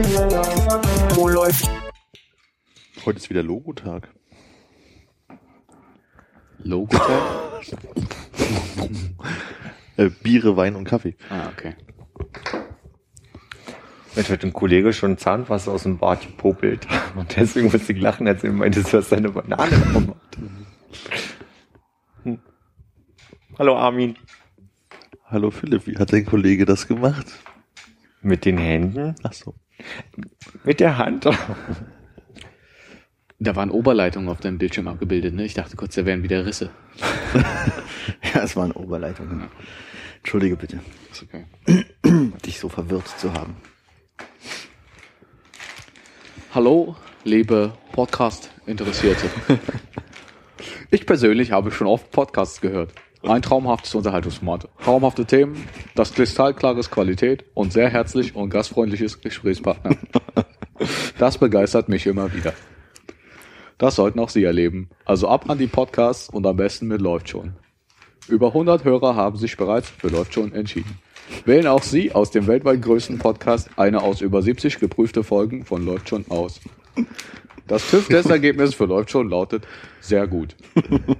Wo läuft? Heute ist wieder Logotag. Logotag? Äh, Biere, Wein und Kaffee. ah, okay. Mensch, hat ein Kollege schon Zahnwasser aus dem Bad gepopelt. Und deswegen musste ich lachen, als er meinte, du hast deine Banane gemacht. Hm. Hallo Armin. Hallo Philipp, wie hat dein Kollege das gemacht? Mit den Händen? Ach so. Mit der Hand? Da waren Oberleitungen auf deinem Bildschirm abgebildet, ne? Ich dachte kurz, da wären wieder Risse. Ja, es waren Oberleitungen. Entschuldige bitte, Ist okay. dich so verwirrt zu haben. Hallo, liebe Podcast-Interessierte. ich persönlich habe schon oft Podcasts gehört. Ein traumhaftes Unterhaltungsformat. Traumhafte Themen, das kristallklares Qualität und sehr herzlich und gastfreundliches Gesprächspartner. Das begeistert mich immer wieder. Das sollten auch Sie erleben. Also ab an die Podcasts und am besten mit Läuft schon. Über 100 Hörer haben sich bereits für Läuft schon entschieden. Wählen auch Sie aus dem weltweit größten Podcast eine aus über 70 geprüfte Folgen von Läuft schon aus. Das TÜV-Testergebnis für Läuft schon lautet sehr gut.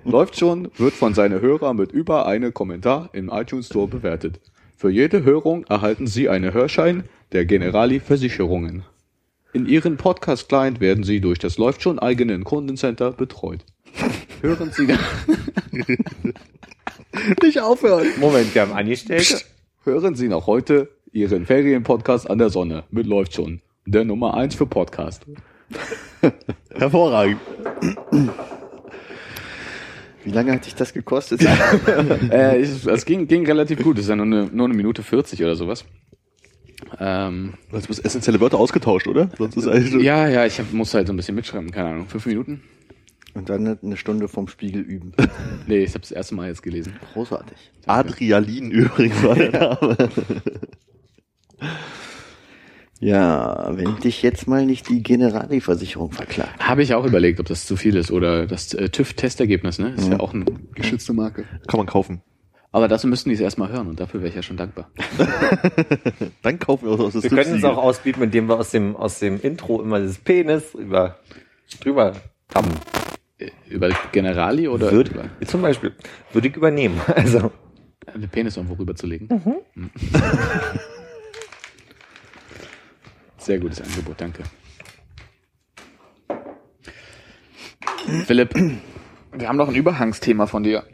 Läuft schon wird von seinen Hörern mit über einem Kommentar im iTunes Store bewertet. Für jede Hörung erhalten Sie einen Hörschein der Generali Versicherungen. In Ihren Podcast-Client werden Sie durch das Läuft schon eigenen Kundencenter betreut. Hören Sie nicht aufhören. Moment, wir haben Angestellte. Hören Sie noch heute Ihren Ferienpodcast an der Sonne mit Läuft schon. Der Nummer eins für Podcast. Hervorragend. Wie lange hat dich das gekostet? äh, es ging, ging relativ gut. Es ist ja nur eine, nur eine Minute 40 oder sowas. Ähm, Du hast bloß essentielle Wörter ausgetauscht, oder? Sonst ist eigentlich ja, ja, ich hab, muss halt so ein bisschen mitschreiben. Keine Ahnung. Fünf Minuten? Und dann eine Stunde vom Spiegel üben. Nee, ich habe das erste Mal jetzt gelesen. Großartig. Adrialin übrigens war der Name. Ja, wenn dich jetzt mal nicht die Generali-Versicherung verklagt. Habe ich auch überlegt, ob das zu viel ist. Oder das äh, TÜV-Testergebnis, ne? Ist ja auch eine geschützte Marke. Kann man kaufen. Aber dazu müssten die es erstmal hören und dafür wäre ich ja schon dankbar. Dann kaufen wir aus das Wir können es auch ausbieten, indem wir aus dem, aus dem Intro immer das Penis über, drüber haben. Äh, Über Generali oder Würde, über zum Beispiel. Würde ich übernehmen. Also. den Penis irgendwo rüberzulegen? Mhm. Sehr gutes Angebot, danke. Philipp, wir haben noch ein Überhangsthema von dir.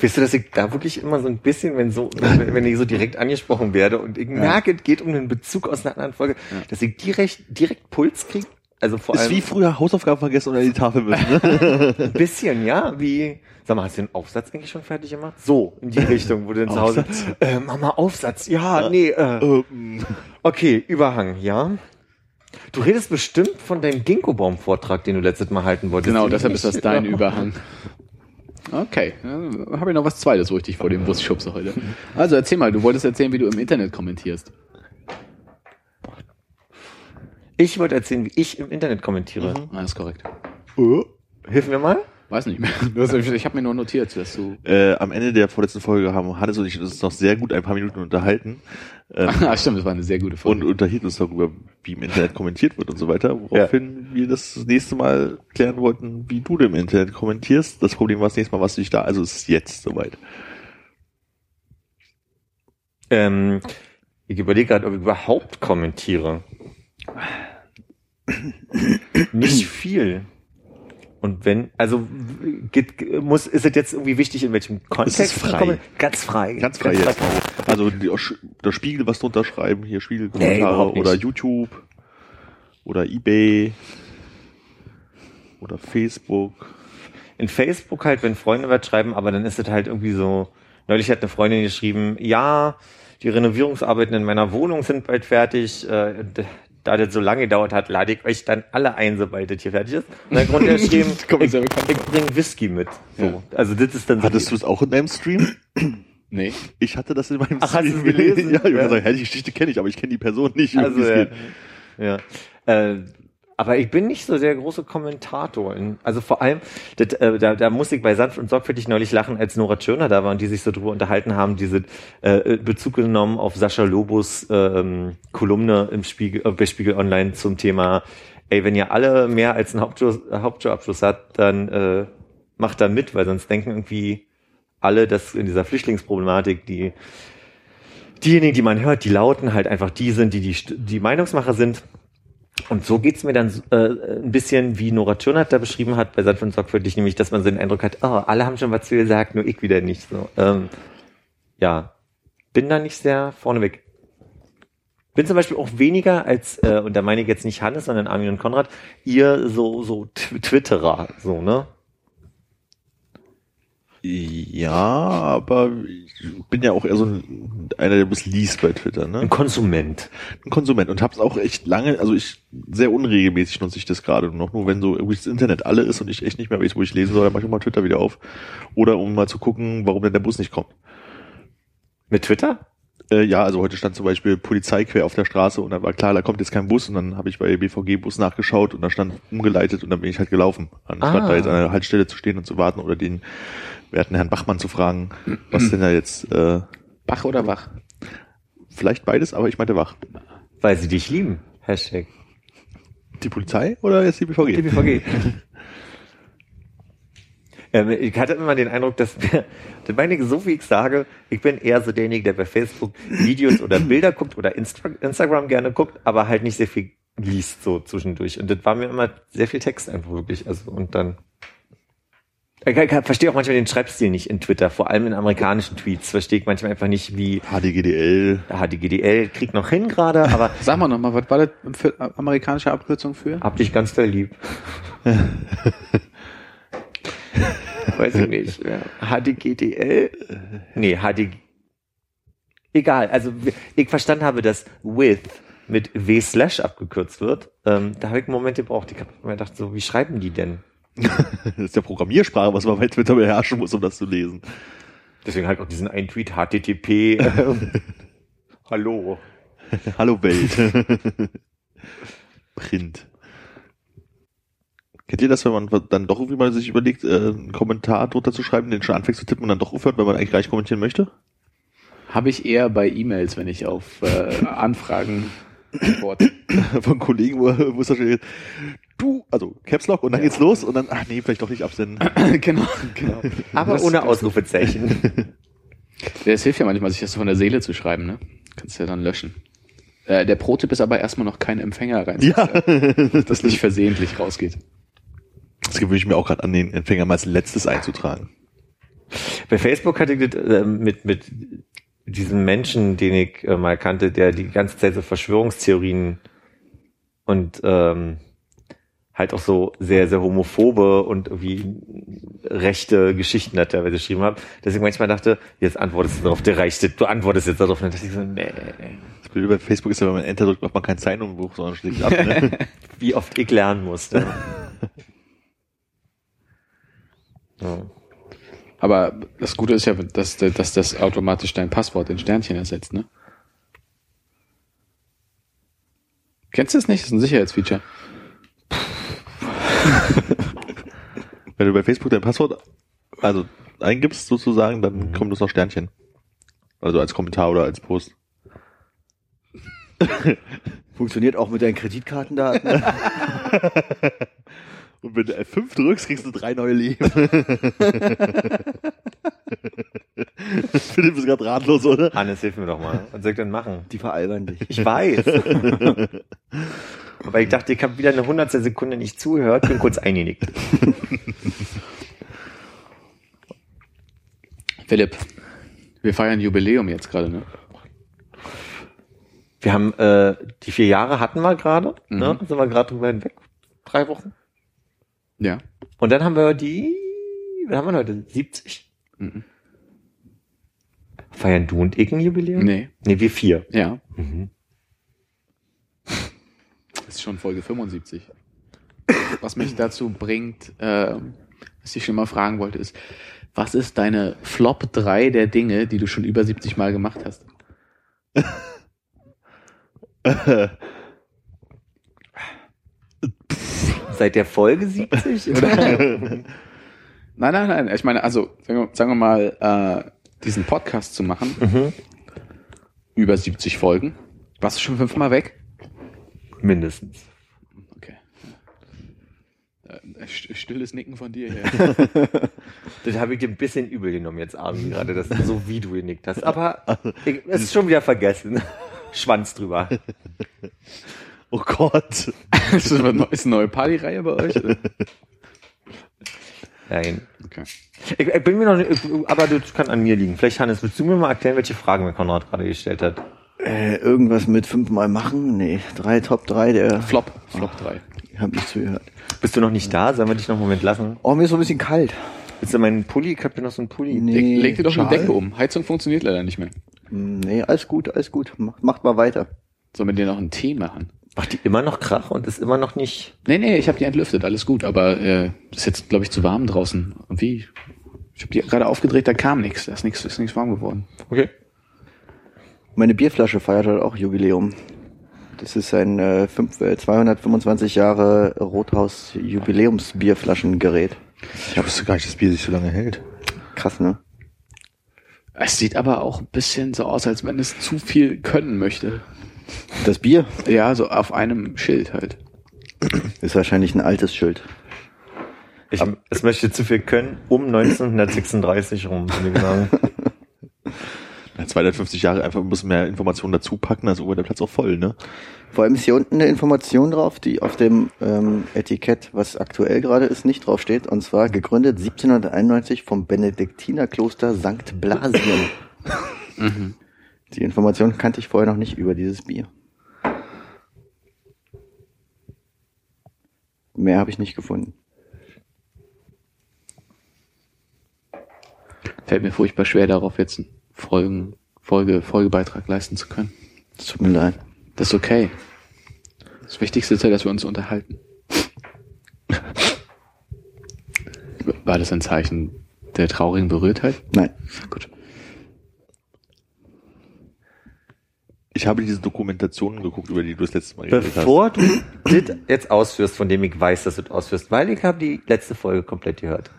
Weißt du, dass ich da wirklich immer so ein bisschen, wenn so, wenn wenn ich so direkt angesprochen werde und ich merke, es geht um einen Bezug aus einer anderen Folge, dass ich direkt, direkt Puls kriege. Also vor Ist allem wie früher Hausaufgaben vergessen oder die Tafel müssen. Ne? ein bisschen, ja, wie, sag mal, hast du den Aufsatz eigentlich schon fertig gemacht? So, in die Richtung, wo du dann zu Hause, äh, Mama, Aufsatz, ja, nee, äh, Ähm, okay, Überhang, ja. Du redest bestimmt von deinem Ginkgo-Baum-Vortrag, den du letztes Mal halten wolltest. Genau, deshalb ich ist das dein Überhang. Okay, ja, habe ich noch was Zweites, wo ich dich vor dem Bus schubse heute. Also erzähl mal, du wolltest erzählen, wie du im Internet kommentierst. Ich wollte erzählen, wie ich im Internet kommentiere. Ah, das ist korrekt. Hilf mir mal. Weiß nicht mehr. Du hast- Ich habe mir nur notiert, dass du... äh, am Ende der vorletzten Folge haben Hannes und ich uns noch sehr gut ein paar Minuten unterhalten ähm, Ah, stimmt, das war eine sehr gute und Folge. unterhielten uns darüber, wie im Internet kommentiert wird und so weiter. Woraufhin wir das nächste Mal klären wollten, wie du im Internet kommentierst. Das Problem war das nächste Mal, was dich da, also es ist jetzt soweit. Ähm, ich überlege gerade, ob ich überhaupt kommentiere. Nicht viel. Und wenn, also geht, muss, ist es jetzt irgendwie wichtig, in welchem Kontext? ist frei. ich komme? Ganz frei. Ganz frei jetzt. Also die, der Spiegel was drunter schreiben, hier Nee, Spiegelkommentare nicht. oder YouTube oder Ebay oder Facebook. In Facebook halt, wenn Freunde was schreiben, aber dann ist es halt irgendwie so, neulich hat eine Freundin geschrieben, ja, die Renovierungsarbeiten in meiner Wohnung sind bald fertig. Äh, da das so lange gedauert hat, lade ich euch dann alle ein, sobald das hier fertig ist. Und dann konnte er geschrieben, Kommt mir ich, ich bringe Whisky mit. So. Also das ist dann so Hattest du es auch in deinem Stream? Nee. Ich hatte das in meinem Ach, hast Stream du's gelesen? Ja, ich Ja. ja. sagen, ja, die Geschichte kenne ich, aber ich kenne die Person nicht. Also, ja. ja. Äh, aber ich bin nicht so der große Kommentator. In, also vor allem, das, äh, da, da muss ich bei Sanft und Sorgfältig neulich lachen, als Nora Tschirner da war und die sich so drüber unterhalten haben, diese äh, Bezug genommen auf Sascha Lobos ähm, Kolumne im Spiegel, äh, bei Spiegel Online zum Thema, ey, wenn ihr alle mehr als einen Hauptschul Hauptschulabschluss habt, dann äh, macht da mit, weil sonst denken irgendwie alle, dass in dieser Flüchtlingsproblematik die diejenigen, die man hört, die lauten halt einfach die sind, die die, die Meinungsmacher sind. Und so geht's mir dann äh, ein bisschen, wie Nora Tschirnert da beschrieben hat bei Sanft und Sorgfältig, nämlich, dass man so den Eindruck hat, oh, alle haben schon was zu gesagt, nur ich wieder nicht. So, ähm, ja, bin da nicht sehr vorneweg. Bin zum Beispiel auch weniger als, äh, und da meine ich jetzt nicht Hannes, sondern Armin und Konrad, ihr so, so Tw- Twitterer, so, ne? Ja, aber ich bin ja auch eher so ein, einer, der bis liest bei Twitter, ne? Ein Konsument. Ein Konsument und hab's auch echt lange, also ich sehr unregelmäßig nutze ich das gerade noch, nur wenn so irgendwie das Internet alle ist und ich echt nicht mehr weiß, wo ich lesen soll, dann mach ich mal Twitter wieder auf. Oder um mal zu gucken, warum denn der Bus nicht kommt. Mit Twitter? Äh, ja, also heute stand zum Beispiel Polizei quer auf der Straße und dann war klar, da kommt jetzt kein Bus und dann habe ich bei BVG Bus nachgeschaut und da stand umgeleitet und dann bin ich halt gelaufen, anstatt Ah. da jetzt an der Haltestelle zu stehen und zu warten oder den werten Herrn Bachmann zu fragen, was denn da jetzt, äh, Bach oder Wach? vielleicht beides, aber ich meinte wach. Weil sie dich lieben. Hashtag. Die Polizei oder jetzt die BVG? Die BVG. Ähm, ich hatte immer den Eindruck, dass mir, das meine ich, so wie ich sage, ich bin eher so derjenige, der bei Facebook Videos oder Bilder guckt oder Insta Instagram gerne guckt, aber halt nicht sehr viel liest so zwischendurch. Und das war mir immer sehr viel Text einfach wirklich. Also und dann. Ich, verstehe auch manchmal den Schreibstil nicht in Twitter, vor allem in amerikanischen Tweets. Verstehe ich manchmal einfach nicht, wie HDGDL. HDGDL kriegt noch hin gerade, aber Sag mal nochmal, was war das für amerikanische Abkürzung für? Hab dich ganz doll lieb. Weiß ich nicht. HDGDL? Nee, HD. Egal, also ich verstanden habe, dass with mit W slash abgekürzt wird. Ähm, da habe ich einen Moment gebraucht. Ich habe mir gedacht, so, wie schreiben die denn? Das ist ja Programmiersprache, was man bei Twitter beherrschen muss, um das zu lesen. Deswegen halt auch diesen einen Tweet HTTP. Hallo. Hallo Welt. Print. Kennt ihr das, wenn man dann doch irgendwie mal sich überlegt, äh, einen Kommentar drunter zu schreiben, den schon anfängt zu tippen und dann doch aufhört, weil man eigentlich gleich kommentieren möchte? Habe ich eher bei E-Mails, wenn ich auf äh, Anfragen antworte. Von Kollegen, wo, wo es da steht, du, also Caps Lock und dann geht's los und dann, ach nee, vielleicht doch nicht absenden. genau, genau. Aber Das- ohne Ausrufezeichen. Das hilft ja manchmal, sich das von der Seele zu schreiben, ne? Kannst ja dann löschen. Äh, der Pro-Tipp ist aber erstmal noch keinen Empfänger rein. Ja. Dass das nicht versehentlich rausgeht. Das gewöhne ich mir auch gerade an, den Empfänger mal als letztes einzutragen. Bei Facebook hatte ich das äh, mit, mit diesem Menschen, den ich äh, mal kannte, der die ganze Zeit so Verschwörungstheorien und ähm, halt auch so sehr, sehr homophobe und irgendwie rechte Geschichten hat teilweise geschrieben hat. Deswegen manchmal dachte, jetzt antwortest du darauf, der reicht, du antwortest jetzt darauf. Und dann dachte ich so, nee, Das Blöde bei Facebook ist ja, wenn man Enter drückt, macht man keinen Zeilenumbruch, sondern schlägt ab. Ne? wie oft ich lernen musste. ja. Aber das Gute ist ja, dass, dass das automatisch dein Passwort in Sternchen ersetzt, ne? Kennst du das nicht? Das ist ein Sicherheitsfeature. Wenn du bei Facebook dein Passwort also eingibst sozusagen, dann kommt es noch Sternchen. Also als Kommentar oder als Post. Funktioniert auch mit deinen Kreditkartendaten. Und wenn du F5 drückst, kriegst du drei neue Leben. Philipp ist gerade ratlos, oder? Hannes, hilf mir doch mal. Was soll ich denn machen? Die veralbern dich. Ich weiß. Aber ich dachte, ich habe wieder eine hundertstel Sekunde nicht zugehört, bin kurz eingenickt. Philipp, wir feiern Jubiläum jetzt gerade, ne? Wir haben äh, die vier Jahre hatten wir gerade, ne? Mhm. Sind wir gerade drüber hinweg? Drei Wochen. Ja. Und dann haben wir die, was haben wir heute? 70? Mhm. Feiern du und ich ein Jubiläum? Nee. Nee, wir vier. Ja. Mhm. Das ist schon Folge 75. Was mich dazu bringt, äh, was ich schon mal fragen wollte, ist, was ist deine Flop 3 der Dinge, die du schon über 70 Mal gemacht hast? Seit der Folge 70? Oder? Nein, nein, nein. Ich meine, also sagen wir, sagen wir mal, äh, diesen Podcast zu machen, mhm. über 70 Folgen. Warst du schon fünfmal weg? Mindestens. Okay. Äh, st- Stilles Nicken von dir her. Das habe ich dir ein bisschen übel genommen jetzt, Armin, gerade, das so wie du genickt hast. Aber es ist schon wieder vergessen. Schwanz drüber. Oh Gott. ist das eine neue- ist eine neue Partyreihe bei euch? Nein. Okay. Ich, ich bin mir noch nicht, aber das kann an mir liegen. Vielleicht, Hannes, willst du mir mal erklären, welche Fragen mir Konrad gerade gestellt hat? Äh, irgendwas mit fünfmal machen? Nee, drei Top 3, der Flop. Flop 3. hab nicht zugehört. Bist du noch nicht da? Sollen wir dich noch einen Moment lassen? Oh, mir ist so ein bisschen kalt. Willst du meinen Pulli? Ich hab hier noch so einen Pulli. Nee. Leg, leg dir doch eine? Decke um. Heizung funktioniert leider nicht mehr. Nee, alles gut, alles gut. Macht, macht mal weiter. Sollen wir dir noch einen Tee machen? Macht die immer noch Krach und ist immer noch nicht... Nee, nee, ich habe die entlüftet, alles gut, aber äh, ist jetzt, glaube ich, zu warm draußen. Und wie? Ich habe die gerade aufgedreht, da kam nichts. Da ist nichts ist nichts warm geworden. Okay. Meine Bierflasche feiert halt auch Jubiläum. Das ist ein äh, fünf, äh, 225 Jahre Rothaus Jubiläumsbierflaschengerät. Ich wusste gar nicht, dass Bier sich so lange hält. Krass, ne? Es sieht aber auch ein bisschen so aus, als wenn es zu viel können möchte. Das Bier Ja, so auf einem Schild halt. ist wahrscheinlich ein altes Schild. Ich, es möchte zu viel können, um 1936 rum, würde ich sagen. Ja, 250 Jahre einfach ein bisschen mehr Informationen dazu packen, also wird der Platz auch voll, ne? Vor allem ist hier unten eine Information drauf, die auf dem ähm, Etikett, was aktuell gerade ist, nicht draufsteht. Und zwar gegründet 1791 vom Benediktinerkloster St. Blasien. Die Information kannte ich vorher noch nicht über dieses Bier. Mehr habe ich nicht gefunden. Fällt mir furchtbar schwer, darauf jetzt einen Folgen, Folge, Folgebeitrag leisten zu können. Es tut mir leid. Das ist okay. Das Wichtigste ist ja, dass wir uns unterhalten. War das ein Zeichen der traurigen Berührtheit? Nein. Gut. Ich habe diese Dokumentationen geguckt, über die du das letzte Mal geredet Bevor du das jetzt ausführst, von dem ich weiß, dass du das ausführst, weil ich habe die letzte Folge komplett gehört.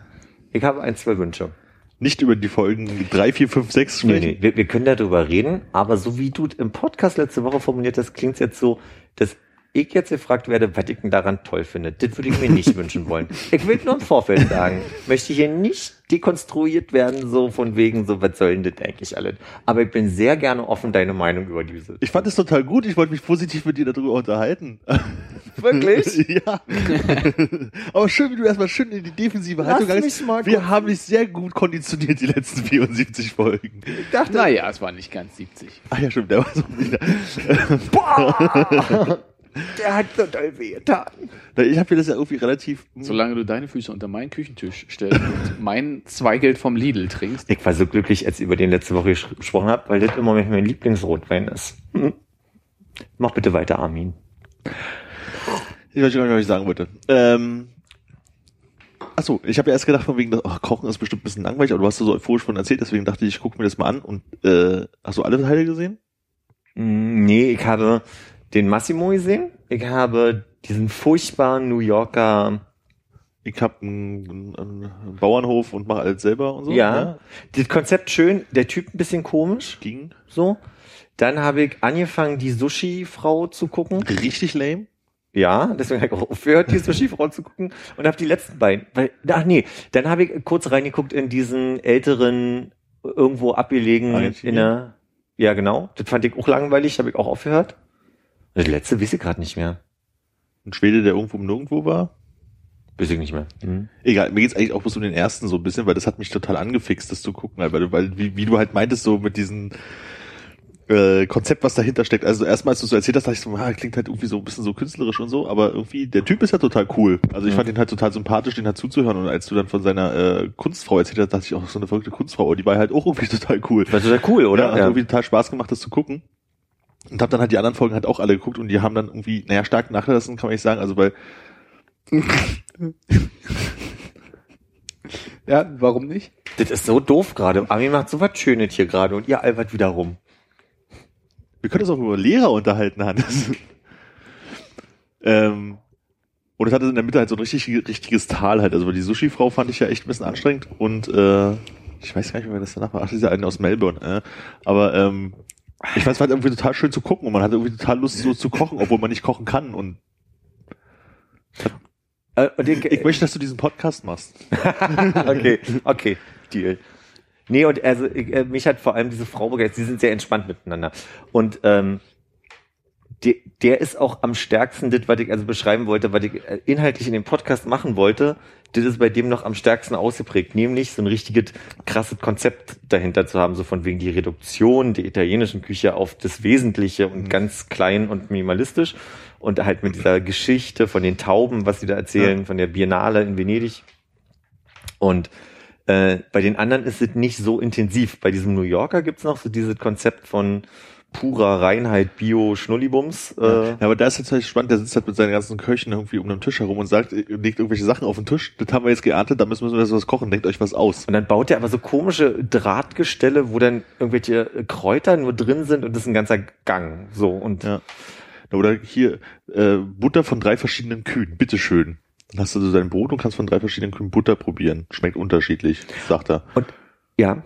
Ich habe ein, zwei Wünsche. hast. Nicht über die Folgen 3, 4, 5, 6 Nee, sprechen. nee, wir, wir können darüber reden, aber so wie du im Podcast letzte Woche formuliert hast, klingt jetzt so, dass ich jetzt gefragt werde, was ich denn daran toll finde. Das würde ich mir nicht wünschen wollen. Ich will nur im Vorfeld sagen, möchte hier nicht dekonstruiert werden, so von wegen, so, was soll denn das eigentlich alles? Aber ich bin sehr gerne offen, deine Meinung über diese. Ich fand es total gut, ich wollte mich positiv mit dir darüber unterhalten. Wirklich? ja. Aber schön, wie du erstmal schön in die defensive Haltung gehst. Wir haben dich sehr gut konditioniert, die letzten 74 Folgen. Ich dachte, Naja, es war nicht ganz 70. Ach ja, stimmt, der war so wieder. Der hat total wehgetan. Ich habe mir das ja irgendwie relativ. Solange du deine Füße unter meinen Küchentisch stellst und mein Zweigeld vom Lidl trinkst. Ich war so glücklich, als ich über den letzte Woche gesprochen habe, weil das im Moment mein Lieblingsrotwein ist. Hm. Mach bitte weiter, Armin. Ich weiß gar nicht, was ich sagen wollte. Ähm, achso, ich habe ja erst gedacht, von wegen, oh, Kochen ist bestimmt ein bisschen langweilig, aber du hast da so euphorisch von erzählt, deswegen dachte ich, ich gucke mir das mal an. Und äh, hast du alle Teile gesehen? Mm, Nee, ich habe den Massimo gesehen. Ich habe diesen furchtbaren New Yorker, Ich habe einen, einen Bauernhof und mache alles selber und so. ja, das Konzept schön, der Typ ein bisschen komisch, Ging. so. Dann habe ich angefangen, die Sushi-Frau zu gucken. Richtig lame. Ja, deswegen habe ich auch aufgehört, die Sushi-Frau zu gucken und habe die letzten beiden, weil, ach nee, dann habe ich kurz reingeguckt in diesen älteren, irgendwo abgelegen, in der, ja genau, das fand ich auch langweilig, habe ich auch aufgehört. Das letzte weiß ich gerade nicht mehr. Ein Schwede, der irgendwo Nirgendwo war. Weiß ich nicht mehr. Mhm. Egal, mir geht's eigentlich auch bloß um den ersten so ein bisschen, weil das hat mich total angefixt, das zu gucken, halt, weil, weil wie, wie du halt meintest, so mit diesen äh, Konzept, was dahinter steckt. Also erstmal, als du so erzählt hast, dachte ich so, ah, klingt halt irgendwie so ein bisschen so künstlerisch und so, aber irgendwie, der Typ ist ja total cool. Also ich fand ihn halt total sympathisch, den halt zuzuhören. Und als du dann von seiner äh, Kunstfrau erzählt hast, dachte ich auch, so eine verrückte Kunstfrau, die war halt auch irgendwie total cool. Das ist ja cool, oder? Ja, hat irgendwie total Spaß gemacht, das zu gucken. Und hab dann halt die anderen Folgen halt auch alle geguckt und die haben dann irgendwie, naja, stark nachgelassen, kann man nicht sagen. Also weil Ja, warum nicht? Das ist so doof gerade. Ami macht so was Schönes hier gerade und ihr albert wieder rum. Wir können uns auch über Lehrer unterhalten, Hannes. ähm, und es hatte in der Mitte halt so ein richtig, richtiges Tal halt. Also die Sushi-Frau fand ich ja echt ein bisschen anstrengend und äh, ich weiß gar nicht, wer das danach war. Ach, diese eine aus Melbourne. Äh. Aber ähm, ich fand es halt irgendwie total schön zu gucken und man hatte irgendwie total Lust so zu kochen, obwohl man nicht kochen kann. Und Äh, den, ich möchte, dass du diesen Podcast machst. okay, okay, Deal. Nee, und also ich, äh, mich hat vor allem diese Frau begeistert, sie sind sehr entspannt miteinander. Und ähm, die, der ist auch am stärksten, das, was ich also beschreiben wollte, was ich äh, inhaltlich in dem Podcast machen wollte, das ist bei dem noch am stärksten ausgeprägt, nämlich so ein richtiges krasses Konzept dahinter zu haben, so von wegen die Reduktion der italienischen Küche auf das Wesentliche und ganz klein und minimalistisch und halt mit dieser Geschichte von den Tauben, was sie da erzählen, von der Biennale in Venedig. Und äh, bei den anderen ist es nicht so intensiv. Bei diesem New Yorker gibt's noch so dieses Konzept von purer Reinheit, Bio, Schnullibums. Äh, Ja, aber da ist jetzt halt spannend, der sitzt halt mit seinen ganzen Köchen irgendwie um den Tisch herum und sagt, äh, legt irgendwelche Sachen auf den Tisch, das haben wir jetzt geerntet, da müssen wir jetzt was kochen, denkt euch was aus. Und dann baut er aber so komische Drahtgestelle, wo dann irgendwelche Kräuter nur drin sind und das ist ein ganzer Gang. So und Ja. Oder hier, äh, Butter von drei verschiedenen Kühen, bitteschön. Dann hast du so dein Brot und kannst von drei verschiedenen Kühen Butter probieren. Schmeckt unterschiedlich, sagt er. Und ja,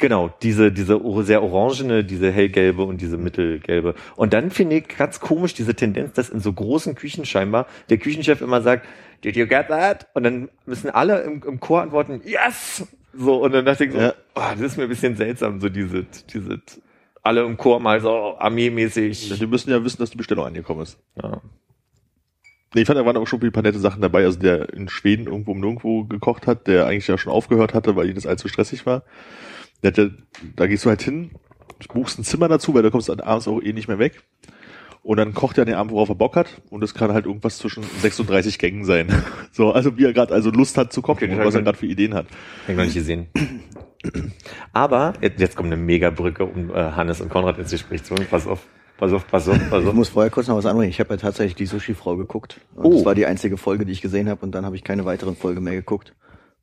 genau, diese, diese sehr orangene, diese hellgelbe und diese mittelgelbe. Und dann finde ich ganz komisch diese Tendenz, dass in so großen Küchen scheinbar der Küchenchef immer sagt, did you get that? Und dann müssen alle im, im Chor antworten, yes! So, und dann dachte ich so, Ja. oh, das ist mir ein bisschen seltsam, so diese, diese, alle im Chor mal so armeemäßig. Die müssen ja wissen, dass die Bestellung angekommen ist. Ja. Nee, ich fand, da waren auch schon ein paar nette Sachen dabei. Also der in Schweden irgendwo um nirgendwo gekocht hat, der eigentlich ja schon aufgehört hatte, weil ihm das allzu stressig war. Ja, da gehst du halt hin, buchst ein Zimmer dazu, weil da kommst du dann abends auch eh nicht mehr weg. Und dann kocht er an den Abend, worauf er Bock hat. Und das kann halt irgendwas zwischen 36 Gängen sein. So, also wie er gerade also Lust hat zu kochen Okay, und was er gerade für Ideen hat. Hab ich noch nicht gesehen. Aber jetzt, jetzt kommt eine Mega-Brücke, um äh, Hannes und Konrad ins Gespräch zu holen. Pass auf, pass auf, pass auf, pass Ich auf. muss vorher kurz noch was anbringen. Ich habe ja tatsächlich die Sushi-Frau geguckt. Und Oh. Das war die einzige Folge, die ich gesehen habe und dann habe ich keine weiteren Folge mehr geguckt.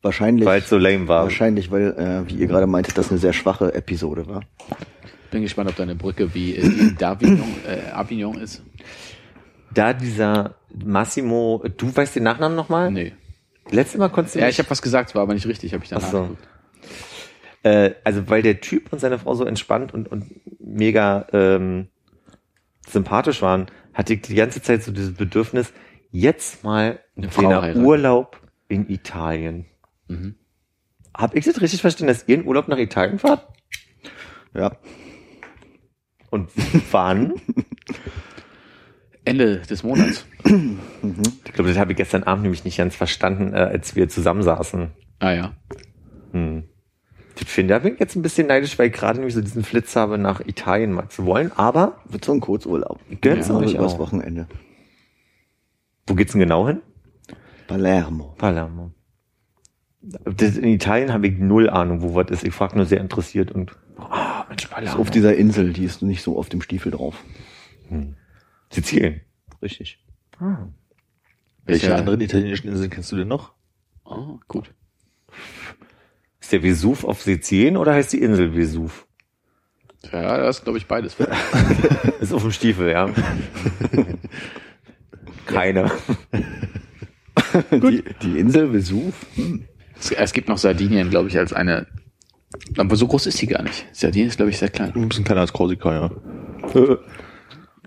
Wahrscheinlich, Weil es so lame war. wahrscheinlich, weil, äh, wie ihr gerade meintet, das eine sehr schwache Episode war. Bin gespannt, ob deine Brücke wie äh, in Davignon, äh, Avignon ist. Da dieser Massimo, du weißt den Nachnamen nochmal? Nee. Letztes Mal konntest du Ja, nicht- ich habe was gesagt, war aber nicht richtig, habe ich danach Ach so. geguckt. äh, also weil der Typ und seine Frau so entspannt und, und mega ähm, sympathisch waren, hatte ich die ganze Zeit so dieses Bedürfnis, jetzt mal Eine Frau heiraten. Urlaub in Italien. Mhm. Hab ich das richtig verstanden, dass ihr in Urlaub nach Italien fahrt? Ja. Und wann? Ende des Monats. ich glaube, das habe ich gestern Abend nämlich nicht ganz verstanden, äh, als wir zusammensaßen. Ah ja. Hm. Ich finde, da bin ich jetzt ein bisschen neidisch, weil ich gerade nämlich so diesen Flitz habe, nach Italien mal zu wollen. Aber Wird so ein Kurzurlaub. Gönn's ja, euch übers auch. Wochenende. wo geht's denn genau hin? Palermo. Palermo. Das, in Italien habe ich null Ahnung, wo was ist. Ich frage nur sehr interessiert und ah, Mensch, Ist Palermo. auf dieser Insel, die ist nicht so auf dem Stiefel drauf. Sizilien. Richtig. Ah. Welche Welche- anderen italienischen Inseln kennst du denn noch? Oh, gut. Ist der Vesuv auf Sizilien oder heißt die Insel Vesuv? Ja, das ist, glaube ich, beides. Ist auf dem Stiefel, ja. Keine. Die, die Insel Vesuv? Es, es gibt noch Sardinien, glaube ich, als eine. Aber so groß ist die gar nicht. Sardinien ist, glaube ich, sehr klein. Ein bisschen kleiner als Korsika, ja.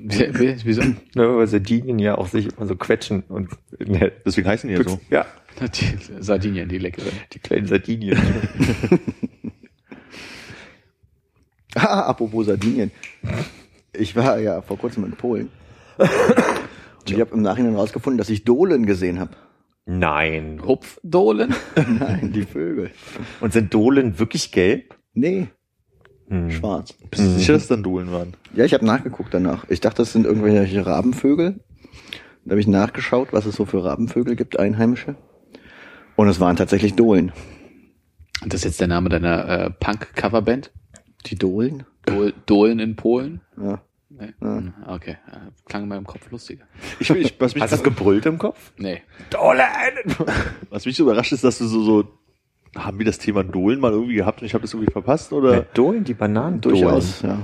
Wie- wie- Wieso? Ne, weil Sardinien ja auch sich immer so quetschen und ne, Deswegen heißen die ja so. ja, Die Sardinien, die leckeren. die kleinen Sardinien. Ah, apropos Sardinien. Ich war ja vor kurzem in Polen. Und ich habe im Nachhinein rausgefunden, dass ich Dohlen gesehen habe. Nein. Hupfdohlen? Nein, die Vögel. Und sind Dohlen wirklich gelb? Nee, Schwarz. Bist du sicher, dass es dann Dohlen waren? Ja, ich habe nachgeguckt danach. Ich dachte, das sind irgendwelche Rabenvögel. Da habe ich nachgeschaut, was es so für Rabenvögel gibt, einheimische. Und es waren tatsächlich Dohlen. Und das ist jetzt der Name deiner äh, Punk-Coverband? Die Dohlen? Dohlen in Polen? Ja. Nee. Hm, Okay, äh, klang in meinem Kopf lustiger. Ich, ich, was, mich Hast du grad- gebrüllt im Kopf? Nee. was mich so überrascht ist, dass du so, so haben wir das Thema Dohlen mal irgendwie gehabt und ich habe das irgendwie verpasst oder? Dohlen, die Bananen Durchaus, ja.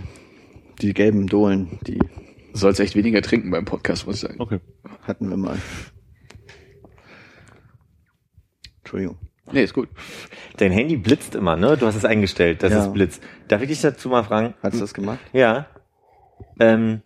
Die gelben Dohlen, die Du sollst echt weniger trinken beim Podcast, muss ich sagen. Okay. hatten wir mal. Entschuldigung. Nee, ist gut. Dein Handy blitzt immer, ne? Du hast es eingestellt, dass Ja. es blitzt. Darf ich dich dazu mal fragen? Hast du das gemacht? Ja. Ähm,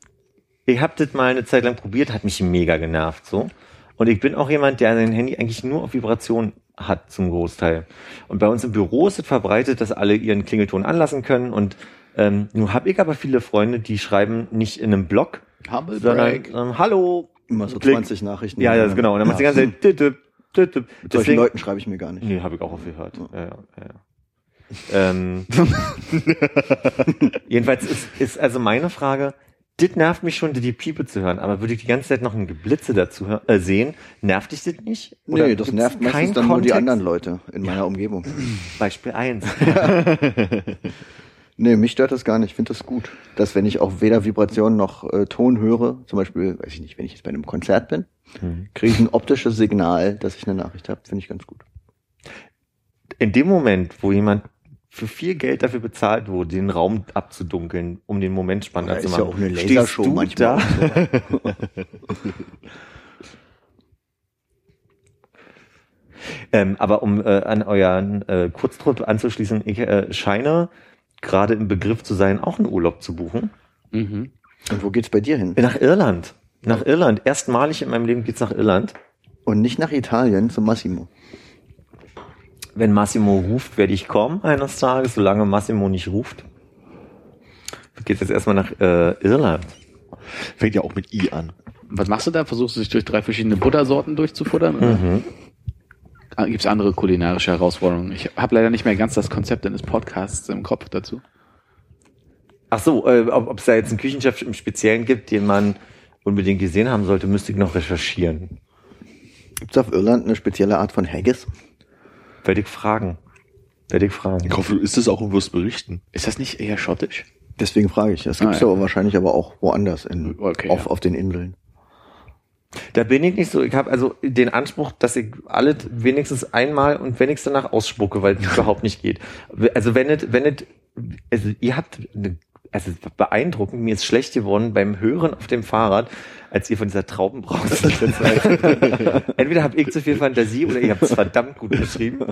ich hab das mal eine Zeit lang probiert, hat mich mega genervt, so. Und ich bin auch jemand, der sein Handy eigentlich nur auf Vibration hat zum Großteil. Und bei uns im Büro ist es verbreitet, dass alle ihren Klingelton anlassen können. Und ähm, nun habe ich aber viele Freunde, die schreiben nicht in einem Blog, Humble sondern ähm, Hallo. Immer so Klick. 20 Nachrichten. Ja, ja, genau. Und dann machst du die ganze Zeit. tüt, tüt, tüt, tüt. Mit solchen Leuten schreibe ich mir gar nicht. Nee, habe ich auch aufgehört. Ja, ja, ja. Ähm, jedenfalls ist, ist also meine Frage, das nervt mich schon, die Piepe zu hören, aber würde ich die ganze Zeit noch ein Geblitze dazu hör- äh, sehen, nervt dich das nicht? Oder nee, das nervt meistens dann nur die Kontext? anderen Leute in meiner Umgebung. Beispiel eins. Nee, mich stört das gar nicht. Ich finde das gut, dass wenn ich auch weder Vibration noch äh, Ton höre, zum Beispiel, weiß ich nicht, wenn ich jetzt bei einem Konzert bin, kriege ich ein optisches Signal, dass ich eine Nachricht habe. Finde ich ganz gut. In dem Moment, wo jemand für viel Geld dafür bezahlt wurde, den Raum abzudunkeln, um den Moment spannender zu ist machen. ja auch eine stehst Lasershow du manchmal. Da? Ähm, aber um äh, an euren äh, Kurztrip anzuschließen, ich äh, scheine gerade im Begriff zu sein, auch einen Urlaub zu buchen. Mhm. Und wo geht's bei dir hin? Nach Irland. Nach Irland. Erstmalig in meinem Leben geht's nach Irland. Und nicht nach Italien zu Massimo. Wenn Massimo ruft, werde ich kommen eines Tages. Solange Massimo nicht ruft, geht's jetzt erstmal nach äh, Irland. Fängt ja auch mit I an. Was machst du da? Versuchst du dich durch drei verschiedene Buttersorten durchzufuttern? Oder? Mhm. Gibt es andere kulinarische Herausforderungen? Ich habe leider nicht mehr ganz das Konzept eines Podcasts im Kopf dazu. Ach so, äh, ob es da jetzt einen Küchenchef im Speziellen gibt, den man unbedingt gesehen haben sollte, müsste ich noch recherchieren. Gibt's auf Irland eine spezielle Art von Haggis? Werde ich fragen. Werde ich fragen. Ich hoffe, du isst es auch und wirst berichten. Ist das nicht eher schottisch? Deswegen frage ich. Das gibt's Ah, ja. ja. wahrscheinlich aber auch woanders in, Okay, auf, ja. auf den Inseln. Da bin ich nicht so. Ich habe also den Anspruch, dass ich alles wenigstens einmal und wenn ich's danach ausspucke, weil es überhaupt nicht geht. Also wenn es, wenn es, also ihr habt, eine, also es beeindruckend, mir ist schlecht geworden beim Hören auf dem Fahrrad, als ihr von dieser Traubenbrause. Entweder habe ich zu viel Fantasie oder ihr habt es verdammt gut beschrieben.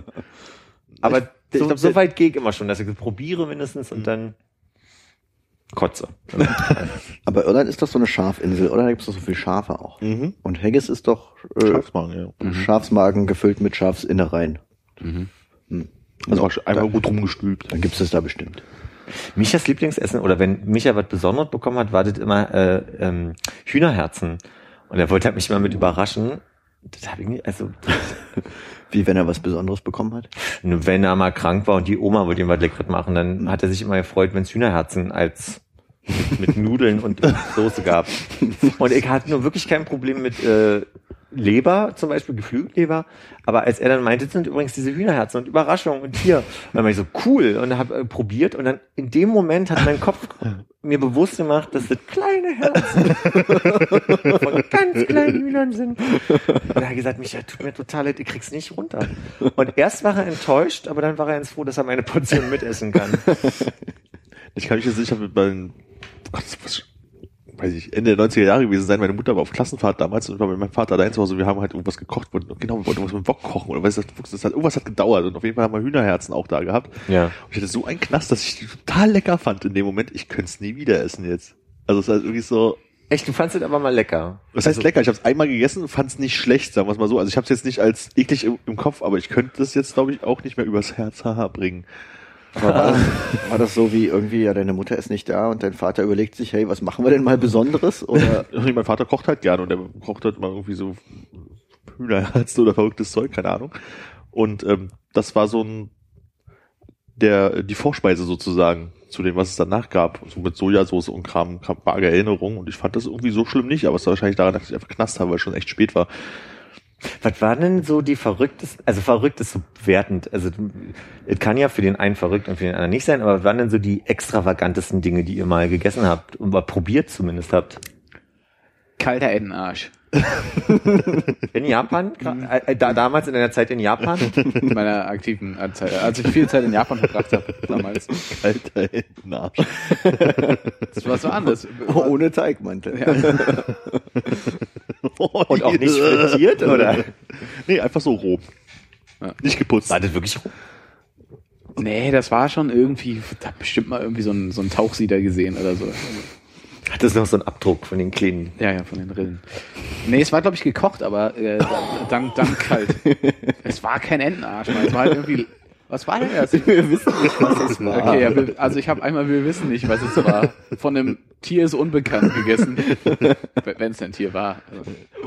Aber Ich- ich so, glaub, so weit gehe ich immer schon, dass ich es probiere mindestens und dann kotze. Aber Irland ist doch so eine Schafinsel, oder? Da gibt's doch so viel Schafe auch. Mhm. Und Haggis ist doch äh, Schafsmagen, ja. Schafsmagen gefüllt mit Schafsinnereien. Mhm. Hm. Also Also auch einmal gut rumgestülpt. dann gibt's das da bestimmt. Michas Lieblingsessen oder wenn Micha was Besonderes bekommen hat, war das immer äh, ähm, Hühnerherzen. Und er wollte halt mich mal mit überraschen. Das habe ich nicht, also Wie wenn er was Besonderes bekommen hat. wenn er mal krank war und die Oma wollte ihm was Leckeres machen, dann hat er sich immer gefreut, wenn es Hühnerherzen als mit, mit Nudeln und Soße gab. Und ich hatte nur wirklich kein Problem mit äh, Leber, zum Beispiel Geflügelleber. Aber als er dann meinte, das sind übrigens diese Hühnerherzen und Überraschung und hier, dann war ich so cool und habe äh, probiert und dann in dem Moment hat mein Kopf mir bewusst gemacht, dass das kleine Herzen von ganz kleinen Hühnern sind. Und er hat gesagt, Micha, tut mir total leid, ich krieg's nicht runter. Und erst war er enttäuscht, aber dann war er ganz froh, dass er meine Portion mitessen kann. Ich kann mich jetzt sicher mit ach, das was, weiß ich, Ende der 90er Jahre gewesen sein. Meine Mutter war auf Klassenfahrt damals und war mit meinem Vater allein zu Hause. Wir haben halt irgendwas gekocht. Wollten, genau, wir wollten was mit dem Wok kochen oder was ist das, das hat, irgendwas hat gedauert und auf jeden Fall haben wir Hühnerherzen auch da gehabt. Ja. Und ich hatte so einen Knast, dass ich die total lecker fand in dem Moment. Ich könnte es nie wieder essen jetzt. Also es ist halt irgendwie so, Echt, du fandst es aber mal lecker. was heißt Also- lecker? Ich habe es einmal gegessen und fand es nicht schlecht, sagen wir es mal so. Also ich habe es jetzt nicht als eklig im, im Kopf, aber ich könnte das jetzt, glaube ich, auch nicht mehr übers Herz haha bringen. War, das, war das so wie irgendwie, ja, deine Mutter ist nicht da und dein Vater überlegt sich, hey, was machen wir denn mal Besonderes? Oder mein Vater kocht halt gerne und der kocht halt mal irgendwie so Hühnerherzen oder verrücktes Zeug, keine Ahnung. Und ähm, das war so ein der die Vorspeise sozusagen. zu dem, was es danach gab. So mit Sojasauce und Kram, Kram vage Erinnerungen. Und ich fand das irgendwie so schlimm nicht, aber es war wahrscheinlich daran, dass ich einfach Knast habe, weil es schon echt spät war. Was waren denn so die verrücktesten, also verrückt ist so wertend, also es kann ja für den einen verrückt und für den anderen nicht sein, aber was waren denn so die extravagantesten Dinge, die ihr mal gegessen habt und mal probiert zumindest habt? Kalter Entenarsch. In Japan? Äh, da, damals in deiner Zeit in Japan? In meiner aktiven Zeit, als ich viel Zeit in Japan verbracht habe damals. Alter, Arsch. Das war so anders. Ohne Teigmantel. Und auch nicht frittiert, oder? Nee, einfach so roh. Ja. Nicht geputzt. War das wirklich Nee, das war schon irgendwie, da hab bestimmt mal irgendwie so ein, so ein Tauchsieder gesehen oder so. Hat das noch so einen Abdruck von den kleinen? Ja, ja, von den Rillen. Nee, es war, glaube ich, gekocht, aber äh, dann, dann kalt. Es war kein Entenarsch, Mann. Es war halt irgendwie. Was war denn das? Wir wissen nicht, was das war. Okay, ja, wir, also ich habe einmal, wir wissen nicht, was es war. Von einem Tier ist unbekannt gegessen. Wenn es ein Tier war.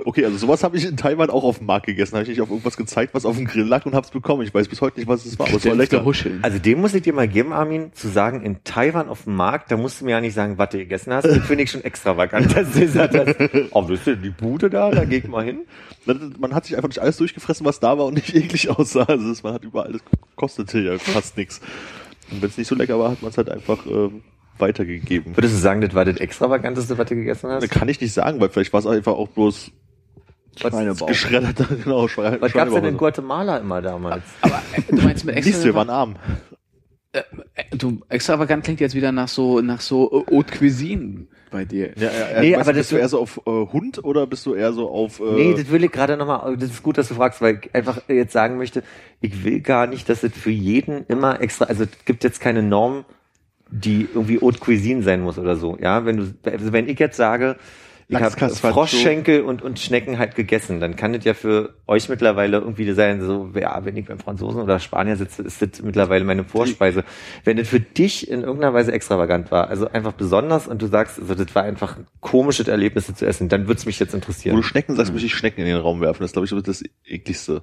Okay, also sowas habe ich in Taiwan auch auf dem Markt gegessen. Habe ich nicht auf irgendwas gezeigt, was auf dem Grill lag und hab's bekommen. Ich weiß bis heute nicht, was es war, aber es war lecker. Huscheln. Also den muss ich dir mal geben, Armin, zu sagen, in Taiwan auf dem Markt, da musst du mir ja nicht sagen, was du gegessen hast. Das finde ich schon extravagant, dass du gesagt hast, oh, das ist denn die Bude da, da geh ich mal hin. Man hat sich einfach nicht alles durchgefressen, was da war und nicht eklig aussah. Also das- man hat überall, das kostete ja fast nichts. Und wenn es nicht so lecker war, hat man es halt einfach ähm, weitergegeben. Würdest du sagen, das war das extravaganteste, was du gegessen hast? Das kann ich nicht sagen, weil vielleicht war es einfach auch bloß Schweinebauch. geschredderter, genau, Schweine. Was gab's denn in. Guatemala immer damals? Aber äh, du meinst mit Siehst du, wir extra, waren arm. äh, du, extravagant klingt jetzt wieder nach so, nach so äh, Haute Cuisine bei dir. Ja, ja, Nee, aber bist du eher so auf äh, Hund oder bist du eher so auf äh, Nee, das will ich gerade nochmal, das ist gut, dass du fragst, weil ich einfach jetzt sagen möchte, ich will gar nicht, dass es für jeden immer extra, also es gibt jetzt keine Norm, die irgendwie Haute Cuisine sein muss oder so. Ja, wenn du, also wenn ich jetzt sage, ich habe. Froschschenkel und, und Schnecken halt gegessen, dann kann das ja für euch mittlerweile irgendwie sein, so, ja, wenn ich beim Franzosen oder Spanier sitze, ist das mittlerweile meine Vorspeise. Wenn das für dich in irgendeiner Weise extravagant war, also einfach besonders und du sagst, also das war einfach ein komisches Erlebnis zu essen, dann wird's mich jetzt wo interessieren. du Schnecken sagst, muss ich Schnecken in den Raum werfen. Das ist, glaube ich, das ekligste.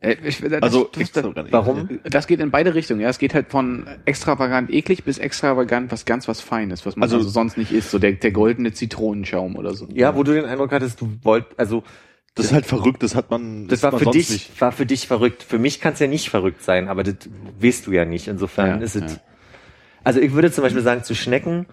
Äh, ich, das, Also das, das. Warum? das geht in beide Richtungen. Ja, es geht halt von extravagant eklig bis extravagant was ganz was Feines, was man also, Also- sonst nicht isst. So der, der goldene Zitronenschaum oder so. Ja, wo du den Eindruck hattest, du wollt, also Das ist halt verrückt, das hat man das war man für sonst dich, nicht. war für dich verrückt. Für mich kann es ja nicht verrückt sein, aber das weißt du ja nicht. Insofern Ja, ist es. ja. Also ich würde zum Beispiel sagen, zu Schnecken,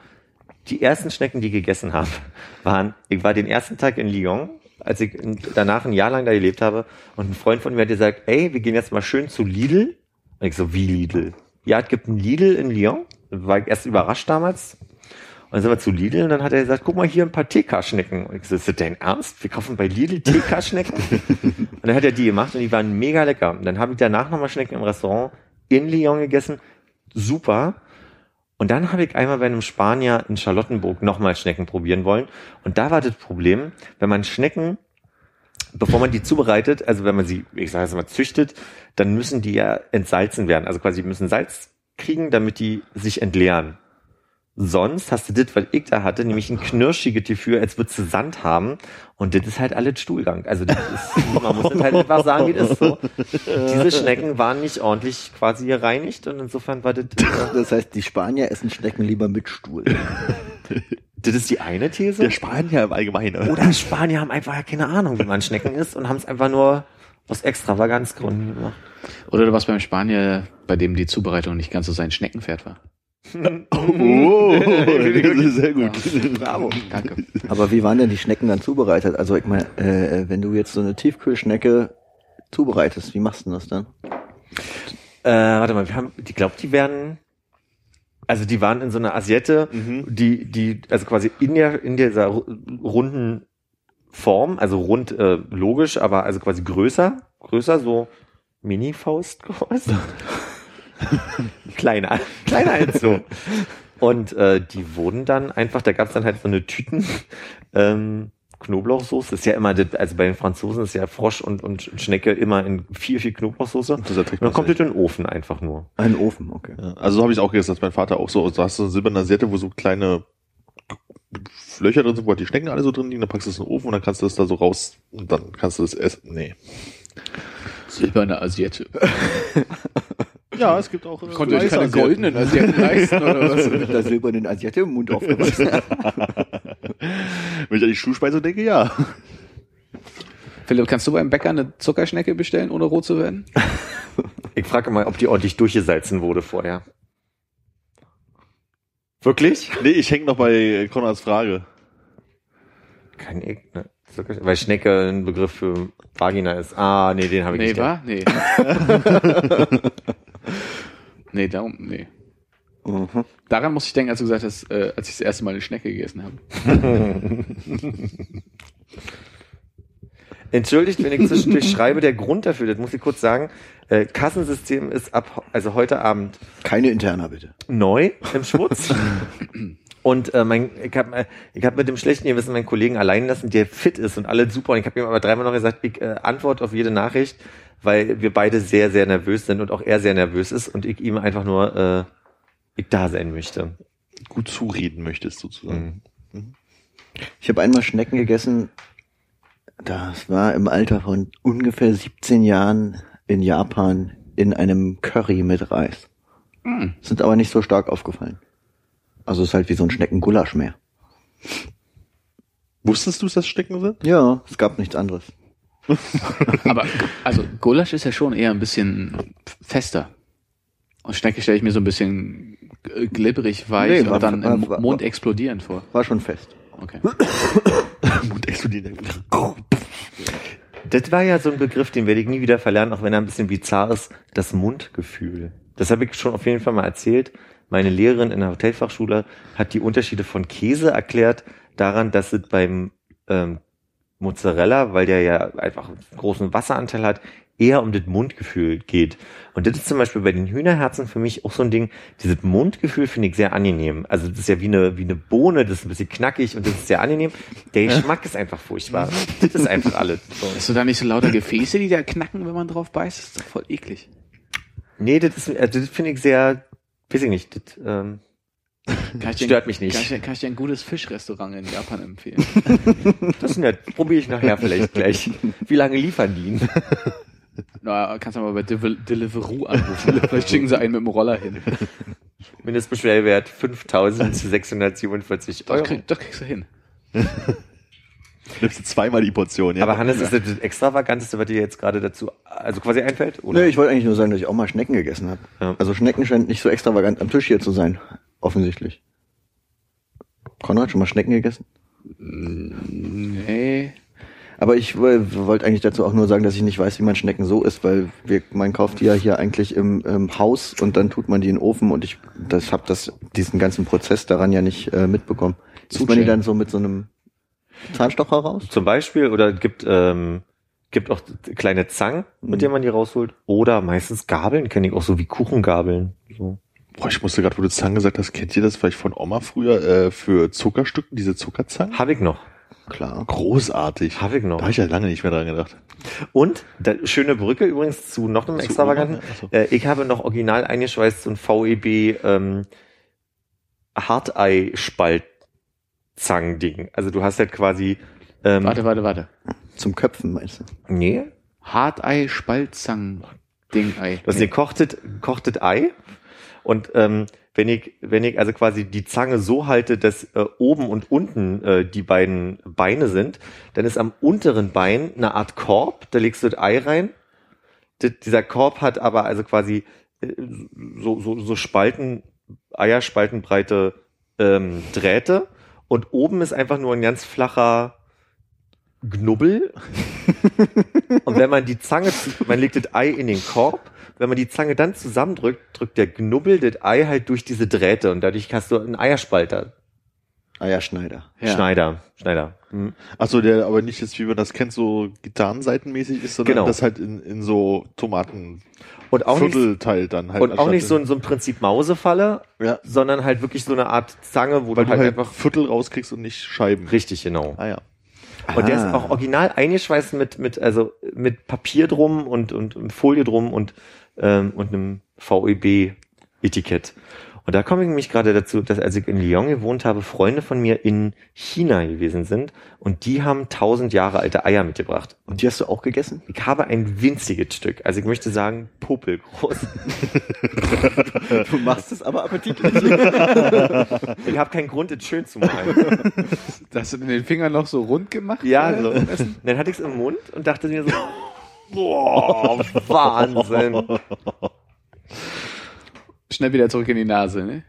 die ersten Schnecken, die ich gegessen habe, waren, ich war den ersten Tag in Lyon, als ich danach ein Jahr lang da gelebt habe, und ein Freund von mir hat gesagt, ey, wir gehen jetzt mal schön zu Lidl. Und ich so, wie Lidl? Ja, es gibt ein Lidl in Lyon. War ich erst überrascht damals. Und dann sind wir zu Lidl und dann hat er gesagt, guck mal hier ein paar TK-Schnecken. Und ich so, ist das dein Ernst? Wir kaufen bei Lidl TK-Schnecken? und dann hat er die gemacht und die waren mega lecker. Und dann habe ich danach nochmal Schnecken im Restaurant in Lyon gegessen. Super. Und dann habe ich einmal bei einem Spanier in Charlottenburg nochmal Schnecken probieren wollen. Und da war das Problem, wenn man Schnecken, bevor man die zubereitet, also wenn man sie, ich sage es mal, züchtet, dann müssen die ja entsalzen werden. Also quasi müssen Salz kriegen, damit die sich entleeren. Sonst hast du das, was ich da hatte, nämlich ein knirschiges Gefühl, als würdest du Sand haben. Und das ist halt alles Stuhlgang. Also das ist, man muss das halt einfach sagen, wie das ist so. Diese Schnecken waren nicht ordentlich quasi gereinigt und insofern war das, äh, Das heißt, die Spanier essen Schnecken lieber mit Stuhl. das ist die eine These. Der Spanier im Allgemeinen. Oder Spanier haben einfach keine Ahnung, wie man Schnecken isst und haben es einfach nur aus Extravaganzgründen gemacht. Oder du warst beim Spanier, bei dem die Zubereitung nicht ganz so sein Schneckenpferd war. Oh, das ist sehr gut. Bravo, danke. Aber wie waren denn die Schnecken dann zubereitet? Also ich meine, äh, wenn du jetzt so eine Tiefkühlschnecke zubereitest, wie machst du das dann? Äh, warte mal, wir haben, ich glaube, die werden, also die waren in so einer Asiette, die, die, also quasi in der, in dieser ru- runden Form, also rund äh, logisch, aber also quasi größer, größer, so Mini-Faust groß. kleiner, kleiner als so. Und äh, die wurden dann einfach, da gab's dann halt so eine Tüten, ähm, Knoblauchsoße ist ja immer, also bei den Franzosen ist ja Frosch und, und Schnecke immer in viel, viel Knoblauchsoße. Und dann man kommt das in den Ofen einfach nur. Ein Ofen, okay. Ja, also so habe ich auch gegessen, dass mein Vater auch so, du hast so eine silberne Asiette, wo so kleine Löcher drin sind, wo halt die Schnecken alle so drin liegen, dann packst du es in den Ofen und dann kannst du das da so raus und dann kannst du das essen. Nee. Silberne Asiate. Ja, es gibt auch. äh, Konnte ich keine goldenen Asiaten leisten oder was? Mit der silbernen Asiate im Mund aufgewachsen. Wenn ich an die Schuhspeise denke, ja. Philipp, kannst du beim Bäcker eine Zuckerschnecke bestellen, ohne rot zu werden? Ich frage mal, ob die ordentlich durchgesalzen wurde vorher. Wirklich? Nee, ich hänge noch bei Konrads Frage. Kein Eck, ne? Weil Schnecke ein Begriff für Vagina ist. Ah, nee, den habe ich Nee, nicht. war? Nee. nee, darum, nee. Mhm. Daran muss ich denken, als du gesagt hast, äh, als ich das erste Mal eine Schnecke gegessen habe. Entschuldigt, wenn ich zwischendurch schreibe, der Grund dafür, das muss ich kurz sagen, äh, Kassensystem ist ab, also heute Abend Keine Interna, bitte. neu im Schmutz. Und äh, mein, ich habe ich hab mit dem schlechten Gewissen meinen Kollegen allein lassen, der fit ist und alles super. Und ich habe ihm aber dreimal noch gesagt, ich äh, antworte auf jede Nachricht, weil wir beide sehr, sehr nervös sind und auch er sehr nervös ist und ich ihm einfach nur äh, ich da sein möchte. Gut zureden möchtest, sozusagen. Ich habe einmal Schnecken gegessen. Das war im Alter von ungefähr 17 Jahren in Japan in einem Curry mit Reis. Hm. Sind aber nicht so stark aufgefallen. Also es ist halt wie so ein Schneckengulasch mehr. Wusstest du, dass Stecken sind? Ja, es gab nichts anderes. Aber, also, Gulasch ist ja schon eher ein bisschen fester. Und Schnecke stelle ich mir so ein bisschen glibberig weich Nee, war- und dann war- im war- Mund explodierend vor. War schon fest. Okay. Mund explodiert. Das war ja so ein Begriff, den werde ich nie wieder verlernen, auch wenn er ein bisschen bizarr ist, das Mundgefühl. Das habe ich schon auf jeden Fall mal erzählt. Meine Lehrerin in der Hotelfachschule hat die Unterschiede von Käse erklärt daran, dass es beim ähm, Mozzarella, weil der ja einfach einen großen Wasseranteil hat, eher um das Mundgefühl geht. Und das ist zum Beispiel bei den Hühnerherzen für mich auch so ein Ding. Dieses Mundgefühl finde ich sehr angenehm. Also das ist ja wie eine, wie eine Bohne, das ist ein bisschen knackig und das ist sehr angenehm. Der Geschmack ist einfach furchtbar. Das ist einfach alles. So. Hast du da nicht so lauter Gefäße, die da knacken, wenn man drauf beißt? Das ist doch voll eklig. Nee, das ist, also das finde ich sehr, weiß ich nicht, das, ähm, Kann ich Stört mich nicht. Kann ich, dir- kann ich dir ein gutes Fischrestaurant in Japan empfehlen? das ist nett. Probiere ich nachher vielleicht gleich. Wie lange liefern die? Na, kannst du mal bei Deliver- Deliveroo anrufen. Vielleicht schicken sie einen mit dem Roller hin. Mindestbestellwert 5.647 Das, Euro. krieg, das kriegst du hin. Nimmst du zweimal die Portion, ja? Aber Hannes, ist das das Extravaganteste, was dir jetzt gerade dazu, also quasi einfällt? Oder? Nee, ich wollte eigentlich nur sagen, dass ich auch mal Schnecken gegessen habe. Ja. Also Schnecken scheint nicht so extravagant am Tisch hier zu sein. Offensichtlich. Konrad, schon mal Schnecken gegessen? Nee. Aber ich woll- wollte eigentlich dazu auch nur sagen, dass ich nicht weiß, wie man Schnecken so isst, weil wir, man kauft die ja hier eigentlich im, im Haus und dann tut man die in den Ofen und ich das hab das diesen ganzen Prozess daran ja nicht äh, mitbekommen. Isst man die dann so mit so einem Zahnstocher raus? Zum Beispiel, oder gibt, ähm, gibt auch kleine Zangen, mit denen man die rausholt. Oder meistens Gabeln, kenne ich auch so wie Kuchengabeln. So. Boah, ich musste gerade, wo du Zangen gesagt hast, kennt ihr das vielleicht von Oma früher äh, für Zuckerstücken, diese Zuckerzangen? Habe ich noch. Klar. Großartig. Habe ich noch. Da habe ich ja lange nicht mehr dran gedacht. Und, da, schöne Brücke übrigens zu noch einem Zu extravaganten. Oma? Äh, ich habe noch original eingeschweißt so ein VEB ähm, Hartei-Spalt-Zangen-Ding. Also du hast halt quasi ähm, Warte, warte, warte. Zum Köpfen meinst du? Nee, Hartei, Spaltzang, Dingei. das ist ein gekochtes, gekochtes Ei. Und ähm, wenn ich, wenn ich also quasi die Zange so halte, dass äh, oben und unten äh, die beiden Beine sind, dann ist am unteren Bein eine Art Korb, da legst du das Ei rein. D dieser Korb hat aber also quasi äh, so, so, so Spalten, Eierspaltenbreite ähm, Drähte und oben ist einfach nur ein ganz flacher Knubbel. und wenn man die Zange, man legt das Ei in den Korb, wenn man die Zange dann zusammendrückt, drückt der Knubbel das Ei halt durch diese Drähte und dadurch hast du einen Eierspalter. Eierschneider. Ja. Schneider, Schneider. Hm. Achso, der aber nicht jetzt, wie man das kennt, so gitarrenseitenmäßig ist, sondern Genau. das halt in, in so Tomaten Und auch nicht, Viertelteil dann halt. und auch nicht so in- ein, so ein Prinzip Mausefalle, Ja. sondern halt wirklich so eine Art Zange, wo weil du halt, halt einfach Viertel rauskriegst und nicht Scheiben. richtig genau. Ah ja. Und der ist Ah. auch original eingeschweißt mit, mit, also mit Papier drum und, und, und Folie drum und, ähm, und einem VEB-Etikett. Und da komme ich nämlich gerade dazu, dass als ich in Lyon gewohnt habe, Freunde von mir in China gewesen sind und die haben tausend Jahre alte Eier mitgebracht. Und die hast du auch gegessen? Ich habe ein winziges Stück, also ich möchte sagen popelgroß. Du machst es aber appetitlich. Ich habe keinen Grund, es schön zu machen. Hast du den Finger noch so rund gemacht? Ja, äh, so. Dann hatte ich es im Mund und dachte mir so, boah, Wahnsinn. Schnell wieder zurück in die Nase, ne?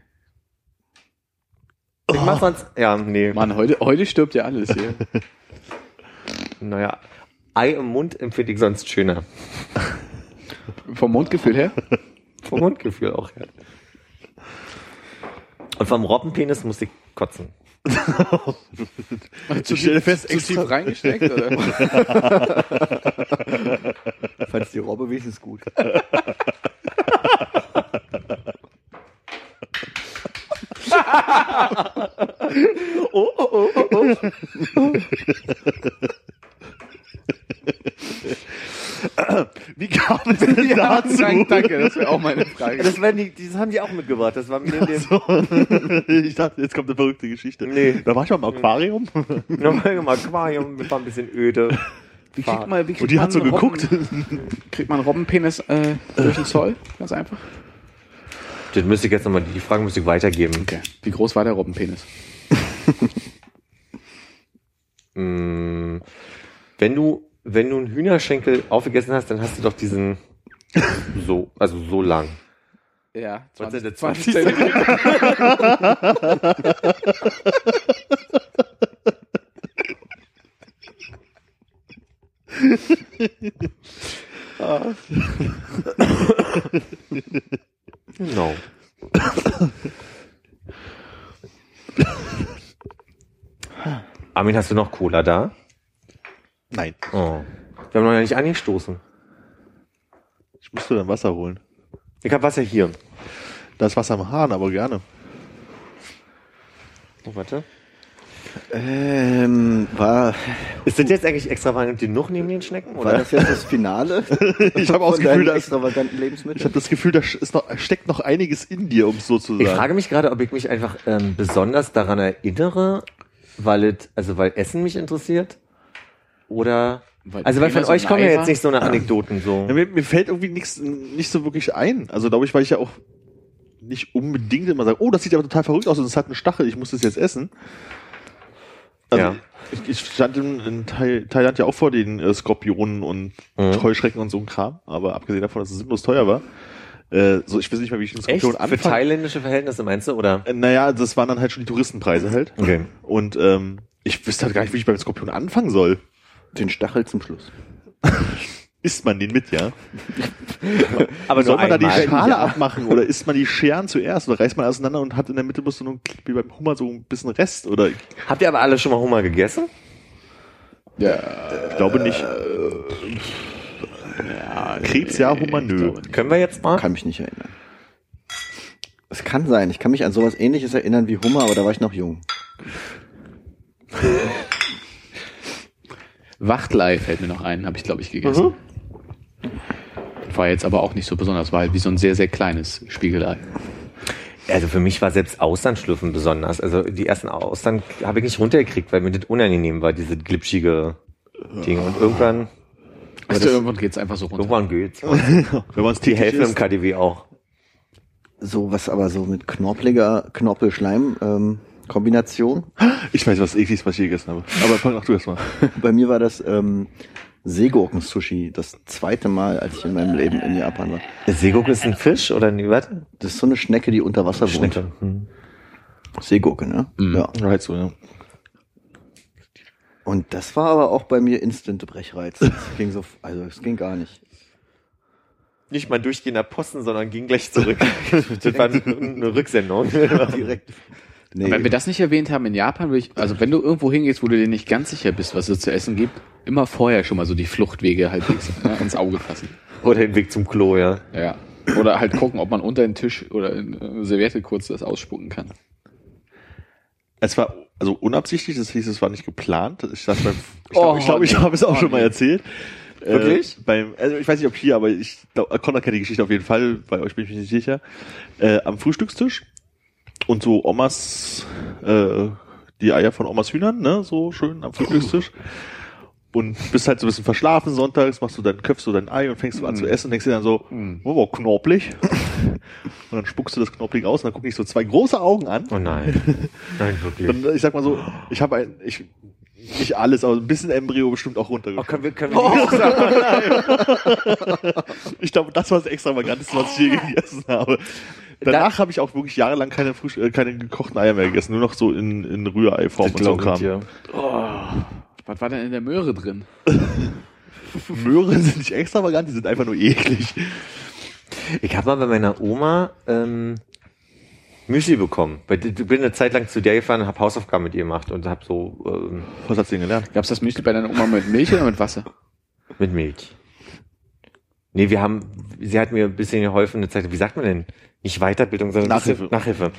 Ich mach sonst, ja, nee. Mann, heute, heute stirbt ja alles hier. Naja, Ei im Mund empfinde ich sonst schöner. Vom Mundgefühl her? Vom Mundgefühl auch, ja. Und vom Robbenpenis muss ich kotzen. Zu Ich stelle fest, zu tief extra- reingesteckt? Oder? Fandst die Robbe wenigstens gut. Oh, oh, oh, oh, oh. Wie kam es denn Ja, dazu? danke, danke, das wäre auch meine Frage. Das, die, das haben die auch mitgebracht. Das war mir in dem, ich dachte, jetzt kommt eine verrückte Geschichte. Nee. Da war ich mal im Aquarium nochmal im Aquarium, das war ein bisschen öde. Wie kriegt man, wie kriegt und die hat so man geguckt. Robben, kriegt man Robbenpenis äh, durch den Zoll? Ganz einfach. Das müsste ich jetzt nochmal, die Frage müsste ich weitergeben. Okay. Wie groß war der Robbenpenis? Mm, Wenn du, wenn du einen Hühnerschenkel aufgegessen hast, dann hast du doch diesen, so, also so lang. Ja, Was sind das, 20 20 Zentimeter. Genau. Armin, hast du noch Cola da? Nein, Oh. Wir haben noch nicht angestoßen. ich musste dann Wasser holen. Ich habe Wasser hier. Da ist Wasser im Hahn, aber gerne. Oh, warte. Ähm, war, Ist das jetzt eigentlich extravagant genug neben den Schnecken? war Oder? das jetzt das Finale? Ich habe auch das Gefühl, dass, extravaganten ich habe das Gefühl, da ist noch, steckt noch einiges in dir, um es so zu sagen. Ich frage mich gerade, ob ich mich einfach ähm, besonders daran erinnere, weil es, also weil Essen mich interessiert. Oder Weil also weil von und euch kommen ja jetzt war? nicht so eine Anekdoten so. Ja, mir, mir fällt irgendwie nichts nicht so wirklich ein. Also glaube ich, weil ich ja auch nicht unbedingt immer sage, oh, das sieht aber total verrückt aus und es hat einen Stachel, ich muss das jetzt essen. Also Ja. ich, ich stand in, in Thai, Thailand ja auch vor den äh, Skorpionen und Mhm. Heuschrecken und so ein Kram, aber abgesehen davon, dass es sinnlos teuer war, äh, so ich weiß nicht mehr, wie ich den Echt? Skorpion Für anfange. thailändische Verhältnisse meinst du, oder? Äh, Naja, das waren dann halt schon die Touristenpreise halt. Okay. Und ähm, ich wüsste halt gar nicht, wie ich beim Skorpion anfangen soll. Den Stachel zum Schluss. Isst man den mit, ja? Aber Soll man da die. Schale Ja. abmachen oder isst man die Scheren zuerst oder reißt man auseinander und hat in der Mitte bloß so ein, wie beim Hummer so ein bisschen Rest oder ich Habt ihr aber alle schon mal Hummer gegessen? Ja, glaube nicht. ja, Krebs ja, Hummer ich nö. Können wir jetzt mal? Kann mich nicht erinnern. Es kann sein. Ich kann mich an sowas ähnliches erinnern wie Hummer, aber da war ich noch jung. Wachtlei fällt mir noch ein, habe ich glaube ich gegessen. War jetzt aber auch nicht so besonders, war halt wie so ein sehr, sehr kleines Spiegelei. Also für mich war selbst Austernschlüpfen besonders. Also die ersten Austern habe ich nicht runtergekriegt, weil mir das unangenehm war, diese glitschige Ding. Und irgendwann, Also irgendwann geht's einfach so runter. irgendwann geht's. Wenn man es Die helfen im. KDW auch. So was aber so mit knorpeliger Knorpel-Schleim-Kombination. Ich weiß, was ekliges, was ich gegessen habe. Aber fang auch du erst mal. Bei mir war das ähm, Seegurken-Sushi. Das zweite Mal, als ich in meinem Leben in Japan war. Der Seegurke ist ein Fisch oder ein was? Das ist so eine Schnecke, die unter Wasser wohnt. Schnecke. Hm. Seegurke, ne? Ja. Ja, halt so, ja. Und das war aber auch bei mir instant Brechreiz. Das ging so, also es ging gar nicht. Nicht mal durchgehender Posten, sondern ging gleich zurück. das war eine Rücksendung. Direkt. Nee, Wenn wir das nicht erwähnt haben, in Japan würde ich, also wenn du irgendwo hingehst, wo du dir nicht ganz sicher bist, was es zu essen gibt, immer vorher schon mal so die Fluchtwege halbwegs ja, ins Auge fassen. Oder den Weg zum Klo, ja. Ja. Oder halt gucken, ob man unter den Tisch oder in äh, Serviette kurz das ausspucken kann. Es war also unabsichtlich, das hieß, es war nicht geplant. Ich beim, ich Oh, glaube, ich, glaub, ich habe es auch Oh, schon mal erzählt. Wirklich? Äh, beim, also ich weiß nicht, ob hier, aber ich glaube, Conor kennt die Geschichte auf jeden Fall, bei euch bin ich mir nicht sicher. Äh, am Frühstückstisch und so Omas, äh, die Eier von Omas Hühnern, ne, so schön am Frühstückstisch. Und bist halt so ein bisschen verschlafen sonntags, machst du dein, köpfst du dein Ei und fängst du an zu essen und denkst dir dann so, oh, wow, knopplig. und dann spuckst du das knopplig aus und dann gucke ich so zwei große Augen an. Oh nein. Nein, wirklich. Dann, ich sag mal so, ich habe ein, ich, nicht alles, aber ein bisschen Embryo bestimmt auch Oh, runtergekommen. können wir, können wir Ich glaube, das war das extravaganteste, was ich je gegessen habe. Danach habe ich auch wirklich jahrelang keine, Frühst äh, keine gekochten Eier mehr gegessen, nur noch so in, in Rühreiform und so Kram. dir. Was war denn in der Möhre drin? Möhren sind nicht extravagant, die sind einfach nur eklig. Ich habe mal bei meiner Oma ähm, Müsli bekommen. Ich bin eine Zeit lang zu der gefahren und habe Hausaufgaben mit ihr gemacht und habe so ähm, Was hast du denn gelernt? Gab's das Müsli bei deiner Oma mit Milch oder mit Wasser? mit Milch. Nee, wir haben, sie hat mir ein bisschen geholfen, eine Zeit, wie sagt man denn? Nicht Weiterbildung, sondern Nachhilfe. Nachhilfe.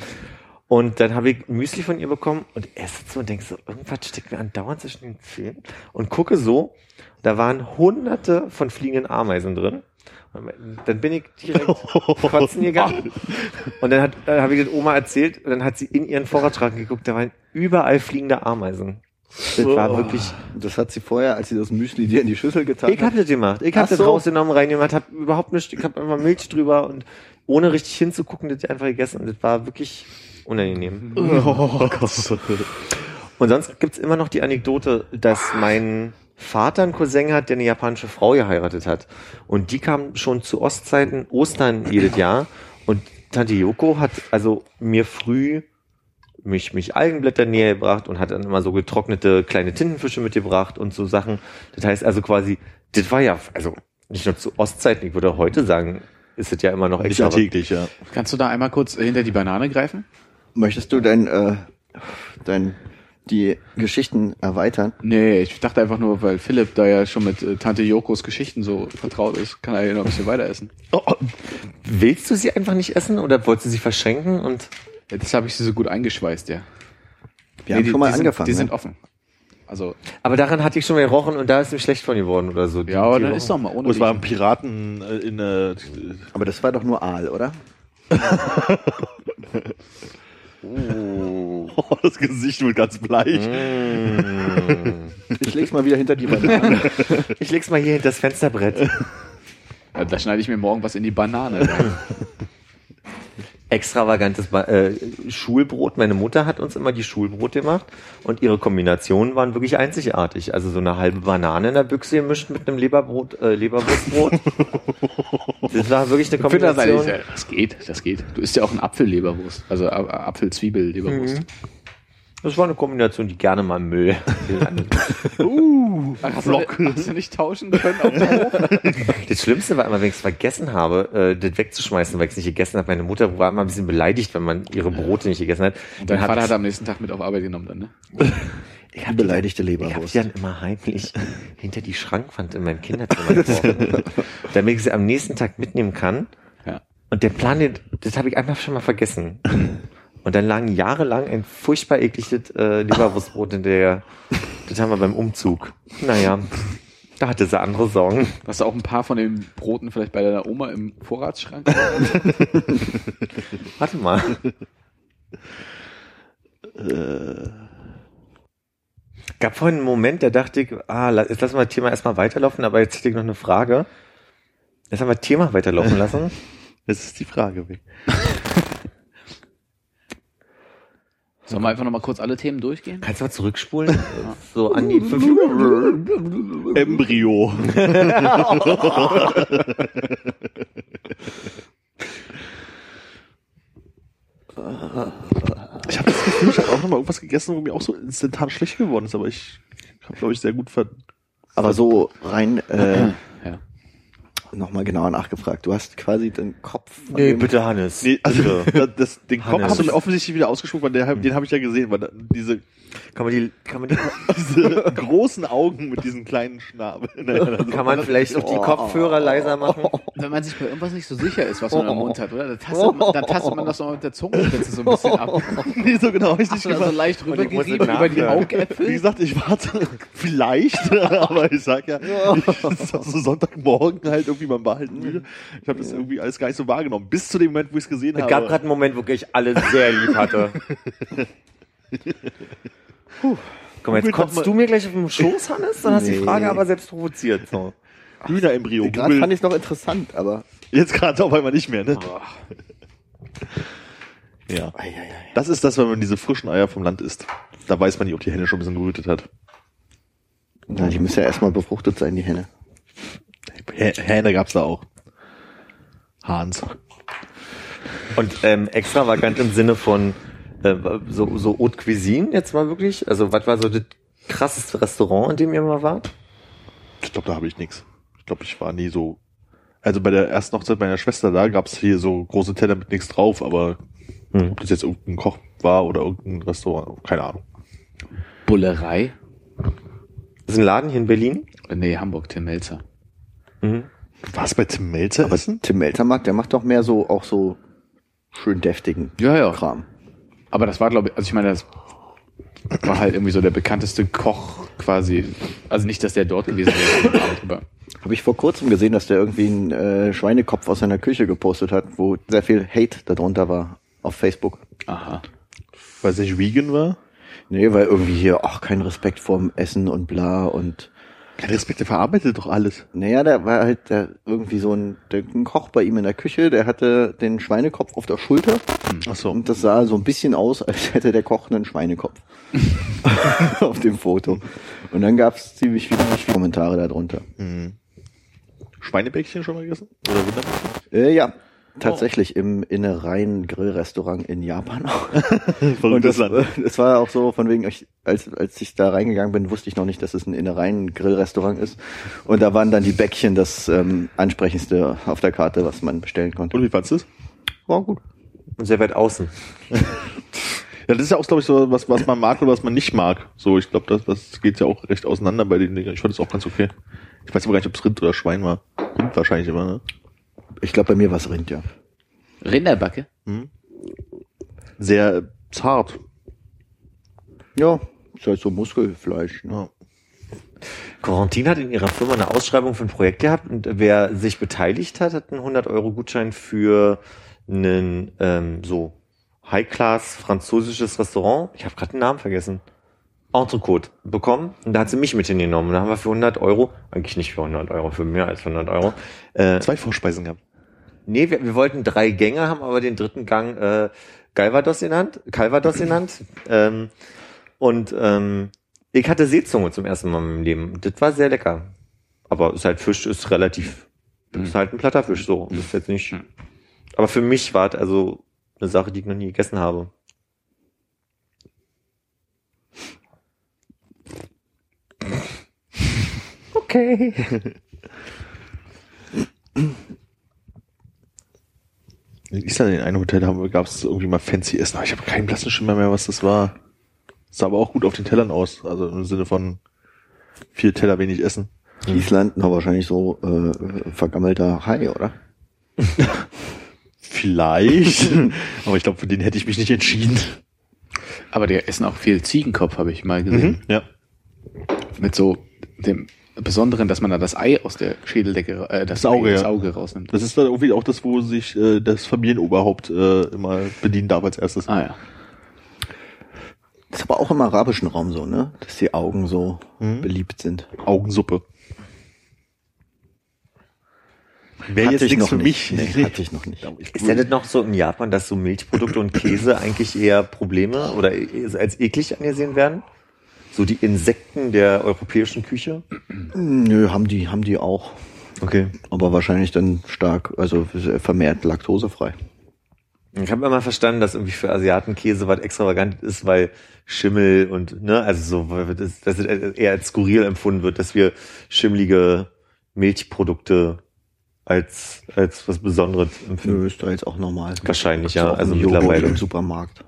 Und dann habe ich Müsli von ihr bekommen und esse so und denke so, irgendwas steckt mir andauernd zwischen den Zähnen und gucke so, da waren hunderte von fliegenden Ameisen drin. Dann bin ich direkt kotzen gegangen. Und dann hat, dann habe ich das Oma erzählt und dann hat sie in ihren Vorratsschrank geguckt, da waren überall fliegende Ameisen. Das war wirklich, Das hat sie vorher, als sie das Müsli dir in die Schüssel getan ich hat. hab das gemacht. Ich hab Ach das so. rausgenommen, reingemacht, hab überhaupt nicht, ich hab einfach Milch drüber und ohne richtig hinzugucken, das einfach gegessen. Und das war wirklich unangenehm. Oh Und sonst gibt's immer noch die Anekdote, dass mein Vater einen Cousin hat, der eine japanische Frau geheiratet hat. Und die kam schon zu Ostzeiten Ostern jedes Jahr. Und Tante Yoko hat also mir früh mich, mich Algenblätter näher gebracht und hat dann immer so getrocknete kleine Tintenfische mitgebracht und so Sachen. Das heißt also quasi, das war ja, also nicht nur zu Ostzeiten, ich würde heute sagen, ist es ja immer noch Nicht extra. alltäglich, ja. Kannst du da einmal kurz hinter die Banane greifen? Möchtest du dein, äh, dein, die Geschichten erweitern? Nee, ich dachte einfach nur, weil Philipp da ja schon mit äh, Tante Jokos Geschichten so vertraut ist, kann er ja noch ein bisschen weiter essen. Oh, oh. Willst du sie einfach nicht essen oder wolltest du sie verschenken und Ja, das habe ich sie so gut eingeschweißt, ja. Wir haben die, schon mal die angefangen. Sind, die ne? sind offen. Also, Aber daran hatte ich schon mal gerochen und da ist mir schlecht von geworden oder so. Die- ja, aber dann ist doch mal ohne Oh, es waren Riechen. Piraten äh, in äh, Aber das war doch nur Aal, oder? oh, das Gesicht wird ganz bleich. Ich leg's mal wieder hinter die Banane. Ich leg's mal hier hinter das Fensterbrett. Ja, da schneide ich mir morgen was in die Banane. Extravagantes äh, Schulbrot. Meine Mutter hat uns immer die Schulbrot gemacht und ihre Kombinationen waren wirklich einzigartig. Also so eine halbe Banane in der Büchse gemischt mit einem Leberbrot, äh, Leberwurstbrot. das war wirklich eine Kombination. äh, das geht, das geht. Du isst ja auch ein Apfelleberwurst, also äh, Apfel-Zwiebel-Leberwurst. Das war eine Kombination, die gerne mal im Müll. Uh, Hast, du, hast du nicht tauschen können auf dem Hof? Das Schlimmste war immer, wenn ich es vergessen habe, äh, das wegzuschmeißen, weil ich es nicht gegessen habe. Meine Mutter war immer ein bisschen beleidigt, wenn man ihre Brote nicht gegessen hat. Und dein Dann Vater hat am nächsten Tag mit auf Arbeit genommen dann, ne? ich, ich Die hab die beleidigte Ich habe Leberwurst. sie dann immer heimlich hinter die Schrankwand in meinem Kinderzimmer geworfen, damit ich sie am nächsten Tag mitnehmen kann. Ja. Und der Plan, den- das habe ich einfach schon mal vergessen. Und dann lagen jahrelang ein furchtbar ekliges äh, Leberwurstbrot in der, das haben wir beim Umzug. Naja, da hatte sie andere Sorgen. Hast du auch ein paar von den Broten vielleicht bei deiner Oma im Vorratsschrank? Warte mal. Gab vorhin einen Moment, da dachte ich, ah, jetzt lassen wir das Thema erstmal weiterlaufen, aber jetzt hätte ich noch eine Frage. Jetzt haben wir das Thema weiterlaufen lassen. das ist die Frage. Sollen wir einfach nochmal kurz alle Themen durchgehen? Kannst du mal zurückspulen? So an die fünf Embryo. Ich habe das Gefühl, ich habe auch noch mal irgendwas gegessen, wo mir auch so instantan schlecht geworden ist, aber ich habe, glaube ich, sehr gut ver... Aber so rein äh. Nochmal genauer nachgefragt. Du hast quasi den Kopf. Nee, bitte Hannes. Nee, also bitte. das, das, den Kopf Hannes. hast du mir offensichtlich wieder ausgespuckt, weil der, den habe ich ja gesehen, weil diese, Kann man die, kann man die, diese großen Augen mit diesen kleinen Schnabel. Naja, kann man vielleicht auch die Kopfhörer leiser machen? Wenn man sich bei irgendwas nicht so sicher ist, was man im Mund hat, oder? Dann tastet man, dann tastet man das noch mit der Zungenspitze so ein bisschen ab. nee, so genau ich nicht da so gemacht. leicht rübergerieben es über die nachhören. Wie Augäpfel? gesagt, ich warte vielleicht, aber ich sag ja, ich, das ist so Sonntagmorgen halt irgendwie, man war halt müde. Ich habe das irgendwie alles gar nicht so wahrgenommen, bis zu dem Moment, wo ich es gesehen Es habe. gab gerade einen Moment, wo ich alle sehr lieb hatte. Puh. Guck mal, jetzt kotzt du mir gleich auf den Schoß, Hannes? Dann hast du die Nee. Frage aber selbst provoziert. So. Hühnerembryo. Gerade fand ich es noch interessant, aber. Jetzt gerade auf einmal nicht mehr, ne? Ja. Das ist das, wenn man diese frischen Eier vom Land isst. Da weiß man nicht, ob die Henne schon ein bisschen gerötet hat. Na, die müssen ja erstmal befruchtet sein, die Henne. Hä- Hähne gab's da auch. Hahns. Und ähm, extravagant im Sinne von äh, so, so Haute Cuisine jetzt mal wirklich? Also was war so das krasseste Restaurant, in dem ihr mal wart? Ich glaube, da habe ich nix. Ich glaube, ich war nie so. Also bei der ersten Hochzeit meiner Schwester, da gab's hier so große Teller mit nichts drauf, aber Hm. ob das jetzt irgendein Koch war oder irgendein Restaurant, keine Ahnung. Bullerei? Das ist ein Laden hier in Berlin. Nee, Hamburg, Tim Melzer. Mhm. War es bei Tim Melzer Aber essen? Tim Melzer mag, der macht doch mehr so, auch so schön deftigen Ja, ja. Kram. Aber das war, glaube ich, also ich meine, das war halt irgendwie so der bekannteste Koch quasi. Also nicht, dass der dort gewesen wäre, aber Habe ich vor kurzem gesehen, dass der irgendwie einen äh, Schweinekopf aus seiner Küche gepostet hat, wo sehr viel Hate darunter war auf Facebook. aha. Weil es nicht vegan war? Nee, weil irgendwie hier, ach, kein Respekt vorm Essen und bla und Kein Respekt, der verarbeitet doch alles. naja, da war halt der, irgendwie so ein, der, ein Koch bei ihm in der Küche, der hatte den Schweinekopf auf der Schulter Ach so. und das sah so ein bisschen aus, als hätte der Koch einen Schweinekopf auf dem Foto. Und dann gab es ziemlich viele Kommentare darunter. Schweinebäckchen schon mal gegessen? Oder Rinderbäckchen? Äh, ja, tatsächlich im Innereien Grillrestaurant in Japan auch. Und das, Land. das war auch so von wegen, ich, als, als ich da reingegangen bin, wusste ich noch nicht, dass es ein Innereien Grillrestaurant ist. Und da waren dann die Bäckchen das ähm, ansprechendste auf der Karte, was man bestellen konnte. Und wie fandst du es? War gut. Und sehr weit außen. Ja, das ist ja auch, glaube ich, so was, was man mag oder was man nicht mag. So, ich glaube, das, das geht ja auch recht auseinander bei den Dingen. Ich fand es auch ganz okay. Ich weiß aber gar nicht, ob es Rind oder Schwein war. Rind wahrscheinlich immer, ne? Ich glaube, bei mir war es Rind, ja. Rinderbacke? Sehr zart. Ja, ist halt so Muskelfleisch. Ne? Ja. Corentin hat in ihrer Firma eine Ausschreibung für ein Projekt gehabt und wer sich beteiligt hat, hat einen 100-Euro-Gutschein für einen ähm, so High-Class französisches Restaurant. Ich habe gerade den Namen vergessen. Entrecote bekommen und da hat sie mich mit hingenommen. Und da haben wir für 100 Euro, eigentlich nicht für 100 Euro, für mehr als 100 Euro, äh, Zwei Vorspeisen gehabt. Nee, wir, wir wollten drei Gänge, haben aber den dritten Gang äh, Galvados genannt, Calvados genannt. Ähm, und ähm, ich hatte Seezunge zum ersten Mal in meinem Leben. Das war sehr lecker. Aber ist halt Fisch ist relativ, ist halt ein platter Fisch so. Das ist jetzt nicht. Aber für mich war es also eine Sache, die ich noch nie gegessen habe. Okay. In Island in einem Hotel haben gab es irgendwie mal fancy Essen, aber ich habe keinen blassen Schimmer mehr, was das war. Sah aber auch gut auf den Tellern aus. Also im Sinne von viel Teller, wenig Essen. Island, na wahrscheinlich so äh, vergammelter Hai, oder? Vielleicht. aber ich glaube, für den hätte ich mich nicht entschieden. Aber die essen auch viel Ziegenkopf, habe ich mal gesehen. Ja. Mit so dem Besonderen, dass man da das Ei aus der Schädeldecke, äh, das, Das Auge, Ei, das. Auge rausnimmt. Das ist dann irgendwie auch das, wo sich äh, das Familienoberhaupt äh, immer bedienen darf als erstes. Ah ja. Das ist aber auch im arabischen Raum so, ne? Dass die Augen so Mhm. beliebt sind. Augensuppe. Wäre Hatte jetzt ich nichts noch für nicht. mich. Nee, hatte ich noch nicht. Ich- Ist ja das noch so in Japan, dass so Milchprodukte und Käse eigentlich eher Probleme oder als eklig angesehen werden? So die Insekten der europäischen Küche? Nö, haben die, haben die auch. Okay. Aber wahrscheinlich dann stark, also vermehrt laktosefrei. Ich habe immer verstanden, dass irgendwie für Asiaten Käse was extravagant ist, weil Schimmel und, ne, also so, weil das, dass es eher als skurril empfunden wird, dass wir schimmelige Milchprodukte als, als was Besonderes empfinden. Nö, ist da jetzt auch normal. Wahrscheinlich, ja, also mittlerweile. im Supermarkt.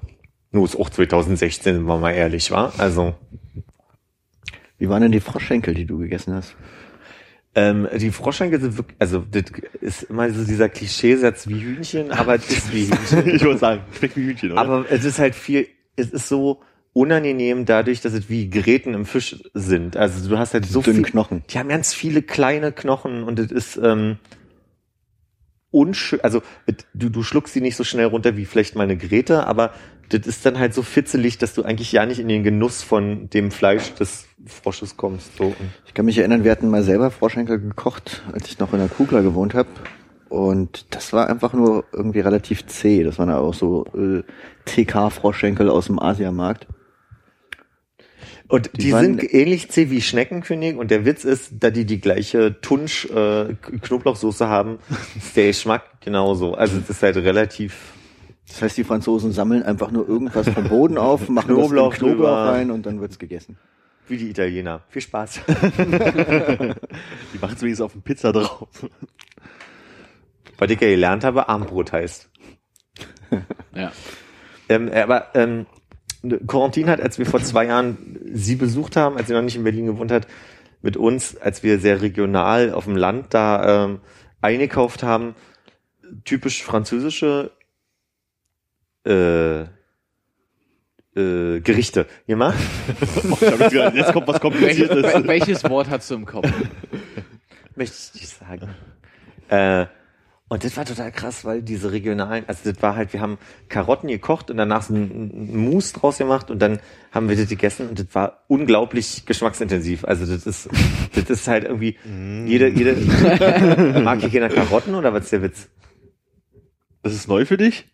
Nur ist auch 2016, wenn man mal ehrlich war. Also, Wie waren denn die Froschschenkel, die du gegessen hast? ähm, die Froschschenkel sind wirklich, also, das ist immer so dieser Klischeesatz wie Hühnchen, aber es ist wie Hühnchen. ich würde sagen, schmeckt wie Hühnchen, oder? Aber es ist halt viel, es ist so unangenehm dadurch, dass es wie Gräten im Fisch sind. Also du hast halt so Dünnen viel Knochen. Die haben ganz viele kleine Knochen und es ist, ähm, unschön, also du, du schluckst sie nicht so schnell runter wie vielleicht meine Grete, aber das ist dann halt so fitzelig, dass du eigentlich ja nicht in den Genuss von dem Fleisch des Frosches kommst. So. Ich kann mich erinnern, wir hatten mal selber Froschenkel gekocht, als ich noch in der Kugler gewohnt habe. Und das war einfach nur irgendwie relativ zäh. Das waren ja auch so äh, TK-Froschenkel aus dem Asiamarkt. Und die, Die sind ähnlich zäh wie Schneckenkönig und der Witz ist, da die die gleiche Tunsch äh, Knoblauchsoße haben, ist der Geschmack genauso. Also es ist halt relativ Das heißt, die Franzosen sammeln einfach nur irgendwas vom Boden auf, machen Knoblauch das in Knoblauch rein und dann wird's gegessen. wie die Italiener. Viel Spaß. Die machen es wenigstens auf dem Pizza drauf. Was ich ja gelernt habe, Armbrot heißt. Ja. Ähm, aber ähm, Corentin hat, als wir vor zwei Jahren sie besucht haben, als sie noch nicht in Berlin gewohnt hat, mit uns, als wir sehr regional auf dem Land da ähm, eingekauft haben, typisch französische äh, äh, Gerichte. Gemacht? Ich hab jetzt gedacht, Jetzt kommt was Welches, Kompliziertes. wel- welches Wort hast du im Kopf? Möchte ich nicht sagen. Äh, und das war total krass, weil diese regionalen, also das war halt, wir haben Karotten gekocht und danach so ein Mousse draus gemacht und dann haben wir das gegessen und das war unglaublich geschmacksintensiv. Also das ist, das ist halt irgendwie, jede, jede, mag hier keiner Karotten oder was ist der Witz? Das ist neu für dich?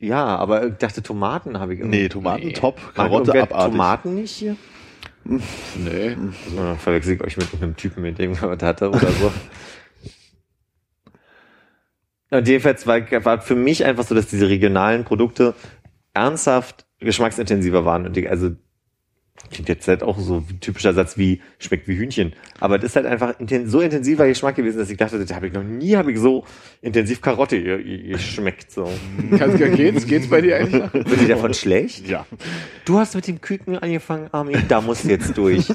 Ja, aber ich dachte Tomaten habe ich irgendwie. Nee, Tomaten Nee. top, Mag Karotte irgendwer abartig. Tomaten nicht hier? Nee. Also, verwechsel ich euch mit einem Typen, mit dem ich was hatte oder so. Und jedenfalls war, war für mich einfach so, dass diese regionalen Produkte ernsthaft geschmacksintensiver waren. Und die, also klingt jetzt halt auch so ein typischer Satz wie schmeckt wie Hühnchen. Aber das ist halt einfach inten so intensiver Geschmack gewesen, dass ich dachte, das habe ich noch nie, habe ich so intensiv Karotte ge- ge- geschmeckt. So. Kann, geht's? Geht's bei dir eigentlich? Wird dir davon schlecht? Ja. Du hast mit dem Küken angefangen, Armin. Da musst du jetzt durch.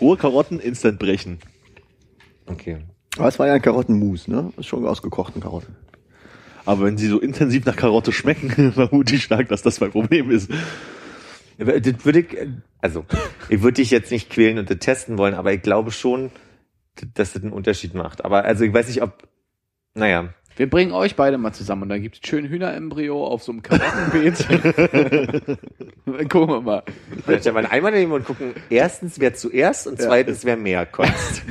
Rohe Karotten instant brechen. Okay. Aber es war ja ein Karottenmus, ne? Ist schon ausgekochten Karotten. Aber wenn sie so intensiv nach Karotte schmecken, vermute ich stark, dass das mein Problem ist. Das würde ich, also, ich würde dich jetzt nicht quälen und das testen wollen, aber ich glaube schon, dass das einen Unterschied macht. Aber also ich weiß nicht, ob, naja, Wir bringen euch beide mal zusammen und dann gibt's schön Hühnerembryo auf so einem Karottenbeet. Dann Gucken wir mal. vielleicht ja mal einmal nehmen und gucken, erstens wer zuerst und zweitens wer mehr kotzt.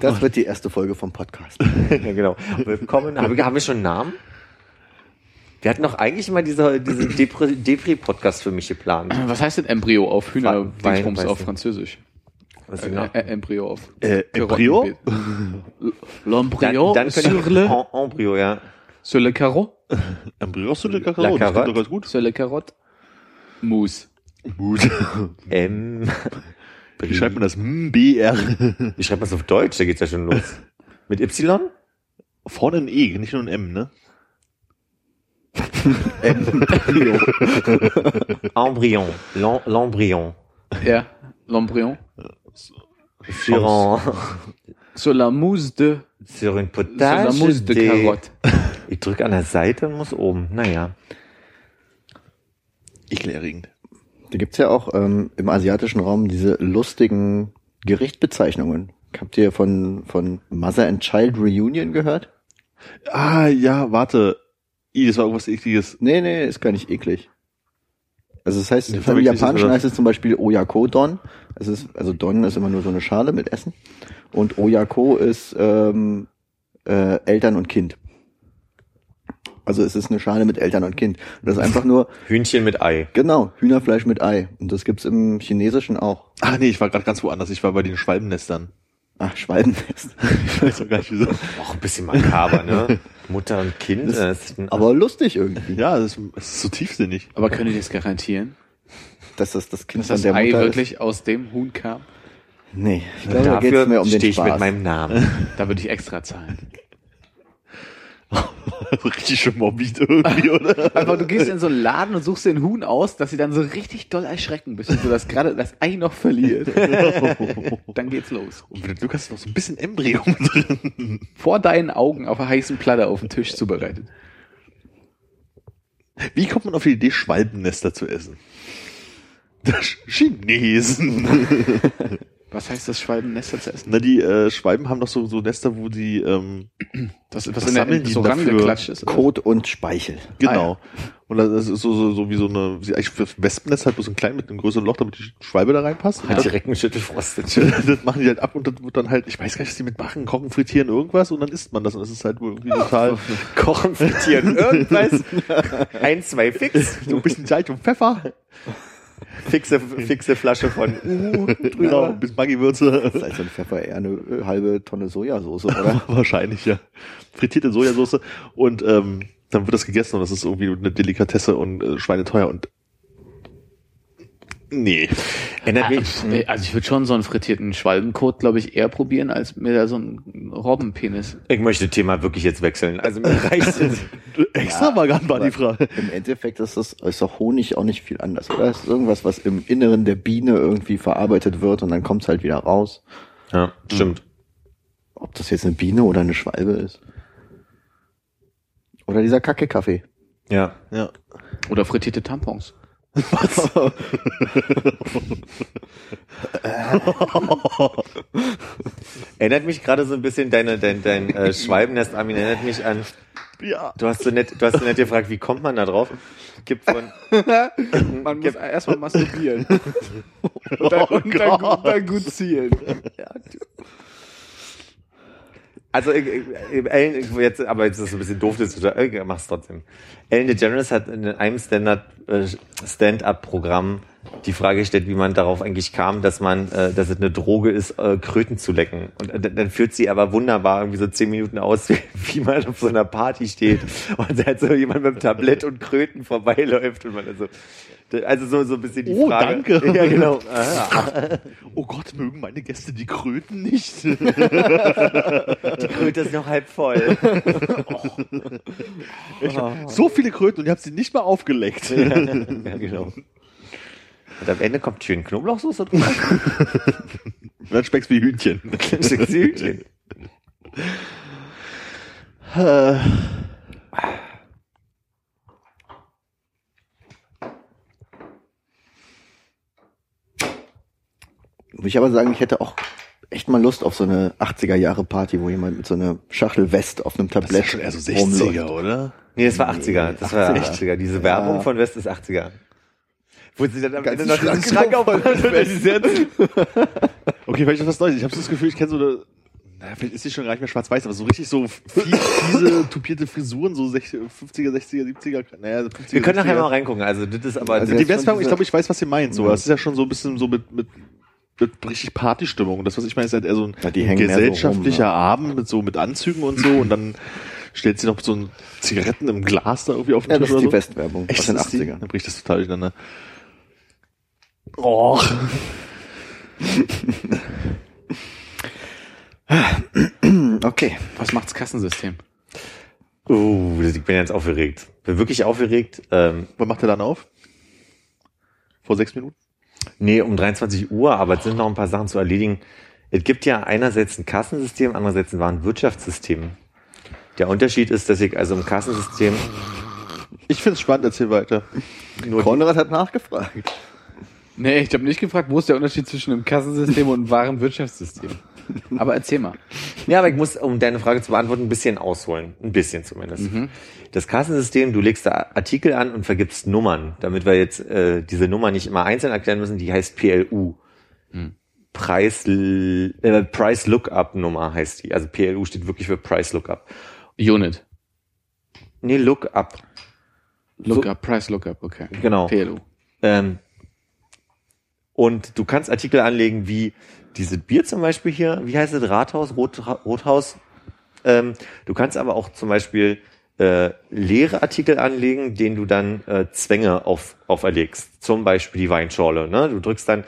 Das wird die erste Folge vom Podcast. ja, genau. Willkommen. Haben wir, haben wir schon einen Namen? Wir hatten doch eigentlich immer diese, diesen Depri- Depri-Podcast für mich geplant. Was heißt denn Embryo auf Wein- Hühner-Dingsbums weiß auf nicht. Französisch? Was Äh, äh, Embryo auf Äh, Embryo? Karottenbeet. Dann, L'embryo dann sur le, en, Embryo, ja. sur le carreau, Embryo den La Kakao? Das klingt doch ganz gut. sur le carotte, Mousse. Gut. M. Wie schreibt man das? M, B, R. Wie schreibt man es auf Deutsch? Da geht's ja schon los. Mit Y? Vorne ein E, nicht nur ein M, ne? Embryon. L'em- L'embryon. Ja, l'embryon. Sur, un- Sur la mousse de, sur une sur la potage mousse de de- carotte. Ich drücke an der Seite und muss oben. Naja. Ekelerregend. Da gibt's ja auch ähm, im asiatischen Raum diese lustigen Gerichtbezeichnungen. Habt ihr von, von Mother and Child Reunion gehört? Ah, ja, warte. I, das war irgendwas ekliges. Nee, nee, ist gar nicht eklig. Also das heißt, Nee, im das, Japanischen heißt es zum Beispiel Oyako Don. Es ist, also Don ist immer nur so eine Schale mit Essen. Und Oyako ist ähm, äh, Eltern und Kind. Also es ist eine Schale mit Eltern und Kind. Und das ist einfach nur, Hühnchen mit Ei. genau, Hühnerfleisch mit Ei. Und das gibt's im Chinesischen auch. Ah, nee, ich war gerade ganz woanders. Ich war bei den Schwalbennestern. Ach, Schwalbennest. Ich weiß auch gar nicht, wieso. Auch ein bisschen makaber, ne? Mutter und Kind. Das ist Aber lustig irgendwie, Ja, das ist, ist so tiefsinnig. Aber könnt ihr das garantieren? dass das das Kind Dass von das der Ei Mutter wirklich aus dem Huhn kam? ist. Nee, ich glaube, da dafür geht's mehr um den stehe ich Spaß. mit meinem Namen. Da würde ich extra zahlen. Richtig schön morbid irgendwie, oder? Einfach, du gehst in so einen Laden und suchst den Huhn aus, dass sie dann so richtig doll erschrecken, bis du das gerade das Ei noch verliert. Dann geht's los. Und Glück hast, noch so ein bisschen Embryo mit drin. Vor deinen Augen auf einer heißen Platte auf dem Tisch zubereitet. Wie kommt man auf die Idee, Schwalbennester zu essen? Das Chinesen. Was heißt das, Schwalbennester zu essen? Na, die äh, Schwalben haben doch so, so Nester, wo die ähm, Das, was, Was in der, sammeln die so dafür? rangeklatscht ist. Kot und Speichel. Genau. Und das ist so, so, so wie so eine, eigentlich für Wespennest halt bloß ein klein mit einem größeren Loch, damit die Schwalbe da reinpasst. Hat das, direkt einen Schüttelfrost. das machen die halt ab und das wird dann halt, ich weiß gar nicht, was die mitmachen, kochen, frittieren, irgendwas und dann isst man das und das ist halt irgendwie total, Kochen, frittieren, irgendwas. Ein, zwei Fix. so ein bisschen Salz und Pfeffer. Fixe, fixe Flasche von Genau, drüber. bisschen Maggi-Würze. So ein Pfeffer eher eine äh, halbe Tonne Sojasauce, oder? Wahrscheinlich, ja. Frittierte Sojasauce und ähm, dann wird das gegessen und das ist irgendwie eine Delikatesse und äh, schweineteuer und nee. Erinnert mich, Nee, Also ich würde schon so einen frittierten Schwalbenkot, glaube ich, eher probieren, als mir da so einen Robbenpenis. ich möchte Thema wirklich jetzt wechseln. Also mir reicht es. Extravagant war die Frage. Im Endeffekt ist das, ist doch Honig auch nicht viel anders, oder? Es ist irgendwas, was im Inneren der Biene irgendwie verarbeitet wird und dann kommt es halt wieder raus. Ja, stimmt. Ob das jetzt eine Biene oder eine Schwalbe ist. Oder dieser Kacke-Kaffee. Ja. Ja. Oder frittierte Tampons. Erinnert mich gerade so ein bisschen deine, dein, dein äh, Schwalbennest, Armin, erinnert mich an, Ja. du hast so nett, du hast so nett gefragt, wie kommt man da drauf? Gibt von, Man muss erstmal masturbieren. und dann, und dann, gut- dann gut zielen. Also ich, ich, Ellen, ich, jetzt, aber jetzt ist es ein bisschen doof, das ich mach's trotzdem. Ellen DeGeneres hat in einem äh, Stand-up-Programm die Frage gestellt, wie man darauf eigentlich kam, dass man, äh, dass es eine Droge ist, äh, Kröten zu lecken. Und äh, dann führt sie aber wunderbar irgendwie so zehn Minuten aus, wie, man auf so einer Party steht und halt so jemand mit einem Tablett und Kröten vorbeiläuft und man also, also so, so ein bisschen die Oh, Frage. danke. Ja, genau. Oh Gott, mögen meine Gäste die Kröten nicht? die Kröte ist noch halb voll. so viele Kröten und ihr habt sie nicht mal aufgeleckt. ja, genau. Und am Ende kommt schön Knoblauchsoße drauf. Und dann schmeckst du wie Hühnchen. Hühnchen. Muss ich aber sagen, ich hätte auch echt mal Lust auf so eine 80er Jahre Party, wo jemand mit so einer Schachtel West auf einem Das Tablett ist schon eher so rumläuft. 60er, oder? Nee, das war 80er. Das war 80er. 80er. Diese Werbung Ja. von West ist 80er. Wo sie dann am Ganzen Ende noch diesen Schrank aufmachen und. Okay, vielleicht ist was Neues. Ich habe so das Gefühl, ich kenne so eine, naja, vielleicht ist sie schon gar nicht mehr schwarz-weiß, aber so richtig so diese tupierte Frisuren, so 60, 50er, 60er, 70er, naja, 50er, Wir können nachher 60er. mal reingucken. Also das ist aber... Also das, Die Westfalen, ich glaube, ich weiß, was ihr meint. So, Ja. das ist ja schon so ein bisschen so mit, mit richtig Partystimmung. Und das, was ich meine, ist halt eher so ein Ja, mehr so gesellschaftlicher rum, Abend mit so mit Anzügen und so und dann stellt sie noch so ein Zigaretten im Glas da irgendwie auf den Ja, Tisch das ist oder die so. Westwerbung Echt, aus den das ist die? 80ern. Dann bricht das total durcheinander. Oh. Okay. Was macht's Kassensystem? uh, ich bin jetzt aufgeregt. Bin wirklich aufgeregt. Ähm, Wann macht er dann auf? Vor sechs Minuten? Nee, um 23 Uhr, aber es sind noch ein paar Sachen zu erledigen. Es gibt ja einerseits ein Kassensystem, andererseits ein Warenwirtschaftssystem. Der Unterschied ist, dass ich also im Kassensystem Ich find's spannend, erzähl weiter. nur Konrad hat nachgefragt. Nee, ich habe nicht gefragt, wo ist der Unterschied zwischen einem Kassensystem und einem wahren Wirtschaftssystem. Aber erzähl mal. Ja, aber ich muss, um deine Frage zu beantworten, ein bisschen ausholen. Ein bisschen zumindest. Das Kassensystem, du legst da Artikel an und vergibst Nummern, damit wir jetzt äh, diese Nummer nicht immer einzeln erklären müssen, die heißt PLU. Preis, äh, Price Lookup Nummer heißt die. Also PLU steht wirklich für Price Lookup. Unit. Nee, Lookup. Lookup, Price Lookup, okay. Genau. PLU. Ähm, und du kannst Artikel anlegen wie diese Bier zum Beispiel hier, wie heißt es, Rathaus, Rot, Rothaus. Ähm, du kannst aber auch zum Beispiel äh, leere Artikel anlegen, denen du dann äh, Zwänge auf, auferlegst. Zum Beispiel die Weinschorle. Ne? Du drückst dann,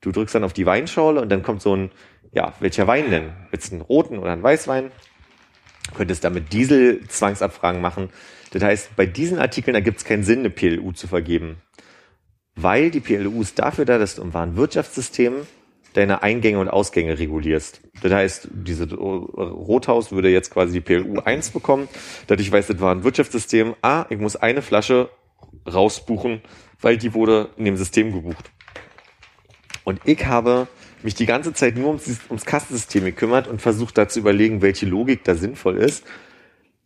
du drückst dann auf die Weinschorle und dann kommt so ein, ja, welcher Wein denn? Willst du einen roten oder einen Weißwein? Könntest damit Diesel-Zwangsabfragen machen. Das heißt, bei diesen Artikeln ergibt es keinen Sinn, eine PLU zu vergeben weil die PLU ist dafür da, dass du im Warenwirtschaftssystem deine Eingänge und Ausgänge regulierst. Das heißt, diese Rothaus würde jetzt quasi die PLU 1 bekommen. Dadurch weiß das Warenwirtschaftssystem, ah, ich muss eine Flasche rausbuchen, weil die wurde in dem System gebucht. Und ich habe mich die ganze Zeit nur ums, ums Kassensystem gekümmert und versucht da zu überlegen, welche Logik da sinnvoll ist.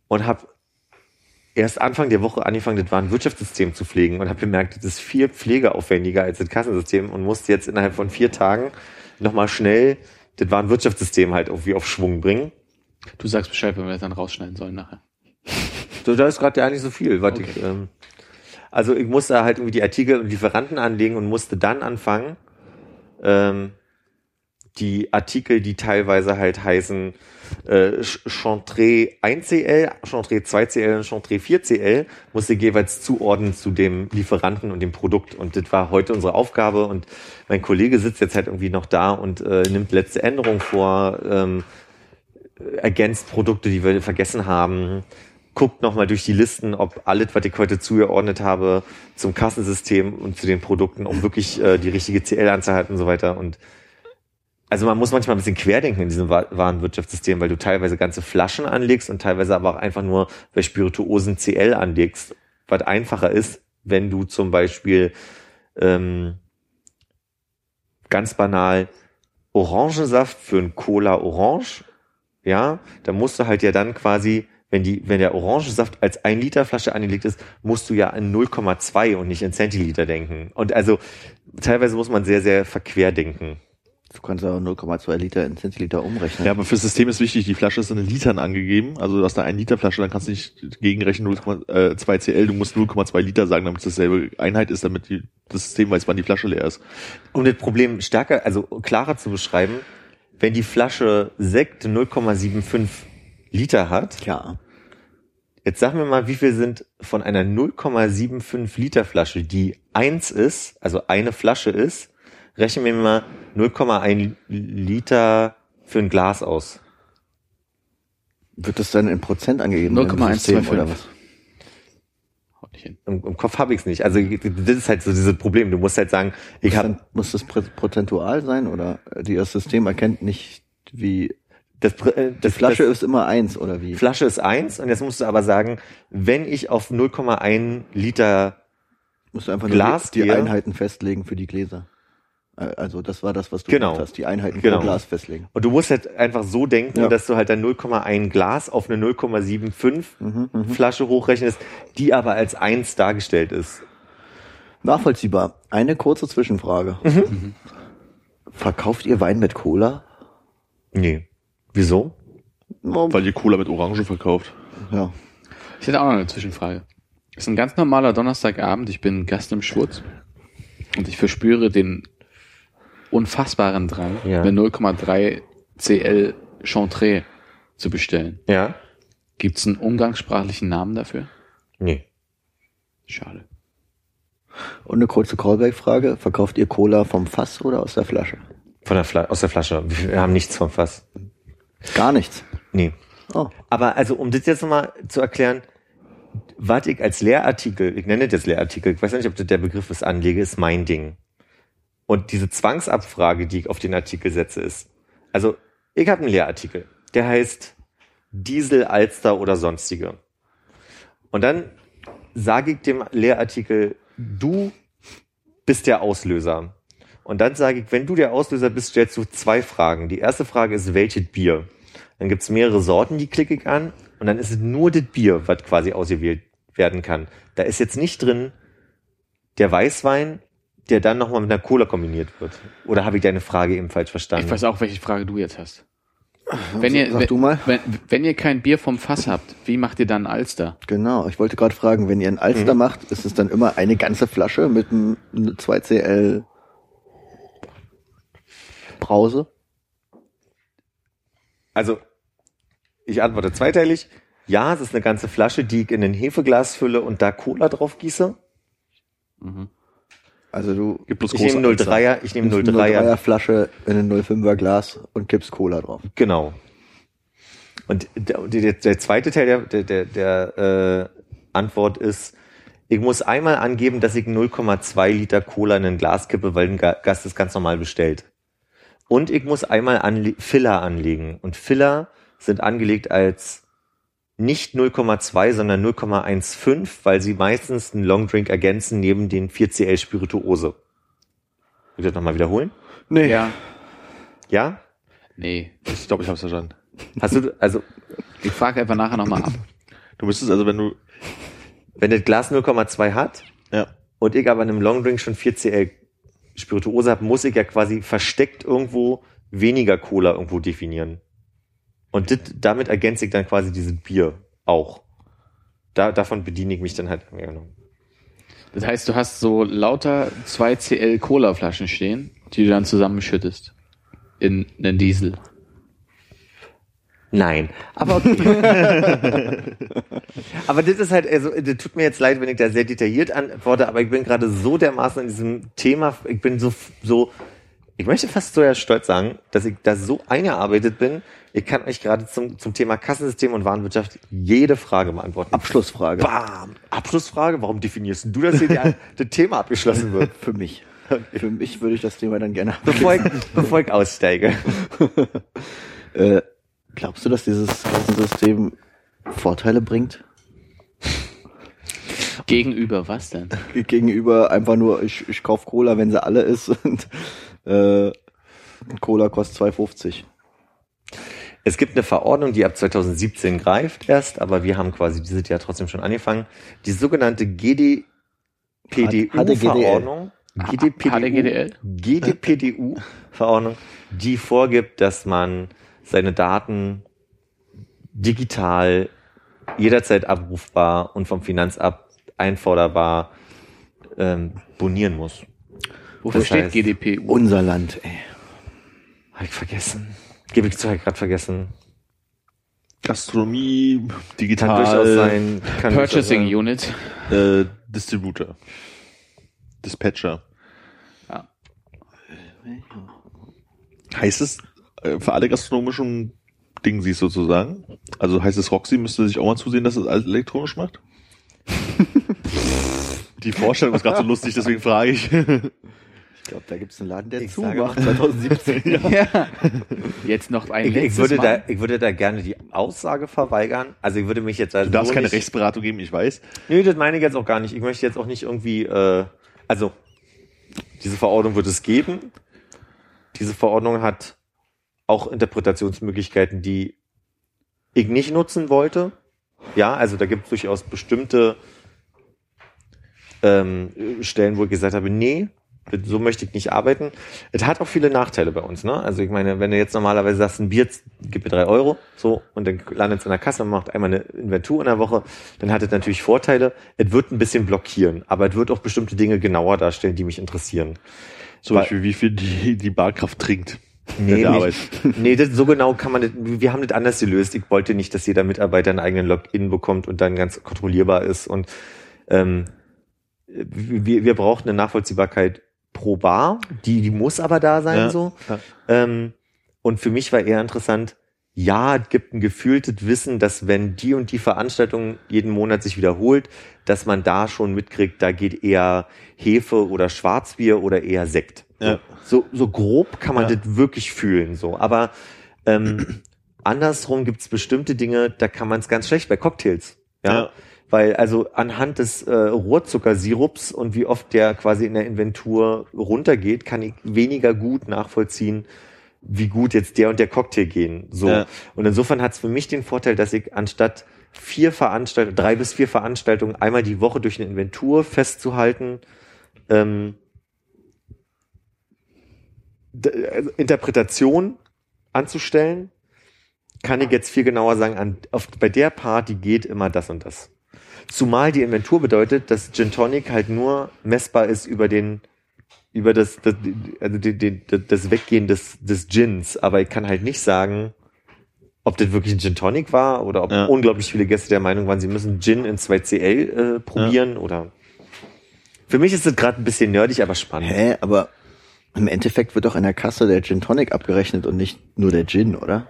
Und habe erst Anfang der Woche angefangen, das war ein Wirtschaftssystem zu pflegen und habe gemerkt, das ist viel pflegeaufwendiger als das Kassensystem und musste jetzt innerhalb von vier Tagen nochmal schnell das war ein Wirtschaftssystem halt irgendwie auf Schwung bringen. Du sagst Bescheid, wenn wir das dann rausschneiden sollen nachher. So, da ist gerade ja nicht so viel. Was ich, ähm, also ich musste halt irgendwie die Artikel und Lieferanten anlegen und musste dann anfangen, ähm, die Artikel, die teilweise halt heißen äh, Chantre 1CL, Chantre 2CL und Chantre 4CL, musste jeweils zuordnen zu dem Lieferanten und dem Produkt. Und das war heute unsere Aufgabe. Und mein Kollege sitzt jetzt halt irgendwie noch da und äh, nimmt letzte Änderungen vor, ähm, ergänzt Produkte, die wir vergessen haben, guckt nochmal durch die Listen, ob alles, was ich heute zugeordnet habe, zum Kassensystem und zu den Produkten, um wirklich äh, die richtige CL-Anzahl hat und so weiter. Und also man muss manchmal ein bisschen querdenken in diesem Wa- Warenwirtschaftssystem, weil du teilweise ganze Flaschen anlegst und teilweise aber auch einfach nur bei Spirituosen CL anlegst, was einfacher ist, wenn du zum Beispiel ähm, ganz banal Orangensaft für ein Cola Orange, ja, da musst du halt ja dann quasi, wenn die, wenn der Orangensaft als ein Liter Flasche angelegt ist, musst du ja in 0,2 und nicht in Zentiliter denken. Und also teilweise muss man sehr, sehr verquer denken. Du kannst auch 0,2 Liter in Zentiliter umrechnen. Ja, aber fürs System ist wichtig, die Flasche ist in Litern angegeben. Also du hast da eine Liter Flasche, dann kannst du nicht gegenrechnen 0,2 CL, du musst 0,2 Liter sagen, damit es dasselbe Einheit ist, damit die, das System weiß, wann die Flasche leer ist. Um das Problem stärker, also klarer zu beschreiben, wenn die Flasche Sekt 0,75 Liter hat, Ja. jetzt sag mir mal, wie viel sind von einer 0,75 Liter Flasche, die eins ist, also eine Flasche ist, rechnen wir mal 0,1 Liter für ein Glas aus. Wird das dann in Prozent angegeben? im System, 0,125. oder was? Haut nicht hin. Im, im Kopf habe ich es nicht. Also das ist halt so dieses Problem. Du musst halt sagen, ich Muss, habe muss das prozentual sein oder die, das System erkennt nicht, wie das, äh, die das Flasche das, ist immer eins oder wie? Flasche ist eins und jetzt musst du aber sagen, wenn ich auf 0,1 Liter Musst du einfach Glas nur die, die dir- Einheiten festlegen für die Gläser. Also das war das, was du Genau. gemacht hast, die Einheiten Genau. pro Glas festlegen. Und du musst halt einfach so denken, Ja. dass du halt dann 0,1 Glas auf eine 0,75 Flasche hochrechnest, die aber als eins dargestellt ist. Nachvollziehbar. Eine kurze Zwischenfrage. Mhm. Verkauft ihr Wein mit Cola? Nee. Wieso? Weil ihr Cola mit Orange verkauft. ja. Ich hätte auch noch eine Zwischenfrage. Es ist ein ganz normaler Donnerstagabend, ich bin Gast im Schwurz und ich verspüre den unfassbaren Drang, Ja. mir 0,3 CL Chantre zu bestellen. Ja? Gibt es einen umgangssprachlichen Namen dafür? Nee. Schade. Und eine kurze Callback-Frage. Verkauft ihr Cola vom Fass oder aus der Flasche? Von der Fla aus der Flasche. Wir haben nichts vom Fass. Gar nichts. Nee. Oh. Aber also, um das jetzt nochmal zu erklären, was ich als Lehrartikel, ich nenne das jetzt Lehrartikel, ich weiß nicht, ob das der Begriff ist, anlege, ist mein Ding. Und diese Zwangsabfrage, die ich auf den Artikel setze, ist, also ich habe einen Lehrartikel, der heißt Diesel, Alster oder sonstige. Und dann sage ich dem Lehrartikel, du bist der Auslöser. Und dann sage ich, wenn du der Auslöser bist, stellst du zwei Fragen. Die erste Frage ist, welches Bier? Dann gibt's mehrere Sorten, die klicke ich an. Und dann ist es nur das Bier, was quasi ausgewählt werden kann. Da ist jetzt nicht drin der Weißwein, der dann nochmal mit einer Cola kombiniert wird. Oder habe ich deine Frage eben falsch verstanden? Ich weiß auch, welche Frage du jetzt hast. Wenn ihr, Sag wenn, du mal. Wenn, wenn ihr kein Bier vom Fass habt, wie macht ihr dann Alster? Genau. Ich wollte gerade fragen, wenn ihr einen Alster Mhm. macht, ist es dann immer eine ganze Flasche mit einem 2CL Brause? Also, ich antworte zweiteilig. Ja, es ist eine ganze Flasche, die ich in ein Hefeglas fülle und da Cola drauf gieße. Also du Gibt bloß Ich nehme Alster. 03er, ich nehme nimmst eine 03er. 03er Flasche in ein 05er Glas und kippst Cola drauf. Genau. Und der, der, der zweite Teil der, der, der, der äh, Antwort ist, ich muss einmal angeben, dass ich 0,2 Liter Cola in ein Glas kippe, weil ein Ga- Gast es ganz normal bestellt. Und ich muss einmal anle Filler anlegen. Und Filler sind angelegt als nicht 0,2, sondern 0,15, weil sie meistens einen Longdrink ergänzen neben den 4CL Spirituose. Will ich das nochmal wiederholen? Nee. Ja. Ja? Nee. Ich glaube, ich habe es verstanden. Hast du, also, Ich frage einfach nachher nochmal ab. Du müsstest also, wenn du, wenn das Glas 0,2 hat ja, und ich aber in einem Longdrink schon 4 CL Spirituose habe, muss ich ja quasi versteckt irgendwo weniger Cola irgendwo definieren. Und dit, damit ergänze ich dann quasi dieses Bier auch. Da, davon bediene ich mich dann halt. Genau. Das heißt, du hast so lauter 2CL Cola-Flaschen stehen, die du dann zusammenschüttest. In einen Diesel. Nein, aber okay. aber das ist halt, also, das tut mir jetzt leid, wenn ich da sehr detailliert antworte, aber ich bin gerade so dermaßen in diesem Thema, ich bin so, so, ich möchte fast so ja stolz sagen, dass ich da so eingearbeitet bin. Ich kann euch gerade zum, zum Thema Kassensystem und Warenwirtschaft jede Frage beantworten. Abschlussfrage. Bam! Abschlussfrage, warum definierst du, dass hier das Thema abgeschlossen wird? Für mich. Für mich würde ich das Thema dann gerne Bevor ich, bevor ich aussteige. Äh, glaubst du, dass dieses Kassensystem Vorteile bringt? Gegenüber was denn? Gegenüber einfach nur, ich, ich kauf Cola, wenn sie alle ist und äh, Cola kostet 2,50. Es gibt eine Verordnung, die ab 2017 greift erst, aber wir haben quasi dieses Jahr trotzdem schon angefangen. Die sogenannte GDPDU-Verordnung. HDGDL? GDPDU-Verordnung, die vorgibt, dass man seine Daten digital jederzeit abrufbar und vom Finanzamt einforderbar ähm, bonieren muss. Wofür Das steht heißt- GDP? Unser Land, ey. Hab ich vergessen. Gebe ich ich gerade vergessen. Gastronomie, Kann digital, durchaus sein. Kann Purchasing durchaus sein. Unit. Äh, Distributor, Dispatcher. Ja. Heißt es äh, für alle gastronomischen Dinge sie sozusagen? Also heißt es, Roxy müsste sich auch mal zusehen, dass es alles elektronisch macht? Die Vorstellung ist gerade so lustig, deswegen frage ich. Ich glaube, da gibt's einen Laden, der Ich zumacht. sage 2017. Ja. Jetzt noch ein Ich, ich, würde Mal. da, ich würde da gerne die Aussage verweigern. Also ich würde mich jetzt also Du darfst keine nicht, Rechtsberatung geben, ich weiß. Nee, das meine ich jetzt auch gar nicht. Ich möchte jetzt auch nicht irgendwie, äh, also diese Verordnung wird es geben. Diese Verordnung hat auch Interpretationsmöglichkeiten, die ich nicht nutzen wollte. Ja, also da gibt es durchaus bestimmte ähm, Stellen, wo ich gesagt habe, nee, so möchte ich nicht arbeiten. Es hat auch viele Nachteile bei uns. Ne? Also ich meine, wenn du jetzt normalerweise sagst, ein Bier, gib mir drei Euro, so, und dann landet es in der Kasse und macht einmal eine Inventur in der Woche, dann hat es natürlich Vorteile. Es wird ein bisschen blockieren, aber es wird auch bestimmte Dinge genauer darstellen, die mich interessieren. Zum Weil- Beispiel, wie viel die, die Barkraft trinkt. Nee, Arbeit. nee das, so genau kann man das, wir haben das anders gelöst. Ich wollte nicht, dass jeder Mitarbeiter einen eigenen Login bekommt und dann ganz kontrollierbar ist. Und ähm, wir, wir brauchen eine Nachvollziehbarkeit pro Bar, die, die muss aber da sein Ja, so. ja. Ähm, und für mich war eher interessant, ja, es gibt ein gefühltes Wissen, dass wenn die und die Veranstaltung jeden Monat sich wiederholt, dass man da schon mitkriegt, da geht eher Hefe oder Schwarzbier oder eher Sekt. So, Ja. so, so grob kann man das wirklich fühlen. So, aber ähm, andersrum gibt es bestimmte Dinge, da kann man es ganz schlecht bei Cocktails. Ja. Weil also anhand des äh, Rohrzuckersirups und wie oft der quasi in der Inventur runtergeht, kann ich weniger gut nachvollziehen, wie gut jetzt der und der Cocktail gehen. So. Ja. Und insofern hat es für mich den Vorteil, dass ich anstatt vier Veranstaltungen, drei bis vier Veranstaltungen einmal die Woche durch eine Inventur festzuhalten, ähm, also Interpretation anzustellen, kann ich jetzt viel genauer sagen, an, auf, bei der Party geht immer das und das. Zumal die Inventur bedeutet, dass Gin Tonic halt nur messbar ist über den, über das, das also die, die, das Weggehen des, des Gins, aber ich kann halt nicht sagen, ob das wirklich ein Gin Tonic war oder ob Ja. unglaublich viele Gäste der Meinung waren, sie müssen Gin in 2CL äh, probieren oder. Für mich ist das gerade ein bisschen nerdig, aber spannend. Hä, aber im Endeffekt wird doch an der Kasse der Gin Tonic abgerechnet und nicht nur der Gin, oder?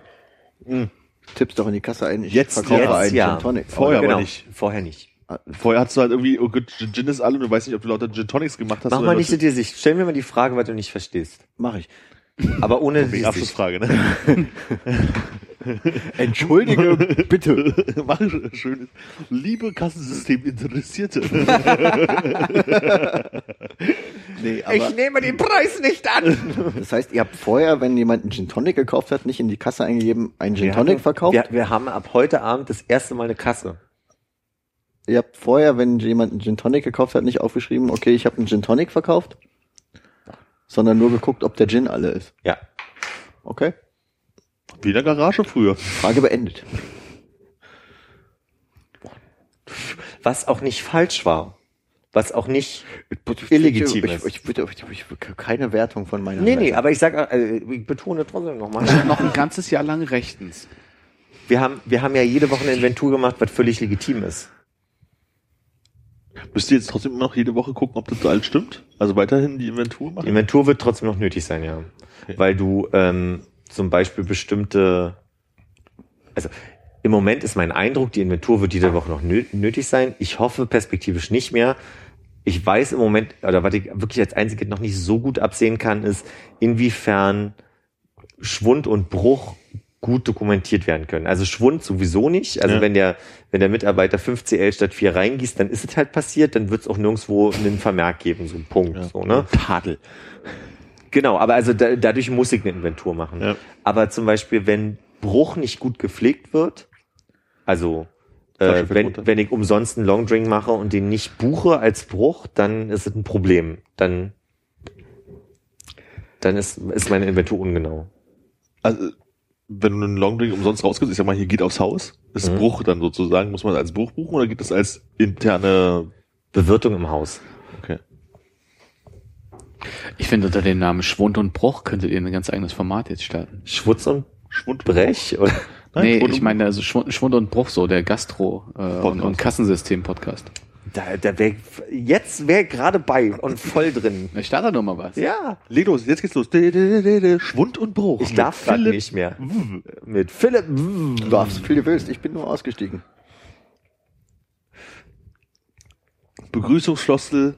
Hm. Tippst doch in die Kasse ein, ich Jetzt- verkaufe jetzt einen ja. Gin Tonic. Vorher aber genau, nicht. Vorher nicht. Vorher hast du halt irgendwie, oh Gott, Gin- ist alle und du weißt nicht, ob du lauter Gin Tonics gemacht hast. Mach oder mal nicht so dir Sicht. Stell mir mal die Frage, was du nicht verstehst. Mach ich. Aber ohne die. Abschlussfrage, ne? Entschuldige, bitte. Mach ein schönes. Liebe Kassensystem Interessierte. Nee, aber nehme den Preis nicht an. das heißt, ihr habt vorher, wenn jemand einen Gin Tonic gekauft hat, nicht in die Kasse eingegeben, einen Gin Tonic verkauft? Wir, wir haben ab heute Abend das erste Mal eine Kasse. Ihr habt vorher, wenn jemand einen Gin Tonic gekauft hat, nicht aufgeschrieben, okay, ich habe einen Gin Tonic verkauft, sondern nur geguckt, ob der Gin alle ist. Ja. Okay, Wie in der Garage früher. Frage beendet. Was auch nicht falsch war. Was auch nicht illegitim ich, ist. ich, ich, ich, ich, ich, keine Wertung von meiner Nee, Seite. nee, aber ich sag, äh, ich betone trotzdem nochmal. Noch ein ganzes Jahr lang rechtens. Wir haben, wir haben ja jede Woche eine Inventur gemacht, was völlig legitim ist. Müsst ihr jetzt trotzdem immer noch jede Woche gucken, ob das alles stimmt? Also weiterhin die Inventur Die machen? Inventur wird trotzdem noch nötig sein, ja. Okay. Weil du ähm, zum Beispiel bestimmte, also im Moment ist mein Eindruck, die Inventur wird jede Woche noch nö nötig sein. Ich hoffe perspektivisch nicht mehr. Ich weiß im Moment, oder was ich wirklich als Einzige noch nicht so gut absehen kann, ist, inwiefern Schwund und Bruch gut dokumentiert werden können. Also Schwund sowieso nicht. Also Ja. wenn der, wenn der Mitarbeiter 5 CL statt 4 reingießt, dann ist es halt passiert, dann wird es auch nirgendwo einen Vermerk geben, so ein Punkt. So, ne? Tadel. Genau, aber also da, dadurch muss ich eine Inventur machen. Ja. Aber zum Beispiel, wenn Bruch nicht gut gepflegt wird, also äh, wenn, wenn ich umsonst einen Longdrink mache und den nicht buche als Bruch, dann ist es ein Problem. Dann, dann ist, ist meine Inventur ungenau. Also, wenn du einen Longdrink umsonst rausgibst, ich sag mal, hier geht aufs Haus, ist Mhm. Bruch dann sozusagen, muss man als Bruch buchen oder geht das als interne, Bewirtung im Haus. okay. Ich finde, unter dem Namen Schwund und Bruch könntet ihr ein ganz eigenes Format jetzt starten. Schwutz und Schwund, Brech? Oder? Nein, nee, Schwund ich und- meine, also Schwund, Schwund und Bruch, so der Gastro- äh, und, Podcast. und Kassensystem-Podcast. Da, da wär, jetzt wäre gerade bei und voll drin. Ich starte doch mal was. Ja, Leg los, jetzt geht's los. Schwund und Bruch. ich darf grad Philipp nicht mehr. Mit Philipp. Du darfst so viel du willst, ich bin nur ausgestiegen. Begrüßungsschlossel.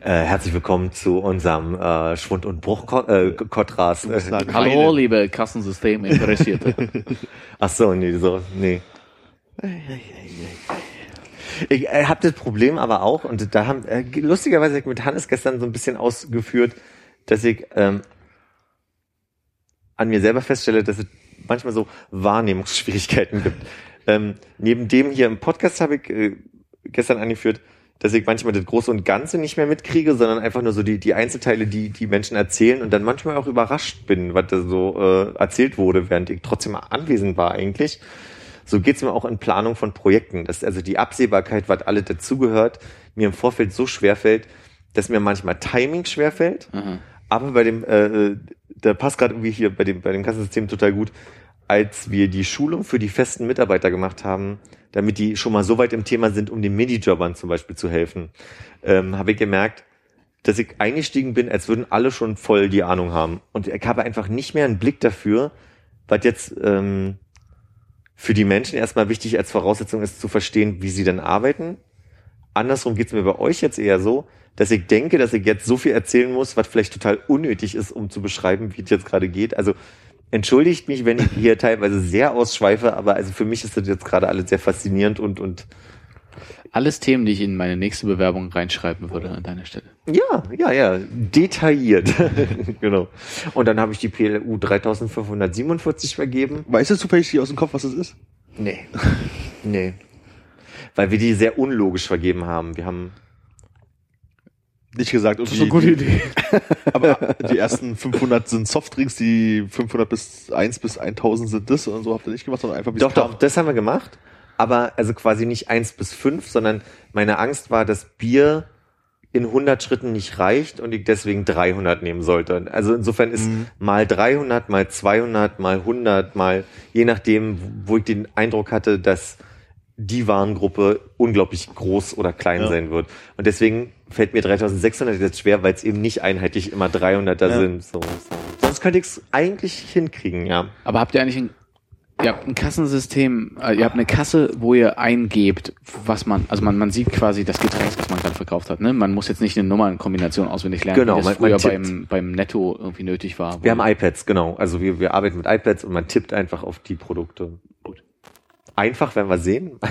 Äh, herzlich willkommen zu unserem äh, Schwund- und Bruch-Kottras. Äh, sagen. Hallo, liebe Kassensystem-Interessierte. ach so, nee, so, nee. Ich äh, habe das Problem aber auch, und da haben, äh, lustigerweise mit Hannes gestern so ein bisschen ausgeführt, dass ich ähm, an mir selber feststelle, dass es manchmal so Wahrnehmungsschwierigkeiten gibt. Ähm, neben dem hier im Podcast habe ich äh, gestern angeführt, dass ich manchmal das Große und Ganze nicht mehr mitkriege, sondern einfach nur so die, die Einzelteile, die die Menschen erzählen und dann manchmal auch überrascht bin, was da so äh, erzählt wurde, während ich trotzdem anwesend war eigentlich. So geht's mir auch in Planung von Projekten. Dass also die Absehbarkeit, was alles dazugehört, mir im Vorfeld so schwerfällt, dass mir manchmal Timing schwerfällt. Aha. Aber bei dem, äh, da passt gerade irgendwie hier bei dem, bei dem Kassensystem total gut, als wir die Schulung für die festen Mitarbeiter gemacht haben, damit die schon mal so weit im Thema sind, um den Minijobbern zum Beispiel zu helfen, ähm, habe ich gemerkt, dass ich eingestiegen bin, als würden alle schon voll die Ahnung haben. Und ich habe einfach nicht mehr einen Blick dafür, was jetzt ähm, für die Menschen erstmal wichtig als Voraussetzung ist, zu verstehen, wie sie dann arbeiten. Andersrum geht's mir bei euch jetzt eher so, dass ich denke, dass ich jetzt so viel erzählen muss, was vielleicht total unnötig ist, um zu beschreiben, wie es jetzt gerade geht. Also entschuldigt mich, wenn ich hier teilweise sehr ausschweife, aber also für mich ist das jetzt gerade alles sehr faszinierend und und Alles Themen, die ich in meine nächste Bewerbung reinschreiben würde an deiner Stelle. ja, ja, ja, detailliert. genau. Und dann habe ich die PLU 3547 vergeben. Weißt du zufällig aus dem Kopf, was das ist? Nee. Nee. Weil wir die sehr unlogisch vergeben haben. Wir haben Nicht gesagt. irgendwie Idee. Aber die ersten 500 sind Softdrinks, die 500 bis 1 bis 1000 sind das und so habt ihr nicht gemacht, sondern einfach wie Doch, kam. doch, das haben wir gemacht. Aber also quasi nicht eins bis fünf, sondern meine Angst war, dass Bier in 100 Schritten nicht reicht und ich deswegen 300 nehmen sollte. Also insofern ist mal 300, mal 200, mal 100, mal je nachdem, wo ich den Eindruck hatte, dass die Warengruppe unglaublich groß oder klein Ja. sein wird. Und deswegen fällt mir 3600 jetzt schwer, weil es eben nicht einheitlich immer 300er Ja. sind. So, so. Sonst könnte ich es eigentlich hinkriegen, ja. Aber habt ihr eigentlich ein, ihr habt ein Kassensystem, äh, ihr habt eine Kasse, wo ihr eingebt, was man, also man, man sieht quasi das Getränk, was man gerade verkauft hat. Ne? Man muss jetzt nicht eine Nummernkombination auswendig lernen, Genau, wie das man- man früher tippt. beim, beim Netto irgendwie nötig war. Wir haben iPads, genau. Also wir, wir arbeiten mit iPads und man tippt einfach auf die Produkte. Gut. Einfach werden wir sehen.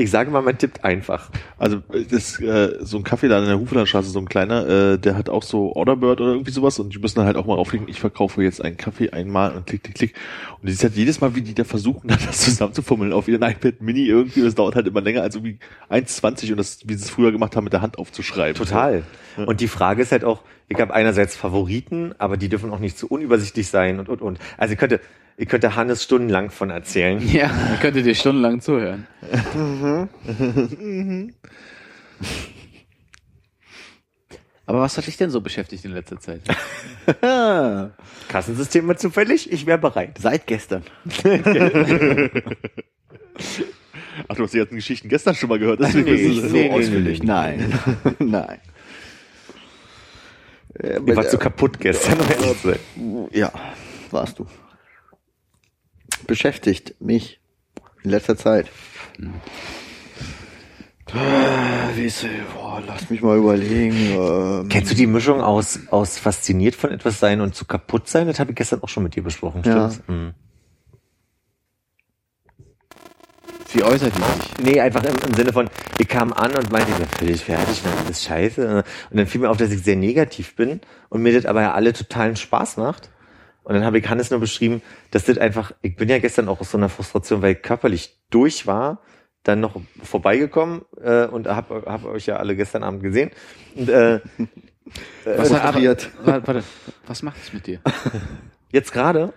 Ich sage mal, man tippt einfach. Also das, äh, so ein Kaffee da in der Huflandstraße, so ein kleiner, äh, der hat auch so Orderbird oder irgendwie sowas und die müssen dann halt auch mal auflegen, ich verkaufe jetzt einen Kaffee einmal und klick, klick, klick. Und das ist halt jedes Mal, wie die da versuchen, das zusammenzufummeln auf ihren iPad Mini irgendwie, das dauert halt immer länger als irgendwie 1,20 und das, wie sie es früher gemacht haben, mit der Hand aufzuschreiben. Total. Und die Frage ist halt auch, ich habe einerseits Favoriten, aber die dürfen auch nicht zu unübersichtlich sein und, und, und. Also ich könnte, ich könnte Hannes stundenlang von erzählen. Ja, dann könntet ihr stundenlang zuhören. Aber was hat dich denn so beschäftigt in letzter Zeit? Kassensystem zufällig? Ich wäre bereit. Seit gestern. Ach, du hast die ganzen Geschichten gestern schon mal gehört. Deswegen Nee, ist es so so nee, ausführlich. Nein. Nein. Ich war zu kaputt gestern. Ja, warst du. Beschäftigt mich in letzter Zeit. Ah, Wie ist, boah, lass mich mal überlegen. Ähm, Kennst du die Mischung aus, aus fasziniert von etwas sein und zu kaputt sein? Das habe ich gestern auch schon mit dir besprochen. Ja. Stimmt's? Hm. Wie äußert die sich? Nee, einfach im, im Sinne von, ich kam an und meinte, ich bin völlig fertig, na, das ist scheiße. Und dann fiel mir auf, dass ich sehr negativ bin und mir das aber ja alle totalen Spaß macht. Und dann habe ich Hannes nur beschrieben, dass das einfach, ich bin ja gestern auch aus so einer Frustration, weil ich körperlich durch war, dann noch vorbeigekommen äh, und hab, hab euch ja alle gestern Abend gesehen. Und äh, Was, hat, aber, warte, was macht es mit dir? jetzt gerade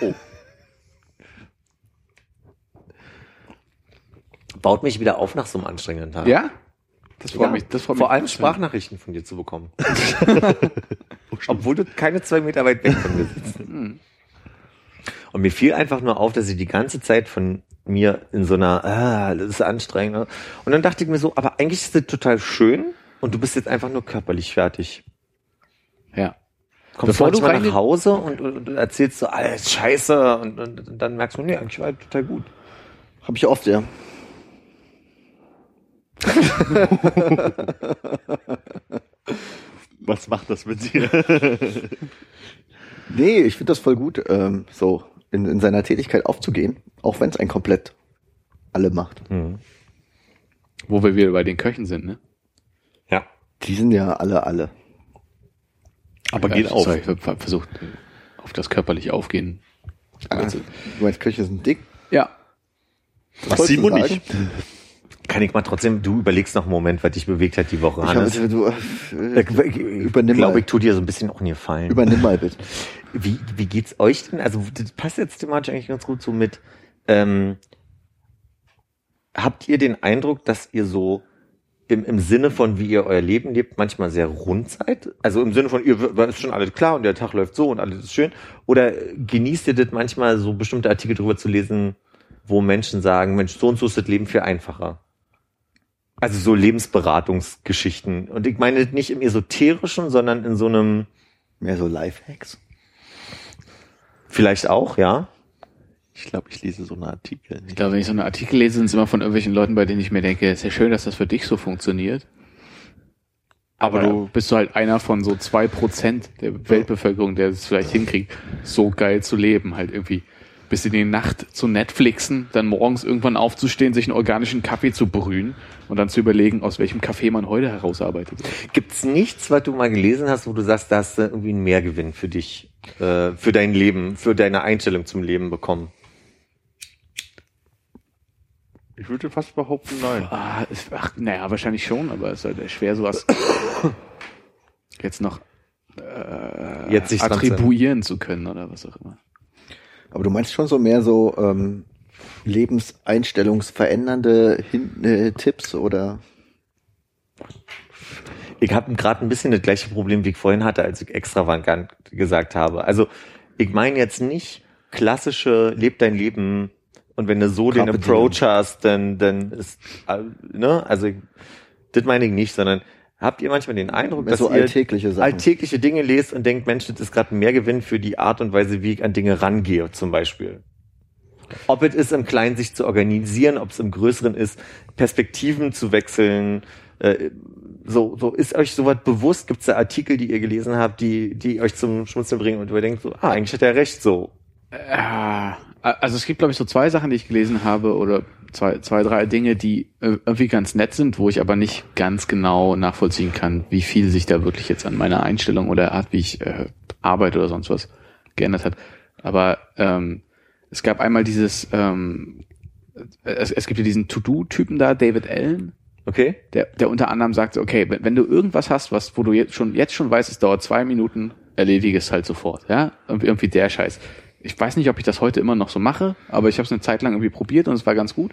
oh. baut mich wieder auf nach so einem anstrengenden Tag. Ja? Das freut Ja, mich. Das freut vor mich. allem Sprachnachrichten von dir zu bekommen. Obwohl du keine zwei Meter weit weg von mir sitzt. Und mir fiel einfach nur auf, dass sie die ganze Zeit von mir in so einer, ah, das ist anstrengend. ne? Und dann dachte ich mir so, aber eigentlich ist das total schön und du bist jetzt einfach nur körperlich fertig. Ja. Kommst Bevor du rein- nach Hause und, und, und erzählst so, alles scheiße und, und, und dann merkst du, nee, eigentlich war das total gut. Hab ich oft, ja. Was macht das mit dir? Nee, ich finde das voll gut, ähm, so in, in seiner Tätigkeit aufzugehen, auch wenn es ein komplett alle macht. Wo wir wieder bei den Köchen sind, ne? Ja. Die sind ja alle alle. Aber Ja, geht auf. sorry, Ich habe versucht, auf das körperliche Aufgehen. Also, Du meinst, Köche sind dick? ja. Was Simon nicht. Kann ich mal trotzdem, du überlegst noch einen Moment, was dich bewegt hat die Woche, Ich Hannes. hab, du, äh, übernimm glaube, mal. ich tu dir so ein bisschen auch einen Gefallen. Übernimm mal bitte. Wie, wie geht's euch denn? Also das passt jetzt thematisch eigentlich ganz gut so mit. Ähm, habt ihr den Eindruck, dass ihr so im, im Sinne von, wie ihr euer Leben lebt, manchmal sehr rund seid? Also im Sinne von, ihr ist schon alles klar und der Tag läuft so und alles ist schön? Oder genießt ihr das manchmal so bestimmte Artikel drüber zu lesen, wo Menschen sagen, Mensch, so und so ist das Leben viel einfacher? Also so Lebensberatungsgeschichten. Und ich meine nicht im Esoterischen, sondern in so einem, Mehr so Lifehacks. vielleicht auch, ja. Ich glaube, ich lese so einen Artikel. Ich glaube, wenn ich so einen Artikel lese, sind es immer von irgendwelchen Leuten, bei denen ich mir denke, ist ja schön, dass das für dich so funktioniert. Aber Ja. du bist du halt einer von so zwei Prozent der Weltbevölkerung, der es vielleicht hinkriegt, so geil zu leben, halt irgendwie bis in die Nacht zu Netflixen, dann morgens irgendwann aufzustehen, sich einen organischen Kaffee zu brühen und dann zu überlegen, aus welchem Kaffee man heute herausarbeitet. Gibt's nichts, was du mal gelesen hast, wo du sagst, da hast du irgendwie einen Mehrgewinn für dich, äh, für dein Leben, für deine Einstellung zum Leben bekommen? Ich würde fast behaupten, nein. Ah, ist, ach, naja, wahrscheinlich schon, aber es ist halt schwer, sowas jetzt noch äh, Jetzt sich attribuieren zu können oder was auch immer. Aber du meinst schon so mehr so ähm, lebenseinstellungsverändernde Hin äh, Tipps oder? Ich habe gerade ein bisschen das gleiche Problem, wie ich vorhin hatte, als ich extravagant gesagt habe. Also ich meine jetzt nicht klassische Leb dein Leben und wenn du so den Carpe Approach hast, dann, dann ist, äh, ne, also ich, das meine ich nicht, sondern Habt ihr manchmal den Eindruck, dass so ihr alltägliche Sachen. alltägliche Dinge lest und denkt, Mensch, das ist gerade ein Mehrgewinn für die Art und Weise, wie ich an Dinge rangehe, zum Beispiel? Ob es ist, im Kleinen sich zu organisieren, ob es im Größeren ist, Perspektiven zu wechseln. Äh, so, so ist euch sowas bewusst? Gibt es da Artikel, die ihr gelesen habt, die, die euch zum Schmunzeln bringen und ihr denkt so, ah, eigentlich hat er recht, so. Ja, also es gibt, glaube ich, so zwei Sachen, die ich gelesen habe oder zwei, zwei, drei Dinge, die äh, irgendwie ganz nett sind, wo ich aber nicht ganz genau nachvollziehen kann, wie viel sich da wirklich jetzt an meiner Einstellung oder Art, wie ich äh, arbeite oder sonst was geändert hat. Aber ähm, es gab einmal dieses, ähm, es, es gibt ja diesen To-Do-Typen da, David Allen, Okay? der, der unter anderem sagt, okay, wenn, wenn du irgendwas hast, was, wo du jetzt schon, jetzt schon weißt, es dauert zwei Minuten, erledige es halt sofort, ja? Irgendwie, irgendwie der Scheiß. Ich weiß nicht, ob ich das heute immer noch so mache, aber ich habe es eine Zeit lang irgendwie probiert und es war ganz gut.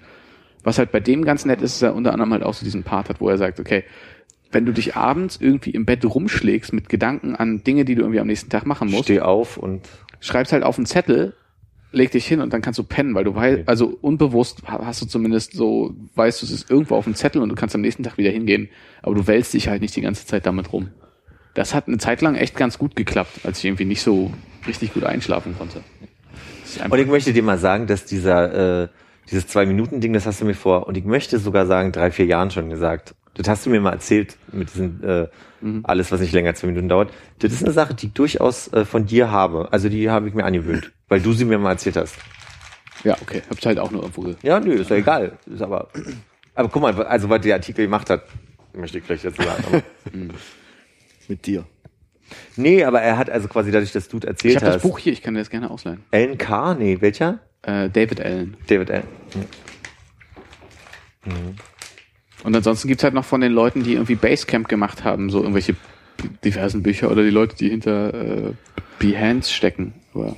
Was halt bei dem ganz nett ist, ist er unter anderem halt auch so diesen Part hat, wo er sagt, okay, wenn du dich abends irgendwie im Bett rumschlägst mit Gedanken an Dinge, die du irgendwie am nächsten Tag machen musst, Steh auf und schreib's halt auf einen Zettel, leg dich hin und dann kannst du pennen, weil du weißt, also unbewusst hast du zumindest so, weißt du, es ist irgendwo auf dem Zettel und du kannst am nächsten Tag wieder hingehen, aber du wälzt dich halt nicht die ganze Zeit damit rum. Das hat eine Zeit lang echt ganz gut geklappt, als ich irgendwie nicht so richtig gut einschlafen konnte. Und ich möchte dir mal sagen, dass dieser, äh, dieses Zwei-Minuten-Ding, das hast du mir vor, und ich möchte sogar sagen, drei, vier Jahren schon gesagt. Das hast du mir mal erzählt mit diesem, äh, alles, was nicht länger als zwei Minuten dauert. Das ist eine Sache, die ich durchaus äh, von dir habe. Also die habe ich mir angewöhnt, weil du sie mir mal erzählt hast. ja, okay, hab's halt auch nur irgendwo ge Ja, nö, ist ja egal. Ist aber, aber guck mal, also was der Artikel gemacht hat, möchte ich gleich dazu sagen. Mit dir. Nee, aber er hat also quasi dadurch, dass du es Ich erzählt habe hast. das Buch hier, ich kann dir das gerne ausleihen. Alan? Nee, welcher? Äh, David Allen. David Allen. Und ansonsten gibt's halt noch von den Leuten, die irgendwie Basecamp gemacht haben, so irgendwelche diversen Bücher oder die Leute, die hinter äh, Behance stecken. Aber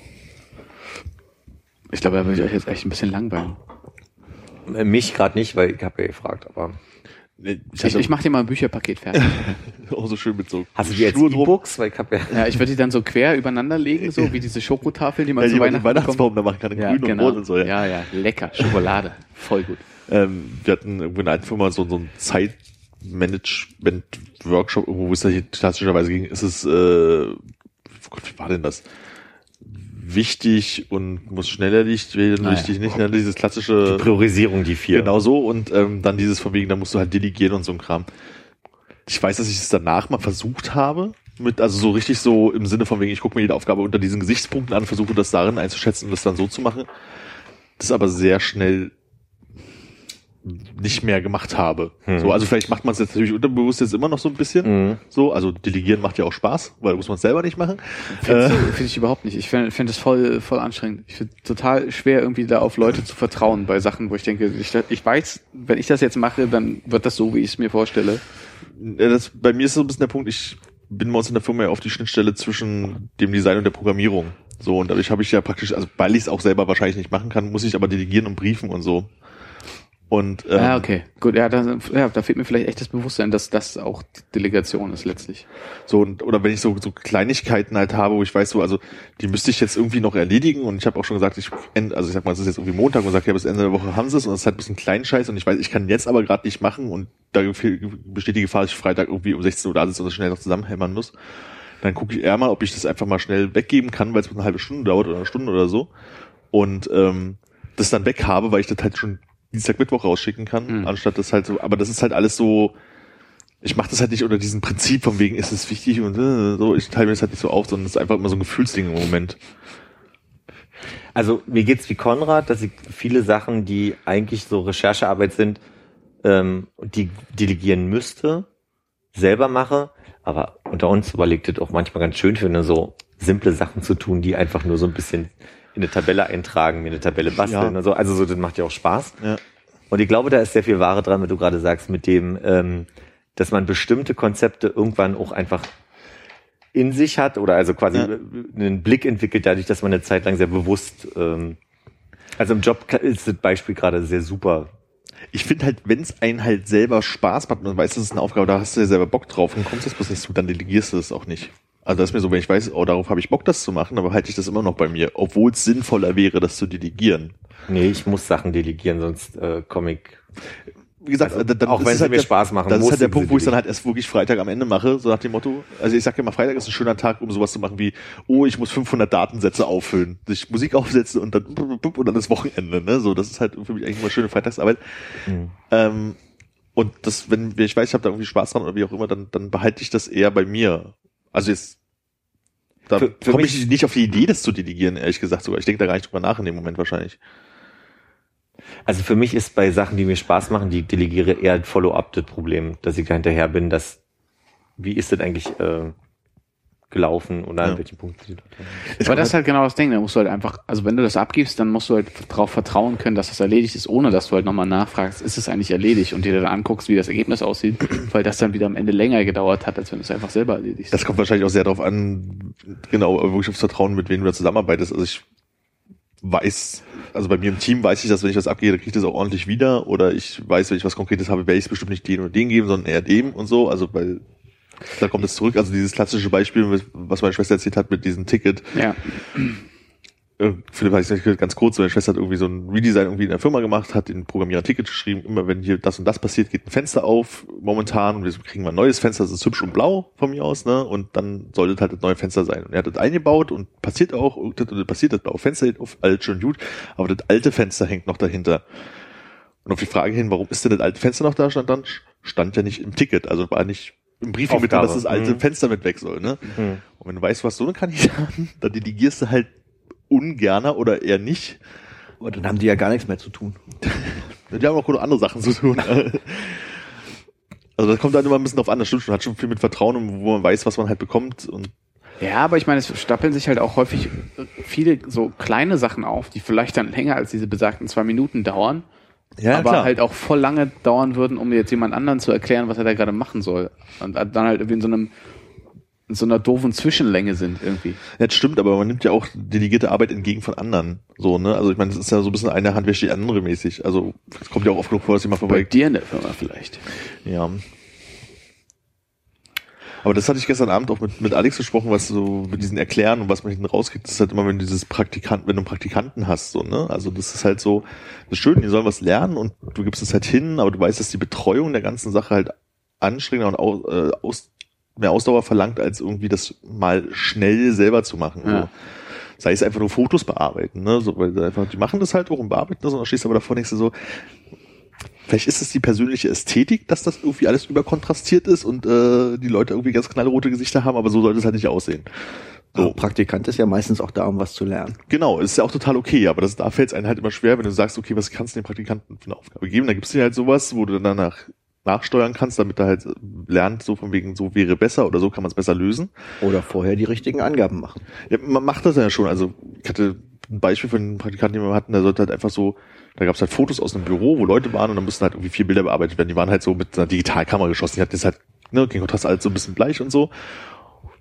ich glaube, da würde ich euch jetzt echt ein bisschen langweilen. Äh, Mich gerade nicht, weil ich habe ja gefragt, aber. Ich, Ich, ich mache dir mal ein Bücherpaket fertig. auch so schön mit so Hast du die drum. E-Books? Weil ich habe ja. Ja, ich würde die dann so quer übereinander legen, so wie diese Schokotafeln, die man Ja, zu die Weihnachten Weihnachtsbaum da machen kann, Ja, grün und genau. rot und so. Ja. ja, ja, lecker. Schokolade. Voll gut. Ähm, wir hatten irgendwo in einer Firma so, so einen Zeitmanagement-Workshop, wo es da hier klassischerweise ging, ist es, äh, oh Gott, wie war denn das? Wichtig und muss schneller erledigt werden, Naja, wichtig nicht, ne? dieses klassische, Priorisierung, die vier. genau so und ähm, dann dieses von wegen, da musst du halt delegieren und so ein Kram. Ich weiß, dass ich es danach mal versucht habe, mit, also so richtig so im Sinne von wegen, ich gucke mir jede Aufgabe unter diesen Gesichtspunkten an, versuche das darin einzuschätzen und das dann so zu machen. Das aber sehr schnell nicht mehr gemacht habe. Hm. So, also vielleicht macht man es jetzt natürlich unterbewusst jetzt immer noch so ein bisschen. Mhm. So, also delegieren macht ja auch Spaß, weil muss man es selber nicht machen. Finde Äh, find ich überhaupt nicht. Ich finde find das voll, voll anstrengend. Ich finde total schwer, irgendwie da auf Leute zu vertrauen bei Sachen, wo ich denke, ich, ich weiß, wenn ich das jetzt mache, dann wird das so, wie ich es mir vorstelle. Das, bei mir ist so ein bisschen der Punkt, ich bin bei uns in der Firma ja auf die Schnittstelle zwischen dem Design und der Programmierung. So, und dadurch habe ich ja praktisch, also weil ich es auch selber wahrscheinlich nicht machen kann, muss ich aber delegieren und briefen und so. Und ähm, ja, okay. Gut, ja da, ja, da fehlt mir vielleicht echt das Bewusstsein, dass das auch Delegation ist letztlich. So, und, oder wenn ich so, so Kleinigkeiten halt habe, wo ich weiß, so, also die müsste ich jetzt irgendwie noch erledigen und ich habe auch schon gesagt, ich end- also ich sag mal, es ist jetzt irgendwie Montag und sage, ja, bis Ende der Woche haben sie es und es ist halt ein bisschen Kleinscheiß und ich weiß, ich kann jetzt aber gerade nicht machen und da besteht die Gefahr, dass ich Freitag irgendwie um 16 Uhr da sitze und das schnell noch zusammenhämmern muss. Dann gucke ich eher mal, ob ich das einfach mal schnell weggeben kann, weil es eine halbe Stunde dauert oder eine Stunde oder so. Und ähm, das dann weg habe, weil ich das halt schon Dienstag, Mittwoch rausschicken kann, Mhm. anstatt das halt so, aber das ist halt alles so, ich mache das halt nicht unter diesem Prinzip von wegen, ist es wichtig und äh, so, ich teile mir das halt nicht so auf, sondern es ist einfach immer so ein Gefühlsding im Moment. Also mir geht's wie Konrad, dass ich viele Sachen, die eigentlich so Recherchearbeit sind, ähm, die delegieren müsste, selber mache. Aber unter uns überlegt es auch manchmal ganz schön finde, so simple Sachen zu tun, die einfach nur so ein bisschen in eine Tabelle eintragen, mir eine Tabelle basteln Ja. und so. Also so, das macht ja auch Spaß. Ja. Und ich glaube, da ist sehr viel Wahre dran, wenn du gerade sagst, mit dem, ähm, dass man bestimmte Konzepte irgendwann auch einfach in sich hat oder also quasi Ja. einen Blick entwickelt, dadurch, dass man eine Zeit lang sehr bewusst, ähm, also im Job ist das Beispiel gerade sehr super. Ich finde halt, wenn es einen halt selber Spaß macht, man weiß, das ist eine Aufgabe, da hast du ja selber Bock drauf und kommst jetzt bloß nicht zu, dann delegierst du das auch nicht. Also das ist mir so, wenn ich weiß, oh, darauf habe ich Bock, das zu machen, aber halte ich das immer noch bei mir, obwohl es sinnvoller wäre, das zu delegieren. Nee, ich muss Sachen delegieren, sonst äh, komme ich. wie gesagt, Also, dann, dann auch wenn es halt mir der, Spaß machen, Das ist halt der Punkt, wo ich dann halt erst wirklich Freitag am Ende mache, so nach dem Motto. Also ich sage immer, Freitag ist ein schöner Tag, um sowas zu machen wie, oh, ich muss 500 Datensätze auffüllen, sich Musik aufsetzen und dann und dann ist Wochenende. Ne? So, das ist halt für mich eigentlich immer schöne Freitagsarbeit. Mhm. Ähm, und das, wenn wenn ich weiß, ich habe da irgendwie Spaß dran oder wie auch immer, dann, dann behalte ich das eher bei mir. Also jetzt da komme mich- ich nicht auf die Idee, das zu delegieren, ehrlich gesagt sogar. Ich denke da gar nicht drüber nach in dem Moment wahrscheinlich. Also für mich ist bei Sachen, die mir Spaß machen, die delegiere, eher ein Follow-up das Problem, dass ich da hinterher bin, dass wie ist das eigentlich äh, gelaufen oder Ja. an welchen Punkt sie dort haben. Aber das ist halt genau das Ding. Da musst du halt einfach, also wenn du das abgibst, dann musst du halt darauf vertrauen können, dass das erledigt ist, ohne dass du halt nochmal nachfragst, ist es eigentlich erledigt und dir dann anguckst, wie das Ergebnis aussieht, weil das dann wieder am Ende länger gedauert hat, als wenn du es einfach selber erledigst. Das kommt wahrscheinlich auch sehr darauf an, genau, wirklich aufs Vertrauen, mit wem du da zusammenarbeitest. Also ich weiß, also bei mir im Team weiß ich, dass wenn ich was abgehe, dann kriege ich das auch ordentlich wieder. Oder ich weiß, wenn ich was Konkretes habe, werde ich es bestimmt nicht den oder den geben, sondern eher dem und so. Also weil da kommt es zurück. Also dieses klassische Beispiel, was meine Schwester erzählt hat mit diesem Ticket. ja. Äh, Philipp weiß ich nicht ganz kurz, meine Schwester hat irgendwie so ein Redesign irgendwie in der Firma gemacht, hat den Programmierer Ticket geschrieben, immer wenn hier das und das passiert, geht ein Fenster auf momentan und wir kriegen mal ein neues Fenster, das ist hübsch und blau von mir aus, ne? Und dann sollte halt das neue Fenster sein. Und er hat das eingebaut und passiert auch, und das und das passiert das blaue Fenster geht auf, alles schön gut, aber das alte Fenster hängt noch dahinter. Und auf die Frage hin, warum ist denn das alte Fenster noch da, stand dann, stand ja nicht im Ticket, also war nicht im Briefing mit drin, dass das alte Mhm. Fenster mit weg soll, ne? Mhm. Und wenn du weißt, was so eine Kandidaten, dann delegierst du halt ungerner oder eher nicht. Aber dann haben die ja gar nichts mehr zu tun. Die haben auch noch andere Sachen zu tun. Also das kommt dann immer ein bisschen drauf an, das stimmt schon, hat schon viel mit Vertrauen, und wo man weiß, was man halt bekommt. Und Ja, aber ich meine, es stapeln sich halt auch häufig viele so kleine Sachen auf, die vielleicht dann länger als diese besagten zwei Minuten dauern, ja, aber halt auch voll lange dauern würden, um jetzt jemand anderen zu erklären, was er da gerade machen soll. Und dann halt irgendwie in so einem in so einer doofen Zwischenlänge sind irgendwie. Ja, das stimmt, aber man nimmt ja auch delegierte Arbeit entgegen von anderen. So, ne? Also ich meine, das ist ja so ein bisschen eine Hand wäscht die andere mäßig. Also es kommt ja auch oft genug vor, dass jemand Bei vorbei. dir in der Firma vielleicht. Ja. Aber das hatte ich gestern Abend auch mit, mit Alex gesprochen, was so mit diesen Erklären und was man hinten rauskriegt, das ist halt immer, wenn du dieses Praktikant, wenn du einen Praktikanten hast, so, ne? Also das ist halt so, das ist schön, die sollen was lernen und du gibst es halt hin, aber du weißt, dass die Betreuung der ganzen Sache halt anstrengender und aus, äh, aus, mehr Ausdauer verlangt, als irgendwie das mal schnell selber zu machen. Ja. So. Sei es einfach nur Fotos bearbeiten, ne? So, weil einfach, die machen das halt auch und bearbeiten das und dann stehst du aber davor und denkst du so, Vielleicht ist es die persönliche Ästhetik, dass das irgendwie alles überkontrastiert ist und äh, die Leute irgendwie ganz knallrote Gesichter haben, aber so sollte es halt nicht aussehen. So. Praktikant ist ja meistens auch da, um was zu lernen. Genau, ist ja auch total okay, aber das, da fällt es einem halt immer schwer, wenn du sagst, okay, was kannst du dem Praktikanten für eine Aufgabe geben? Da gibt es dir halt sowas, wo du dann danach nachsteuern kannst, damit er halt lernt, so von wegen, so wäre besser oder so kann man es besser lösen. Oder vorher die richtigen Angaben machen. Ja, man macht das ja schon. Also ich hatte ein Beispiel von einem Praktikanten, den wir hatten, der sollte halt einfach so, da gab es halt Fotos aus einem Büro, wo Leute waren und dann mussten halt irgendwie vier Bilder bearbeitet werden. Die waren halt so mit einer Digitalkamera geschossen. Die hatten jetzt halt, ne, kein Kontrast, alles so ein bisschen bleich und so.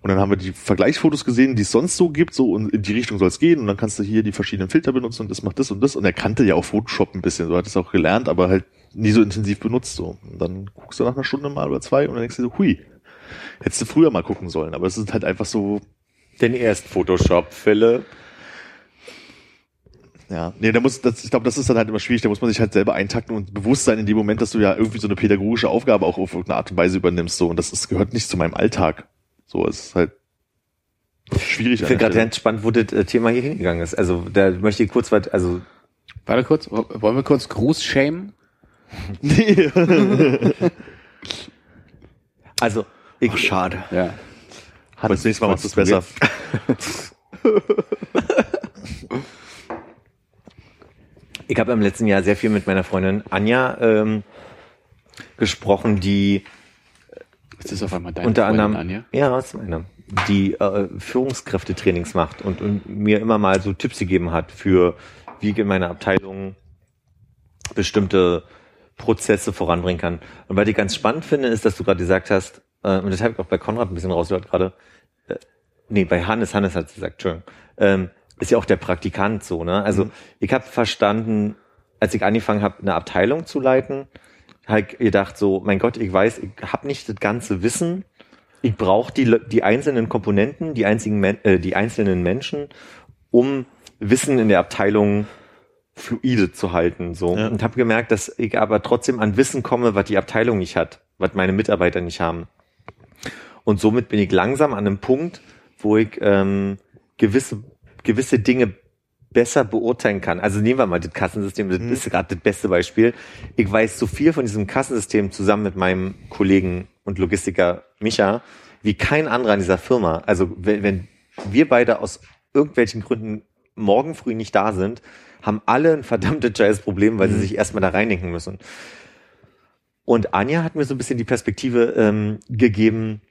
Und dann haben wir die Vergleichsfotos gesehen, die es sonst so gibt, so und in die Richtung soll es gehen. Und dann kannst du hier die verschiedenen Filter benutzen und das macht das und das. Und er kannte ja auch Photoshop ein bisschen, so hat es auch gelernt, aber halt nie so intensiv benutzt. So. Und dann guckst du nach einer Stunde mal oder zwei und dann denkst du so, hui, hättest du früher mal gucken sollen. Aber es ist halt einfach so, Denn erst Photoshop, Philipp. Ja, nee, da muss, das, ich glaube, das ist dann halt immer schwierig, da muss man sich halt selber eintakten und bewusst sein in dem Moment, dass du ja irgendwie so eine pädagogische Aufgabe auch auf irgendeine Art und Weise übernimmst, so, und das ist, gehört nicht zu meinem Alltag. So, es ist halt schwierig. Ich finde gerade ganz spannend, wo das äh, Thema hier hingegangen ist. Also da möchte ich kurz was, also Warte kurz, wo- wollen wir kurz Gruß shamen? Nee. also ich, Ach, schade. Ja. Aber das nächste Mal machst du es besser. ich habe im letzten Jahr sehr viel mit meiner Freundin Anja ähm, gesprochen, die Ist das auf einmal deine unter anderem, Anja? ja, ist meine, die äh, Führungskräftetrainings macht und, und mir immer mal so Tipps gegeben hat für, wie ich in meiner Abteilung bestimmte Prozesse voranbringen kann. Und was ich ganz spannend finde, ist, dass du gerade gesagt hast, äh, und das habe ich auch bei Konrad ein bisschen rausgehört gerade, äh, nee, bei Hannes, Hannes hat gesagt, Entschuldigung, ähm, ist ja auch der Praktikant so, ne? Also ich habe verstanden, als ich angefangen habe, eine Abteilung zu leiten, halt gedacht so, mein Gott, ich weiß, ich habe nicht das ganze Wissen, ich brauche die, die einzelnen Komponenten, die, einzigen äh, die einzelnen Menschen, um Wissen in der Abteilung fluide zu halten so Ja. und habe gemerkt, dass ich aber trotzdem an Wissen komme, was die Abteilung nicht hat, was meine Mitarbeiter nicht haben. Und somit bin ich langsam an einem Punkt, wo ich ähm, gewisse gewisse Dinge besser beurteilen kann. Also nehmen wir mal das Kassensystem, das ist gerade das beste Beispiel. Ich weiß so viel von diesem Kassensystem zusammen mit meinem Kollegen und Logistiker Micha, wie kein anderer in dieser Firma. Also wenn, wenn wir beide aus irgendwelchen Gründen morgen früh nicht da sind, haben alle ein verdammtes scheiß Problem, weil sie sich erstmal da reindenken müssen. Und Anja hat mir so ein bisschen die Perspektive ähm, gegeben,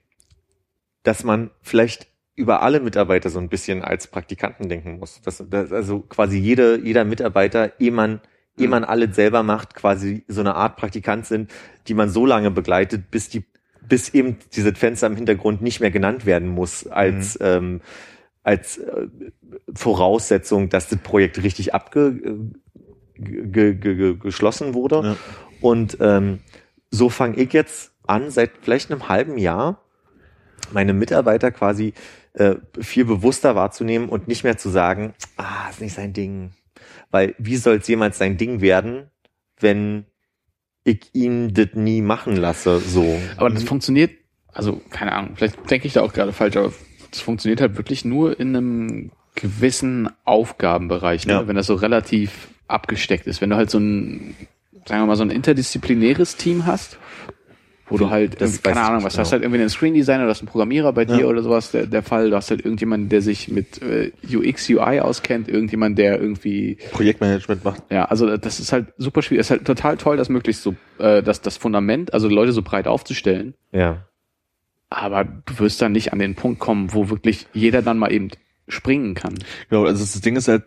dass man vielleicht über alle Mitarbeiter so ein bisschen als Praktikanten denken muss. Das, das, also quasi jede, jeder Mitarbeiter, ehe man, ehe man alles selber macht, quasi so eine Art Praktikant sind, die man so lange begleitet, bis die, bis eben dieses Fenster im Hintergrund nicht mehr genannt werden muss als, ähm, als äh, Voraussetzung, dass das Projekt richtig abge, ge, ge, ge, geschlossen wurde. Ja. Und ähm, so fange ich jetzt an, seit vielleicht einem halben Jahr, meine Mitarbeiter quasi äh, viel bewusster wahrzunehmen und nicht mehr zu sagen, ah, ist nicht sein Ding. Weil wie soll es jemals sein Ding werden, wenn ich ihn das nie machen lasse, so. Aber das funktioniert, also keine Ahnung, vielleicht denke ich da auch gerade falsch, aber das funktioniert halt wirklich nur in einem gewissen Aufgabenbereich, ne? Ja. wenn das so relativ abgesteckt ist. Wenn du halt so ein, sagen wir mal, so ein interdisziplinäres Team hast, wo du halt, irgendwie, keine Ahnung, was genau. hast halt irgendwie einen Screen Designer, du hast einen Programmierer bei dir Ja. oder sowas, der, der Fall, du hast halt irgendjemanden, der sich mit äh, UX, UI auskennt, irgendjemand, der irgendwie Projektmanagement macht. ja, also das ist halt super schwierig. Es ist halt total toll, das möglichst so, äh, das, das Fundament, also Leute so breit aufzustellen. Ja. Aber du wirst dann nicht an den Punkt kommen, wo wirklich jeder dann mal eben springen kann. Genau, also das Ding ist halt,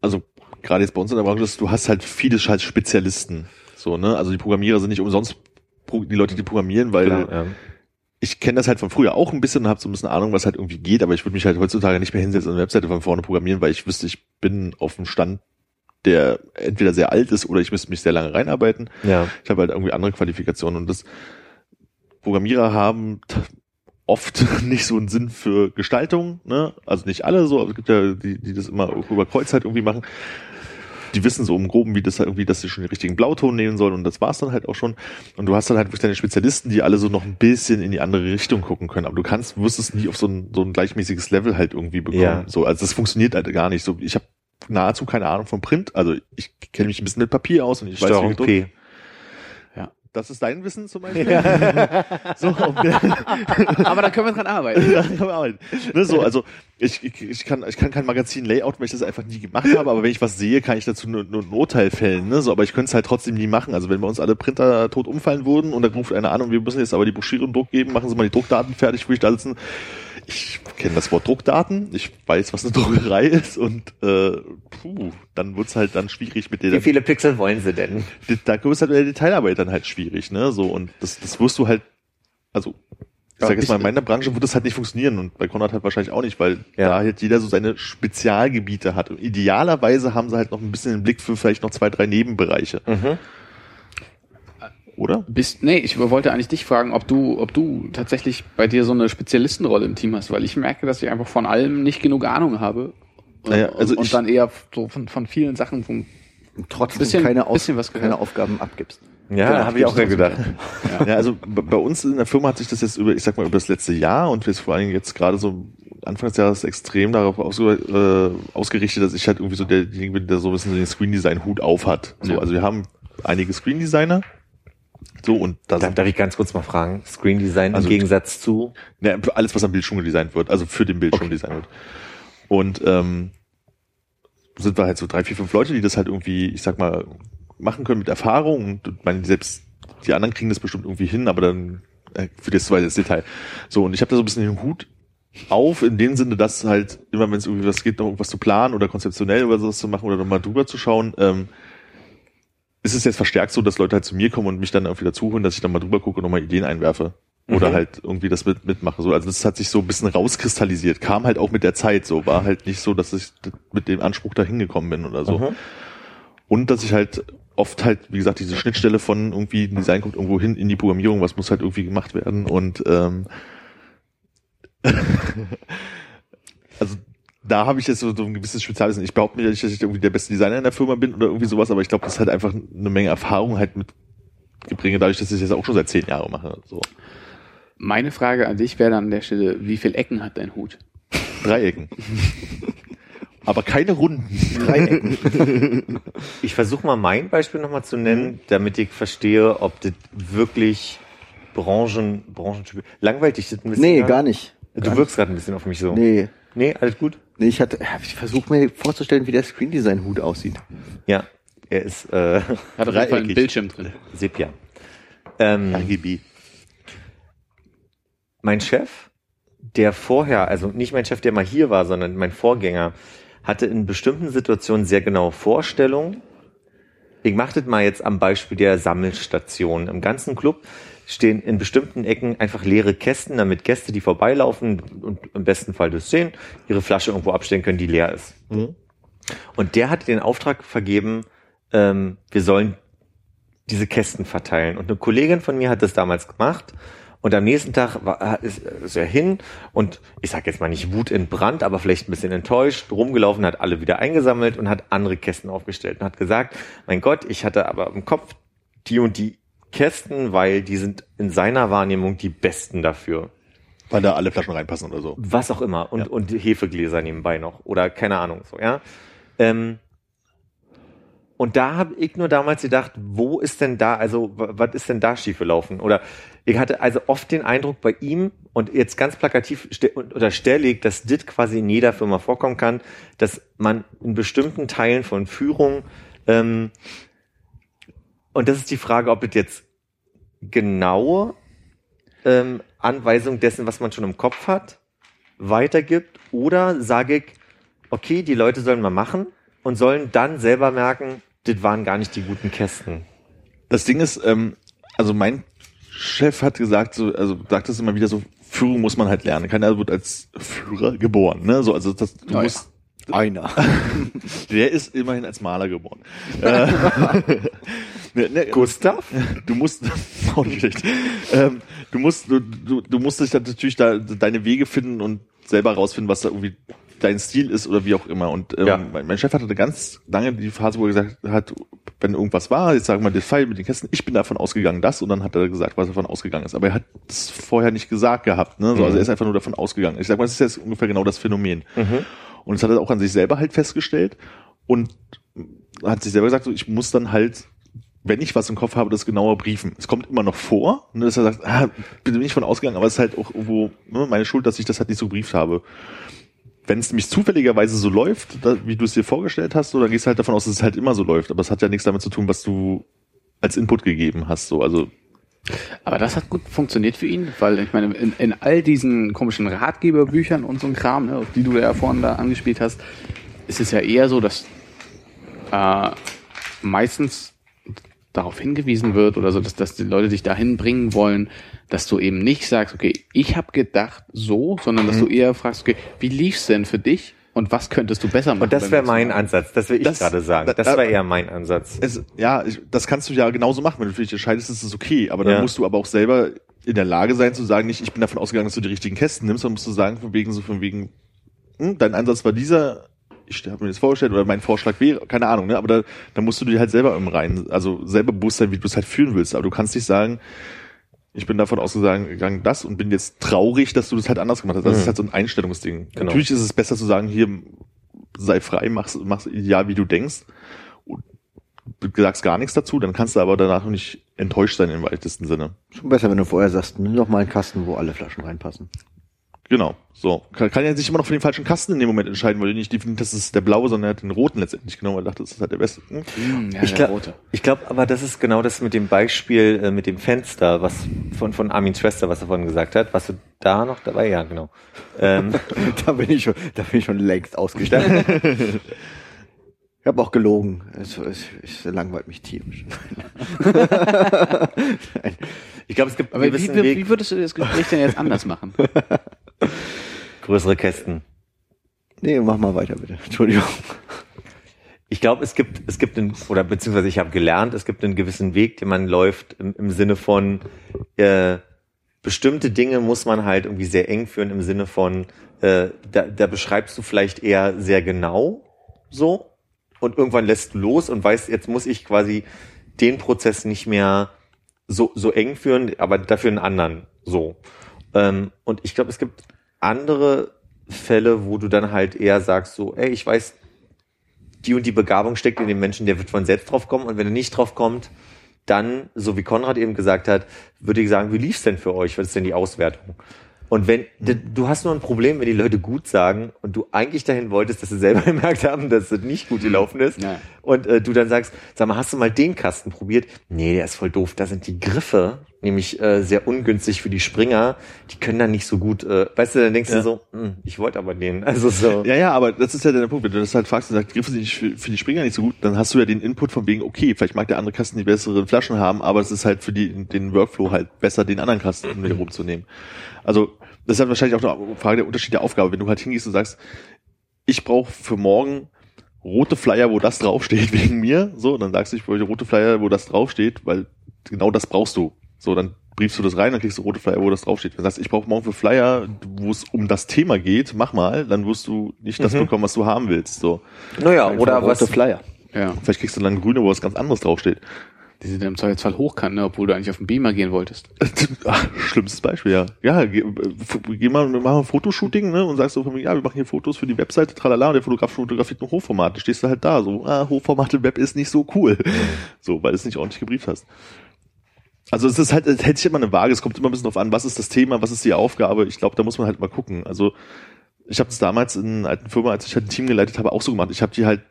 also gerade jetzt bei uns in der Branche, du hast halt viele halt Spezialisten. So, ne? Also die Programmierer sind nicht umsonst die Leute, die programmieren, weil Klar, ja. ich kenne das halt von früher auch ein bisschen und habe so ein bisschen Ahnung, was halt irgendwie geht, aber ich würde mich halt heutzutage nicht mehr hinsetzen und eine Webseite von vorne programmieren, weil ich wüsste, ich bin auf dem Stand, der entweder sehr alt ist oder ich müsste mich sehr lange reinarbeiten. ja. Ich habe halt irgendwie andere Qualifikationen und das Programmierer haben oft nicht so einen Sinn für Gestaltung, ne? Also nicht alle so, aber es gibt ja die, die das immer über Kreuz halt irgendwie machen. Die wissen so im Groben, wie das halt irgendwie, dass sie schon den richtigen Blauton nehmen sollen und das war's dann halt auch schon. Und du hast dann halt wirklich deine Spezialisten, die alle so noch ein bisschen in die andere Richtung gucken können. Aber du kannst, wirst es nie auf so ein, so ein gleichmäßiges Level halt irgendwie bekommen. Ja. So, also das funktioniert halt gar nicht. So, ich habe nahezu keine Ahnung von Print. Also ich kenne mich ein bisschen mit Papier aus und ich weiß, wie Steuerung P. das ist dein Wissen zum Beispiel. so, auf Aber da können wir dran arbeiten. ja, kann man arbeiten. ne, so, also ich, ich, ich kann ich kann kein Magazin Layout, weil ich das einfach nie gemacht habe, aber wenn ich was sehe, kann ich dazu nur, nur ein Urteil fällen. Ne? So, aber ich könnte es halt trotzdem nie machen. Also wenn bei uns alle Printer tot umfallen würden und dann ruft einer an und wir müssen jetzt aber die Broschüre in Druck geben, machen Sie mal die Druckdaten fertig, wo ich da sitzen. Ich kenne das Wort Druckdaten, ich weiß, was eine Druckerei ist und äh, puh, dann wird's halt dann schwierig mit Wie der viele Pixel wollen sie denn? da ist halt mit der Detailarbeit dann halt schwierig, ne? So, und das, das wirst du halt, also, ich sag jetzt mal, in meiner Branche wird das halt nicht funktionieren und bei Konrad halt wahrscheinlich auch nicht, weil Ja. da halt jeder so seine Spezialgebiete hat. Und idealerweise haben sie halt noch ein bisschen den Blick für vielleicht noch zwei, drei Nebenbereiche. Mhm. Oder? Bist, nee, ich wollte eigentlich dich fragen, ob du, ob du tatsächlich bei dir so eine Spezialistenrolle im Team hast, weil ich merke, dass ich einfach von allem nicht genug Ahnung habe. Und, Naja, also und, ich- und dann eher so von, von vielen Sachen vom, Trotzdem Bisschen- keine, Auf bisschen was gehört. keine Aufgaben abgibst. Ja, Genau, habe ich auch gedacht. Ja, also b- bei uns in der Firma hat sich das jetzt über, ich sag mal, über das letzte Jahr und jetzt vor allen Dingen jetzt gerade so Anfang des Jahres extrem darauf äh, ausgerichtet, dass ich halt irgendwie so derjenige bin, der so ein bisschen den Screen Design Hut auf hat. So, Ja. also wir haben einige Screen Designer. So, und da Darf, darf ich ganz kurz mal fragen? Screen Design Also- im Gegensatz zu? Ne, alles, was am Bildschirm designt wird, also für den Bildschirm designt wird. Und ähm, sind wir halt so drei, vier, fünf Leute, die das halt irgendwie, ich sag mal, machen können mit Erfahrung. Und ich meine, selbst die anderen kriegen das bestimmt irgendwie hin, aber dann äh, für das zweite Detail. So, und ich habe da so ein bisschen den Hut auf, in dem Sinne, dass halt immer, wenn es irgendwie was geht, noch irgendwas zu planen oder konzeptionell oder sowas zu machen oder nochmal drüber zu schauen, ähm, ist es jetzt verstärkt so, dass Leute halt zu mir kommen und mich dann irgendwie dazuholen, dass ich dann mal drüber gucke und nochmal Ideen einwerfe. Oder Mhm. halt irgendwie das mit, mitmache. So, also das hat sich so ein bisschen rauskristallisiert. Kam halt auch mit der Zeit so. War halt nicht so, dass ich mit dem Anspruch da hingekommen bin oder so. Mhm. Und dass ich halt oft halt, wie gesagt, diese Schnittstelle von irgendwie ein Design kommt irgendwo hin in die Programmierung, was muss halt irgendwie gemacht werden. Und ähm, da habe ich jetzt so, so ein gewisses Spezialwissen. Ich behaupte nicht, dass ich irgendwie der beste Designer in der Firma bin oder irgendwie sowas, aber ich glaube, das ist halt einfach eine Menge Erfahrung halt mitgebringe, dadurch, dass ich das jetzt auch schon seit zehn Jahren mache. So. Meine Frage an dich wäre dann an der Stelle, wie viele Ecken hat dein Hut? Dreiecken. aber keine Runden. Dreiecken. Ich versuche mal mein Beispiel nochmal zu nennen, damit ich verstehe, ob das wirklich Branchen, Branchentyp. Langweilig dich das ein bisschen? Nee, an? gar nicht. Du wirkst gerade ein bisschen auf mich so. Nee. Nee, alles gut? Ich hatte, ich versuche mir vorzustellen, wie der Screen Design Hut aussieht. Ja. Er ist äh, Hat auf jeden Fall einen. Bildschirm drin. Sepia. Ähm, RGB. mein Chef, der vorher, also nicht mein Chef, der mal hier war, sondern mein Vorgänger, hatte in bestimmten Situationen sehr genaue Vorstellungen. Ich mache das mal jetzt am Beispiel der Sammelstation. Im ganzen Club stehen in bestimmten Ecken einfach leere Kästen, damit Gäste, die vorbeilaufen und im besten Fall das sehen, ihre Flasche irgendwo abstellen können, die leer ist. Und der hat den Auftrag vergeben, ähm, wir sollen diese Kästen verteilen. Und eine Kollegin von mir hat das damals gemacht. Und am nächsten Tag war, ist, ist er hin und ich sag jetzt mal nicht Wut in Brand, aber vielleicht ein bisschen enttäuscht, rumgelaufen, hat alle wieder eingesammelt und hat andere Kästen aufgestellt und hat gesagt, mein Gott, ich hatte aber im Kopf die und die Kästen, weil die sind in seiner Wahrnehmung die besten dafür. Weil da alle Flaschen reinpassen oder so. Was auch immer. Und, Ja. und Hefegläser nebenbei noch. Oder keine Ahnung, so, ja. Ähm, und da habe ich nur damals gedacht, wo ist denn da, also wa- was ist denn da schiefgelaufen? Oder ich hatte also oft den Eindruck bei ihm und jetzt ganz plakativ unterstelle ich, dass das quasi in jeder Firma vorkommen kann, dass man in bestimmten Teilen von Führung ähm, und das ist die Frage, ob es jetzt genaue ähm, Anweisung dessen, was man schon im Kopf hat, weitergibt oder sage ich, okay, die Leute sollen mal machen und sollen dann selber merken, das waren gar nicht die guten Kästen. Das Ding ist, ähm, also mein Chef hat gesagt, so, also sagt das immer wieder so, Führung muss man halt lernen. Keiner wird als Führer geboren, ne? So, also das, du Ja, musst, Einer. der ist immerhin als Maler geboren. ne, ne, Gustav? Du musst, auch nicht schlecht. Ähm, du musst, du, du, du musst dich natürlich da deine Wege finden und selber rausfinden, was da irgendwie dein Stil ist oder wie auch immer. Und ähm, Ja. mein, Chef hatte ganz lange die Phase, wo er gesagt hat, wenn irgendwas war, jetzt sagen wir mal der Fall mit den Kästen, ich bin davon ausgegangen, das, und dann hat er gesagt, was davon ausgegangen ist. Aber er hat es vorher nicht gesagt gehabt. Ne? So, Also er ist einfach nur davon ausgegangen. Ich sag mal, das ist jetzt ungefähr genau das Phänomen. Und das hat er auch an sich selber halt festgestellt und hat sich selber gesagt, so, ich muss dann halt wenn ich was im Kopf habe, das genauer briefen. Es kommt immer noch vor, ne, dass er sagt, ah, bin ich von ausgegangen, aber es ist halt auch irgendwo ne, meine Schuld, dass ich das halt nicht so gebrieft habe. Wenn es nämlich zufälligerweise so läuft, da, wie du es dir vorgestellt hast, so, dann gehst du halt davon aus, dass es halt immer so läuft. Aber es hat ja nichts damit zu tun, was du als Input gegeben hast. So, also Aber das hat gut funktioniert für ihn, weil ich meine, in, in all diesen komischen Ratgeberbüchern und so ein Kram, ne, die du ja vorhin da angespielt hast, ist es ja eher so, dass äh, meistens darauf hingewiesen wird oder so, dass, dass die Leute dich dahin bringen wollen, dass du eben nicht sagst, okay, ich habe gedacht so, sondern dass du eher fragst, okay, wie lief's denn für dich und was könntest du besser machen? Und das wäre mein Ansatz. Das will ich gerade sagen. da- Das da- wäre eher mein Ansatz. es, ja, ich, das kannst du ja genauso machen, wenn du für dich entscheidest, ist es okay. Aber dann Ja. musst du aber auch selber in der Lage sein zu sagen, nicht, ich bin davon ausgegangen, dass du die richtigen Kästen nimmst, sondern musst du sagen, von wegen so, von wegen, hm, dein Ansatz war dieser, ich habe mir das vorgestellt oder mein Vorschlag wäre, keine Ahnung, ne? Aber da, da musst du dir halt selber im Reinen, also selber bewusst sein, wie du es halt führen willst. Aber du kannst nicht sagen, ich bin davon ausgegangen, das und bin jetzt traurig, dass du das halt anders gemacht hast. Das Mhm. ist halt so ein Einstellungsding. Genau. Natürlich ist es besser zu sagen, hier sei frei, mach's, mach's ideal, wie du denkst. Und du sagst gar nichts dazu, dann kannst du aber danach nicht enttäuscht sein im weitesten Sinne. Schon besser, wenn du vorher sagst, nimm doch mal einen Kasten, wo alle Flaschen reinpassen. Genau. So. Kann, kann ja sich immer noch für den falschen Kasten in dem Moment entscheiden, weil du nicht definiert, das ist der blaue, sondern er hat den roten letztendlich genommen, weil er dachte, das ist halt der beste. Hm? Hm, ja, Ich der glaub- rote. Ich glaube, aber das ist genau das mit dem Beispiel äh, mit dem Fenster, was von von Armin Schwester, was er vorhin gesagt hat. Warst du da noch dabei? Ja, genau. Ähm, da bin ich schon, da bin ich schon längst ausgestellt. ich habe auch gelogen. Es, es, es langweilt mich tierisch. ich glaube, es gibt Aber wie, wie, wie würdest du das Gespräch denn jetzt anders machen? größere Kästen. Nee, mach mal weiter bitte. Entschuldigung. Ich glaube, es gibt, es gibt einen, oder beziehungsweise ich habe gelernt, es gibt einen gewissen Weg, den man läuft im, im Sinne von äh, bestimmte Dinge muss man halt irgendwie sehr eng führen im Sinne von, äh, da, da beschreibst du vielleicht eher sehr genau so und irgendwann lässt du los und weißt, jetzt muss ich quasi den Prozess nicht mehr so, so eng führen, aber dafür einen anderen so. Ähm, und ich glaube, es gibt andere Fälle, wo du dann halt eher sagst so, ey, ich weiß, die und die Begabung steckt in dem Menschen, der wird von selbst drauf kommen und wenn er nicht drauf kommt, dann, so wie Konrad eben gesagt hat, würde ich sagen, wie lief's denn für euch? Was ist denn die Auswertung? Und wenn, d- du hast nur ein Problem, wenn die Leute gut sagen und du eigentlich dahin wolltest, dass sie selber gemerkt haben, dass es nicht gut gelaufen ist. Ja. Und äh, du dann sagst, sag mal, hast du mal den Kasten probiert? Nee, der ist voll doof. Da sind die Griffe nämlich äh, sehr ungünstig für die Springer. Die können dann nicht so gut, äh, weißt du, dann denkst Ja. du so, hm, ich wollte aber den. Also so. Ja, ja, aber das ist ja der Punkt. Wenn du das halt fragst und sagst, Griffe sind nicht für, für die Springer nicht so gut, dann hast du ja den Input von wegen, okay, vielleicht mag der andere Kasten die besseren Flaschen haben, aber es ist halt für die, den Workflow halt besser, den anderen Kasten den rumzunehmen. Also, das ist halt wahrscheinlich auch eine Frage der Unterschied der Aufgabe. Wenn du halt hingehst und sagst, ich brauche für morgen rote Flyer, wo das draufsteht, wegen mir, so, dann sagst du, ich brauche rote Flyer, wo das draufsteht, weil genau das brauchst du. So, dann briefst du das rein, dann kriegst du rote Flyer, wo das draufsteht. Wenn du sagst, ich brauche morgen für Flyer, wo es um das Thema geht, mach mal, dann wirst du nicht das Mhm. bekommen, was du haben willst. So. Naja, Einfach oder rote was, Flyer. Ja. Vielleicht kriegst du dann grüne, wo was ganz anderes draufsteht. Die sind im Zweifelsfall hochkant, ne, obwohl du eigentlich auf den Beamer gehen wolltest. Ach, schlimmstes Beispiel, ja. Ja, geh, geh mal, wir machen ein Fotoshooting, ne, und sagst so von mir, ja, wir machen hier Fotos für die Webseite, tralala, und der Fotograf fotografiert nur Hochformat. Dann stehst du halt da, so, ah, Hochformat im Web ist nicht so cool. So, weil du es nicht ordentlich gebrieft hast. Also es ist halt, es hält sich immer eine Waage, es kommt immer ein bisschen drauf an, was ist das Thema, was ist die Aufgabe. Ich glaube, da muss man halt mal gucken. Also ich habe das damals in einer alten Firma, als ich halt ein Team geleitet habe, auch so gemacht. Ich habe die halt,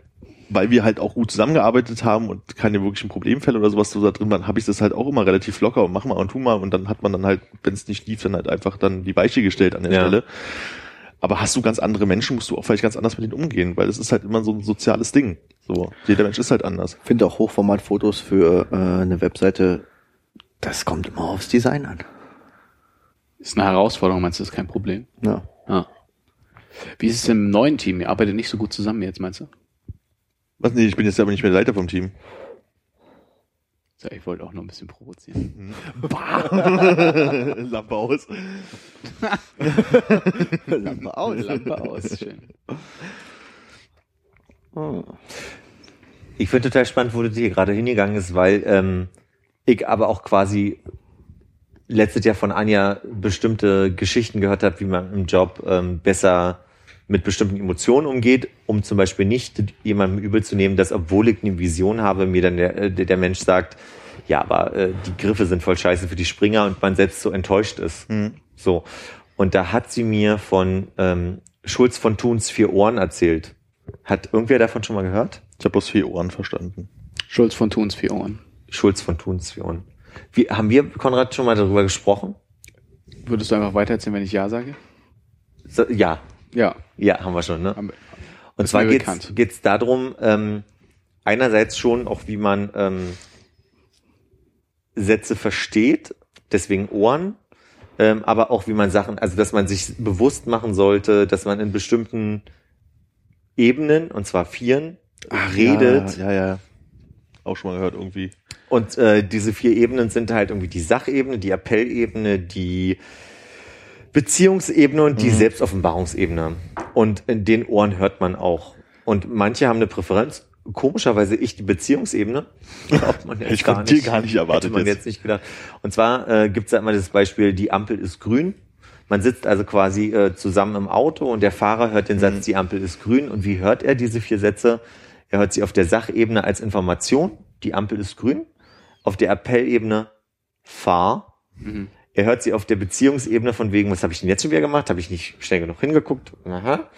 weil wir halt auch gut zusammengearbeitet haben und keine wirklichen Problemfälle oder sowas so da drin waren, habe ich das halt auch immer relativ locker und mach mal und tu mal und dann hat man dann halt, wenn es nicht lief, dann halt einfach dann die Weiche gestellt an der Ja. Stelle. Aber hast du ganz andere Menschen, musst du auch vielleicht ganz anders mit denen umgehen, weil es ist halt immer so ein soziales Ding. So, jeder Mensch ist halt anders. Ich finde auch Hochformatfotos für äh, eine Webseite, das kommt immer aufs Design an. Ist eine Herausforderung, meinst du, ist kein Problem? Ja. Ah. Wie ist es im neuen Team? Ihr arbeitet nicht so gut zusammen jetzt, meinst du? Was nee, ich bin jetzt aber nicht mehr der Leiter vom Team. So, ich wollte auch nur ein bisschen provozieren. Lampe aus. Lampe aus. Lampe aus, schön. Ich finde total spannend, wo du hier gerade hingegangen ist, weil ähm, ich aber auch quasi letztes Jahr von Anja bestimmte Geschichten gehört habe, wie man im Job ähm, besser mit bestimmten Emotionen umgeht, um zum Beispiel nicht jemandem übel zu nehmen, dass obwohl ich eine Vision habe, mir dann der, äh, der Mensch sagt, ja, aber äh, die Griffe sind voll scheiße für die Springer und man selbst so enttäuscht ist. So. Und da hat sie mir von ähm, Schulz von Thuns Vier Ohren erzählt. Hat irgendwer davon schon mal gehört? Ich habe bloß vier Ohren verstanden. Schulz von Thuns vier Ohren. Schulz von Thuns Vier Ohren. Wie, haben wir, Konrad, schon mal darüber gesprochen? Würdest du einfach weitererzählen, wenn ich Ja sage? So, ja, Ja. ja, haben wir schon. Ne? Haben Und zwar geht's bekannt. geht's darum, ähm, einerseits schon auch, wie man ähm, Sätze versteht, deswegen Ohren, ähm, aber auch wie man Sachen, also dass man sich bewusst machen sollte, dass man in bestimmten Ebenen, und zwar vieren, redet. Ja, ja, ja. Auch schon mal gehört irgendwie. Und äh, diese vier Ebenen sind halt irgendwie die Sachebene, die Appellebene, die Beziehungsebene und die Selbstoffenbarungsebene. Und in den Ohren hört man auch. Und manche haben eine Präferenz. Komischerweise ich die Beziehungsebene. Glaubt man jetzt ich von dir gar nicht erwartet Hätte man jetzt. jetzt nicht gedacht. Und zwar äh, gibt es da immer das Beispiel, die Ampel ist grün. Man sitzt also quasi äh, zusammen im Auto und der Fahrer hört den Mhm. Satz, die Ampel ist grün. Und wie hört er diese vier Sätze? Er hört sie auf der Sachebene als Information, die Ampel ist grün. Auf der Appellebene, fahr. Mhm. Er hört sie auf der Beziehungsebene von wegen, was habe ich denn jetzt schon wieder gemacht? Habe ich nicht schnell genug hingeguckt? Aha.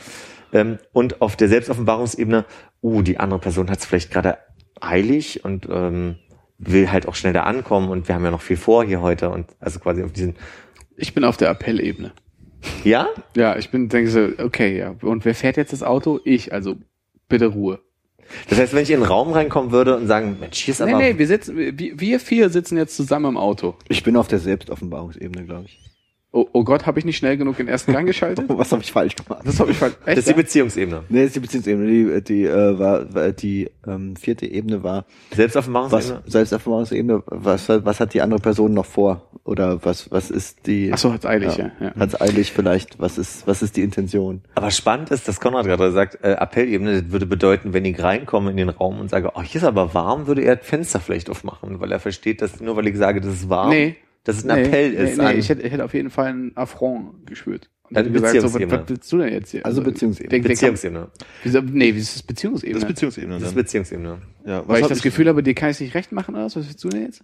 Ähm, und auf der Selbstoffenbarungsebene, uh, die andere Person hat es vielleicht gerade eilig und ähm, will halt auch schnell da ankommen und wir haben ja noch viel vor hier heute und also quasi auf diesen, Ich bin auf der Appellebene. ja? Ja, ich bin, denke so, okay, ja. Und wer fährt jetzt das Auto? Ich, also bitte Ruhe. Das heißt, wenn ich in den Raum reinkommen würde und sagen, Mensch, hier ist Nee, aber, nee, wir sitzen, wir, wir vier sitzen jetzt zusammen im Auto. Ich bin auf der Selbstoffenbarungsebene, glaube ich. Oh, oh Gott, habe ich nicht schnell genug den ersten Gang geschaltet? Was habe ich falsch gemacht? Das habe ich falsch. Das ist die Beziehungsebene. Nee, das ist die Beziehungsebene. Die, die, äh, war, war, die ähm, vierte Ebene war was Selbstoffenbarungsebene. Selbsterfahrungsebene. Was, was hat die andere Person noch vor? Oder was, was ist die? Ach so, hat's eilig, ja. ja. Hat's eilig vielleicht? Was ist, was ist die Intention? Aber spannend ist, dass Konrad gerade sagt, äh, Appellebene das würde bedeuten, wenn ich reinkomme in den Raum und sage, oh, hier ist aber warm, würde er das Fenster vielleicht aufmachen, weil er versteht, dass nur weil ich sage, das ist warm, Nee. Dass es ein Appell nee, ist. Nee, an, ich, hätte, ich hätte auf jeden Fall einen Affront gespürt. Und Also hätte gesagt, so, was, was willst du denn jetzt hier? Also Beziehungsebene. Der, der Beziehungsebene. Kann, wieso, nee, wie ist das Beziehungsebene? Das ist Beziehungsebene Das ist dann. Beziehungsebene. Ja, was Weil ich hab das Gefühl habe, dir kann ich nicht recht machen, oder was? Was willst du denn jetzt?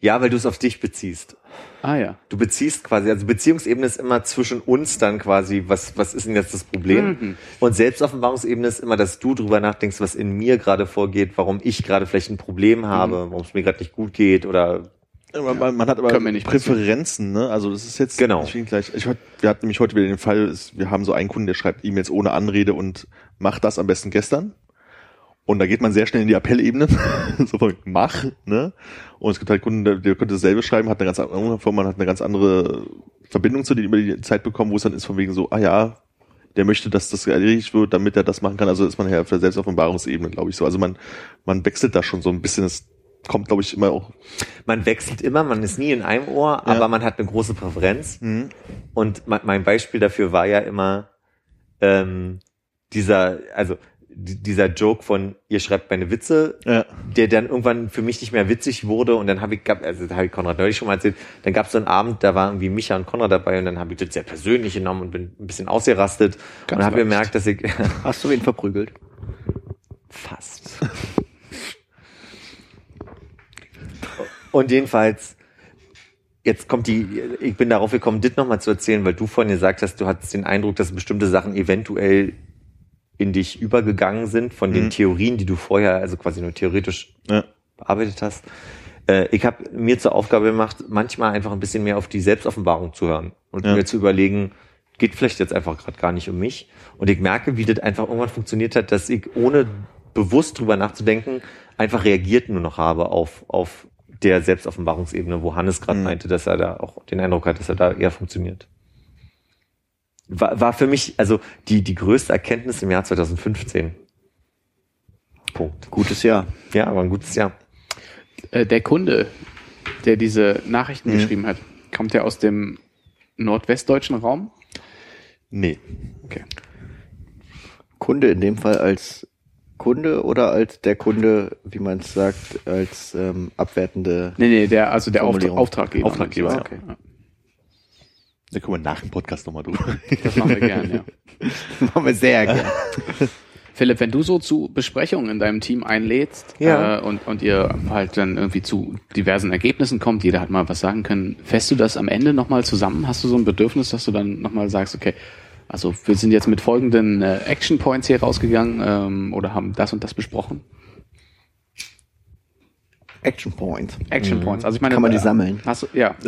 Ja, weil du es auf dich beziehst. Ah ja. Du beziehst quasi, also Beziehungsebene ist immer zwischen uns dann quasi, was, was ist denn jetzt das Problem? Mhm. Und Selbstoffenbarungsebene ist immer, dass du drüber nachdenkst, was in mir gerade vorgeht, warum ich gerade vielleicht ein Problem habe, warum es mir gerade nicht gut geht oder Man, man, man hat aber Präferenzen, ne? Also das ist jetzt Genau. gleich. Ich, wir hatten nämlich heute wieder den Fall, wir haben so einen Kunden, der schreibt E-Mails ohne Anrede und macht das am besten gestern. Und da geht man sehr schnell in die Appellebene. so von mach, ne? Und es gibt halt Kunden, der, der könnte dasselbe schreiben, hat eine ganz andere Form, man hat eine ganz andere Verbindung zu denen über die Zeit bekommen, wo es dann ist von wegen so, ah ja, der möchte, dass das erledigt wird, damit er das machen kann. Also ist man ja auf der Selbstoffenbarungsebene, glaube ich so. Also man, man wechselt da schon so ein bisschen. Es kommt, glaube ich, immer auch man wechselt immer, man ist nie in einem Ohr, aber man hat eine große Präferenz. Mhm. Und mein, mein Beispiel dafür war ja immer ähm, dieser, also di- dieser Joke von ihr schreibt meine Witze, Ja. der dann irgendwann für mich nicht mehr witzig wurde und dann habe ich, gab- also habe ich Konrad neulich schon mal erzählt, dann gab es so einen Abend, da waren irgendwie Micha und Konrad dabei und dann habe ich das sehr persönlich genommen und bin ein bisschen ausgerastet Ganz und habe gemerkt, dass ich Hast du wen verprügelt? Fast. Und jedenfalls, jetzt kommt die, ich bin darauf gekommen, dit nochmal zu erzählen, weil du vorhin gesagt hast, du hattest den Eindruck, dass bestimmte Sachen eventuell in dich übergegangen sind von den Mhm. Theorien, die du vorher, also quasi nur theoretisch Ja. bearbeitet hast. Äh, ich habe mir zur Aufgabe gemacht, manchmal einfach ein bisschen mehr auf die Selbstoffenbarung zu hören und Ja. mir zu überlegen, geht vielleicht jetzt einfach gerade gar nicht um mich. Und ich merke, wie das einfach irgendwann funktioniert hat, dass ich ohne bewusst drüber nachzudenken einfach reagiert nur noch habe auf, auf der Selbstoffenbarungsebene, wo Hannes gerade Mhm. meinte, dass er da auch den Eindruck hat, dass er da eher funktioniert. War, war für mich also die, die größte Erkenntnis im Jahr 2015. Punkt. Gutes Jahr. Ja, aber ein gutes Jahr. Äh, der Kunde, der diese Nachrichten Mhm. geschrieben hat, kommt der aus dem nordwestdeutschen Raum? Nee. Okay. Kunde in dem Fall als Kunde oder als der Kunde, wie man es sagt, als ähm, abwertende. Nee, nee, der, also der Auftra Formulierung. Auftraggeber. Auftraggeber, ja. okay. Ja. Da können wir nach dem Podcast nochmal drüber. Das machen wir gern, ja. Machen wir sehr gerne. Philipp, wenn du so zu Besprechungen in deinem Team einlädst Ja. äh, und, und ihr halt dann irgendwie zu diversen Ergebnissen kommt, jeder hat mal was sagen können, fässt du das am Ende nochmal zusammen? Hast du so ein Bedürfnis, dass du dann nochmal sagst, okay, also wir sind jetzt mit folgenden äh, Action Points hier rausgegangen ähm, oder haben das und das besprochen? Action Point. Action Points. Also ich meine, Kann man die äh, sammeln? Hast du, ja,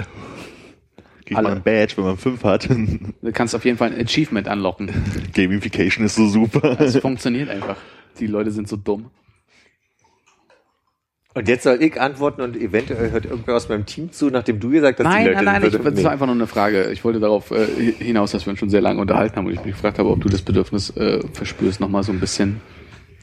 Kriegt Alle. man ein Badge, wenn man fünf hat. du kannst auf jeden Fall ein Achievement anlocken. Gamification ist so super. Es funktioniert einfach. Die Leute sind so dumm. Und jetzt soll ich antworten und eventuell hört irgendwer aus meinem Team zu, nachdem du gesagt hast, die Nein, Leute nein, nein, sind- das war einfach nur eine Frage. Ich wollte darauf äh, hinaus, dass wir uns schon sehr lange unterhalten haben und ich mich gefragt habe, ob du das Bedürfnis äh, verspürst, nochmal so ein bisschen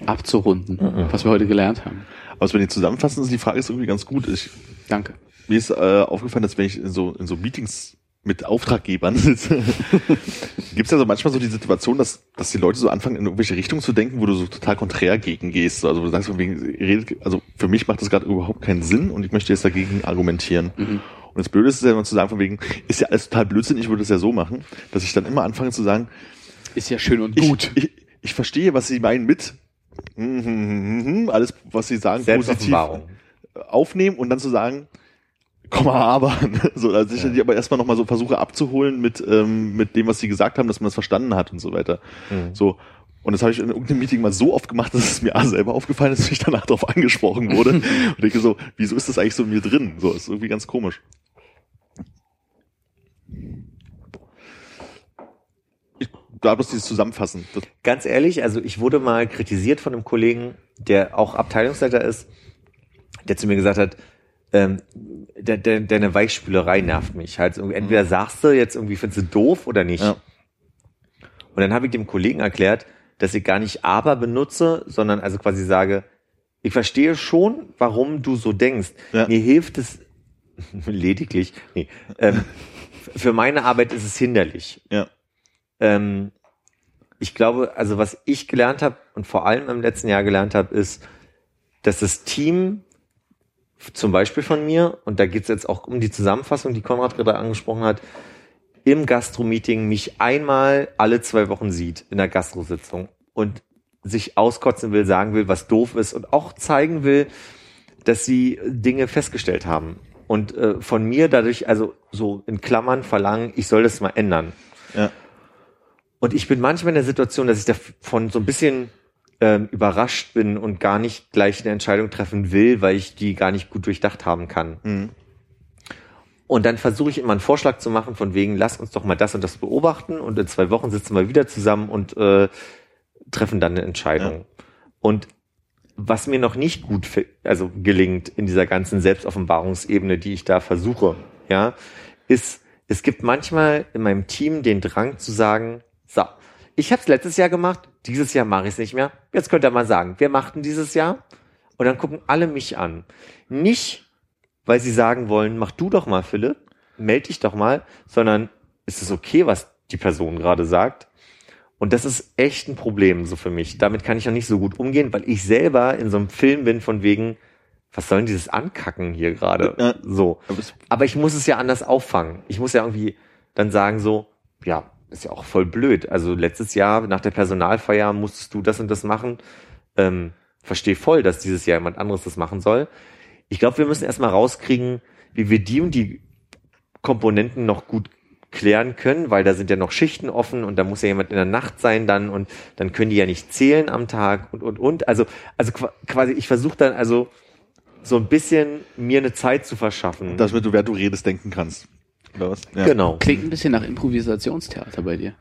abzurunden, was wir heute gelernt haben. Aber wenn ich zusammenfassen, ist die Frage ist irgendwie ganz gut. Ich, Danke. mir ist äh, aufgefallen, dass wenn ich in so, in so Meetings mit Auftraggebern sitze, gibt es ja so manchmal so die Situation, dass, dass die Leute so anfangen, in irgendwelche Richtungen zu denken, wo du so total konträr gegen gehst. Also wo du sagst, von wegen, redet, also für mich macht das gerade überhaupt keinen Sinn und ich möchte jetzt dagegen argumentieren. Und das Blöde ist ja immer zu sagen, von wegen, ist ja alles total Blödsinn, ich würde es ja so machen, dass ich dann immer anfange zu sagen, Ist ja schön und ich, gut. Ich, ich verstehe, was Sie meinen mit mhm, alles, was Sie sagen, positiv aufnehmen und dann zu sagen, komm mal aber. ne? So, dass ich die aber erstmal nochmal so versuche abzuholen mit, ähm, mit dem, was sie gesagt haben, dass man das verstanden hat und so weiter. Mhm. So. Und das habe ich in irgendeinem Meeting mal so oft gemacht, dass es mir A selber aufgefallen ist, dass ich danach darauf angesprochen wurde. und denke so, wieso ist das eigentlich so in mir drin? So, ist irgendwie ganz komisch. Ich da bloß dieses Zusammenfassen. Das, Ganz ehrlich, also ich wurde mal kritisiert von einem Kollegen, der auch Abteilungsleiter ist, der zu mir gesagt hat, ähm, de, de, deine Weichspülerei nervt mich. Halt, entweder sagst du jetzt irgendwie, findest du doof oder nicht. Ja. Und dann habe ich dem Kollegen erklärt, dass ich gar nicht aber benutze, sondern also quasi sage, ich verstehe schon, warum du so denkst. Ja. Mir hilft es lediglich, nee, ähm, für meine Arbeit ist es hinderlich. Ja. Ähm, ich glaube, also was ich gelernt habe und vor allem im letzten Jahr gelernt habe, ist, dass das Team zum Beispiel von mir, und da geht es jetzt auch um die Zusammenfassung, die Konrad gerade angesprochen hat, im Gastro-Meeting mich einmal alle zwei Wochen sieht in der Gastro-Sitzung und sich auskotzen will, sagen will, was doof ist und auch zeigen will, dass sie Dinge festgestellt haben und äh, von mir dadurch also so in Klammern verlangen, ich soll das mal ändern. Ja. Und ich bin manchmal in der Situation, dass ich davon so ein bisschen ähm, überrascht bin und gar nicht gleich eine Entscheidung treffen will, weil ich die gar nicht gut durchdacht haben kann. Mhm. Und dann versuche ich immer einen Vorschlag zu machen, von wegen, lass uns doch mal das und das beobachten und in zwei Wochen sitzen wir wieder zusammen und äh, treffen dann eine Entscheidung. Und was mir noch nicht gut also gelingt in dieser ganzen Selbstoffenbarungsebene, die ich da versuche, ja, ist, es gibt manchmal in meinem Team den Drang zu sagen, so, ich habe es letztes Jahr gemacht, dieses Jahr mache ich es nicht mehr. Jetzt könnt ihr mal sagen, wir machten dieses Jahr und dann gucken alle mich an. Nicht, weil sie sagen wollen, mach du doch mal, Philipp, meld dich doch mal, sondern ist es okay, was die Person gerade sagt? Und das ist echt ein Problem so für mich. Damit kann ich auch nicht so gut umgehen, weil ich selber in so einem Film bin von wegen, was soll denn dieses Ankacken hier gerade? Ja. So. Aber ich muss es ja anders auffangen. Ich muss ja irgendwie dann sagen so, ja, ist ja auch voll blöd. Also letztes Jahr nach der Personalfeier musstest du das und das machen. Ähm, verstehe voll, dass dieses Jahr jemand anderes das machen soll. Ich glaube, wir müssen erstmal rauskriegen, wie wir die und die Komponenten noch gut klären können, weil da sind ja noch Schichten offen und da muss ja jemand in der Nacht sein dann und dann können die ja nicht zählen am Tag und und und. Also also qua- quasi ich versuche dann also so ein bisschen mir eine Zeit zu verschaffen. Dass du, wer du redest, denken kannst. Oder was? Ja. Genau. Klingt ein bisschen nach Improvisationstheater bei dir.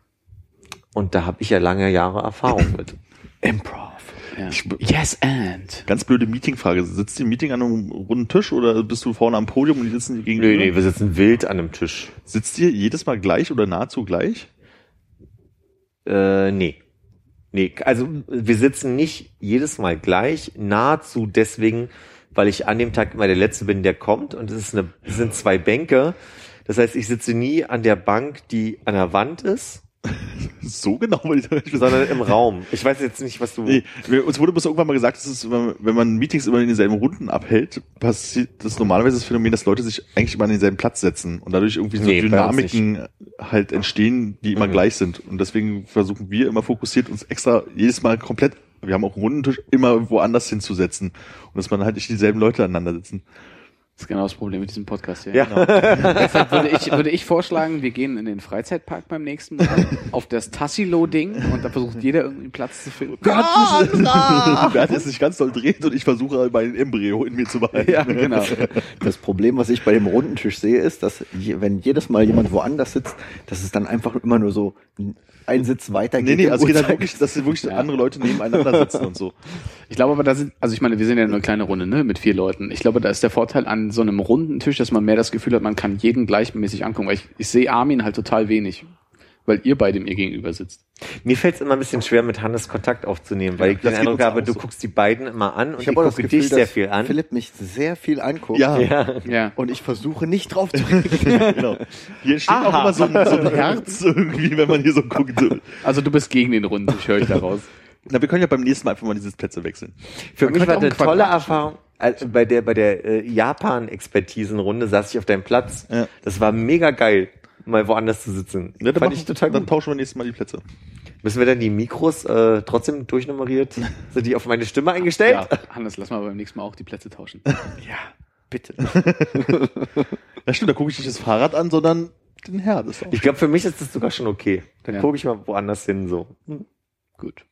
Und da habe ich ja lange Jahre Erfahrung mit. Improv. Ja. Ich- yes and. Ganz blöde Meetingfrage. Sitzt ihr im Meeting an einem runden Tisch oder bist du vorne am Podium und die sitzen dir gegenüber? Nee, nee, wir sitzen wild an einem Tisch. Sitzt ihr jedes Mal gleich oder nahezu gleich? Äh, nee. Nee, also wir sitzen nicht jedes Mal gleich, nahezu deswegen, weil ich an dem Tag immer der Letzte bin, der kommt und es ist eine, es sind zwei Bänke. Das heißt, ich sitze nie an der Bank, die an der Wand ist, So genau, weil ich sondern im Raum. Ich weiß jetzt nicht, was du. Nee, uns wurde bis irgendwann mal gesagt, dass es, wenn man- Meetings immer in denselben Runden abhält, passiert das normalerweise das Phänomen, dass Leute sich eigentlich immer an denselben Platz setzen und dadurch irgendwie so Nee, Dynamiken halt entstehen, die immer Mhm. gleich sind. Und deswegen versuchen wir immer fokussiert uns extra jedes Mal komplett, wir haben auch einen runden Tisch, immer woanders hinzusetzen. Und dass man halt nicht dieselben Leute aneinander sitzen. Das ist genau das Problem mit diesem Podcast hier. Ja. Genau. Deshalb würde ich, würde ich vorschlagen, wir gehen in den Freizeitpark beim nächsten Mal auf das Tassilo-Ding und da versucht jeder irgendwie einen Platz zu finden. Wer hat jetzt nicht ganz doll dreht und ich versuche mein Embryo in mir zu behalten. Ja, genau. Das Problem, was ich bei dem runden Tisch sehe, ist, dass je, wenn jedes Mal jemand woanders sitzt, dass es dann einfach immer nur so ein Sitz weiter Nee, nee, also geht halt wirklich, dass wirklich Ja. andere Leute nebeneinander sitzen und so. Ich glaube aber, da sind, also ich meine, wir sind ja nur eine kleine Runde, ne, mit vier Leuten. Ich glaube, da ist der Vorteil an so einem runden Tisch, dass man mehr das Gefühl hat, man kann jeden gleichmäßig angucken, weil ich, ich sehe Armin halt total wenig, weil ihr beide mir gegenüber sitzt. Mir fällt es immer ein bisschen schwer, mit Hannes Kontakt aufzunehmen, weil ich das den Eindruck habe, auch du so. guckst die beiden immer an und ich, Ich auch gucke Gefühl, dich sehr viel an. Philipp mich sehr viel anguckt. Ja, Ja. Ja. Und ich versuche nicht drauf zu genau. Hier steht auch Aha. immer so ein, so ein Herz irgendwie, wenn man hier so guckt. Also du bist gegen den runden Tisch, höre ich daraus. Na, wir können ja beim nächsten Mal einfach mal die Sitzplätze wechseln. Für Man mich war auch eine tolle Erfahrung. Also bei der bei der äh, Japan-Expertisenrunde saß ich auf deinem Platz. Ja. Das war mega geil, mal woanders zu sitzen. Ja, dann, ich total dann gut. tauschen wir nächstes Mal die Plätze. Müssen wir dann die Mikros äh, trotzdem durchnummeriert? Sind die auf meine Stimme eingestellt? Ja, Hannes, lass mal beim nächsten Mal auch die Plätze tauschen. Ja, bitte. Ja, stimmt, da gucke ich nicht das Fahrrad an, sondern den Herr. Das ist auch Ich glaube, für mich ist das sogar schon okay. Dann Ja. gucke ich mal woanders hin so. Gut.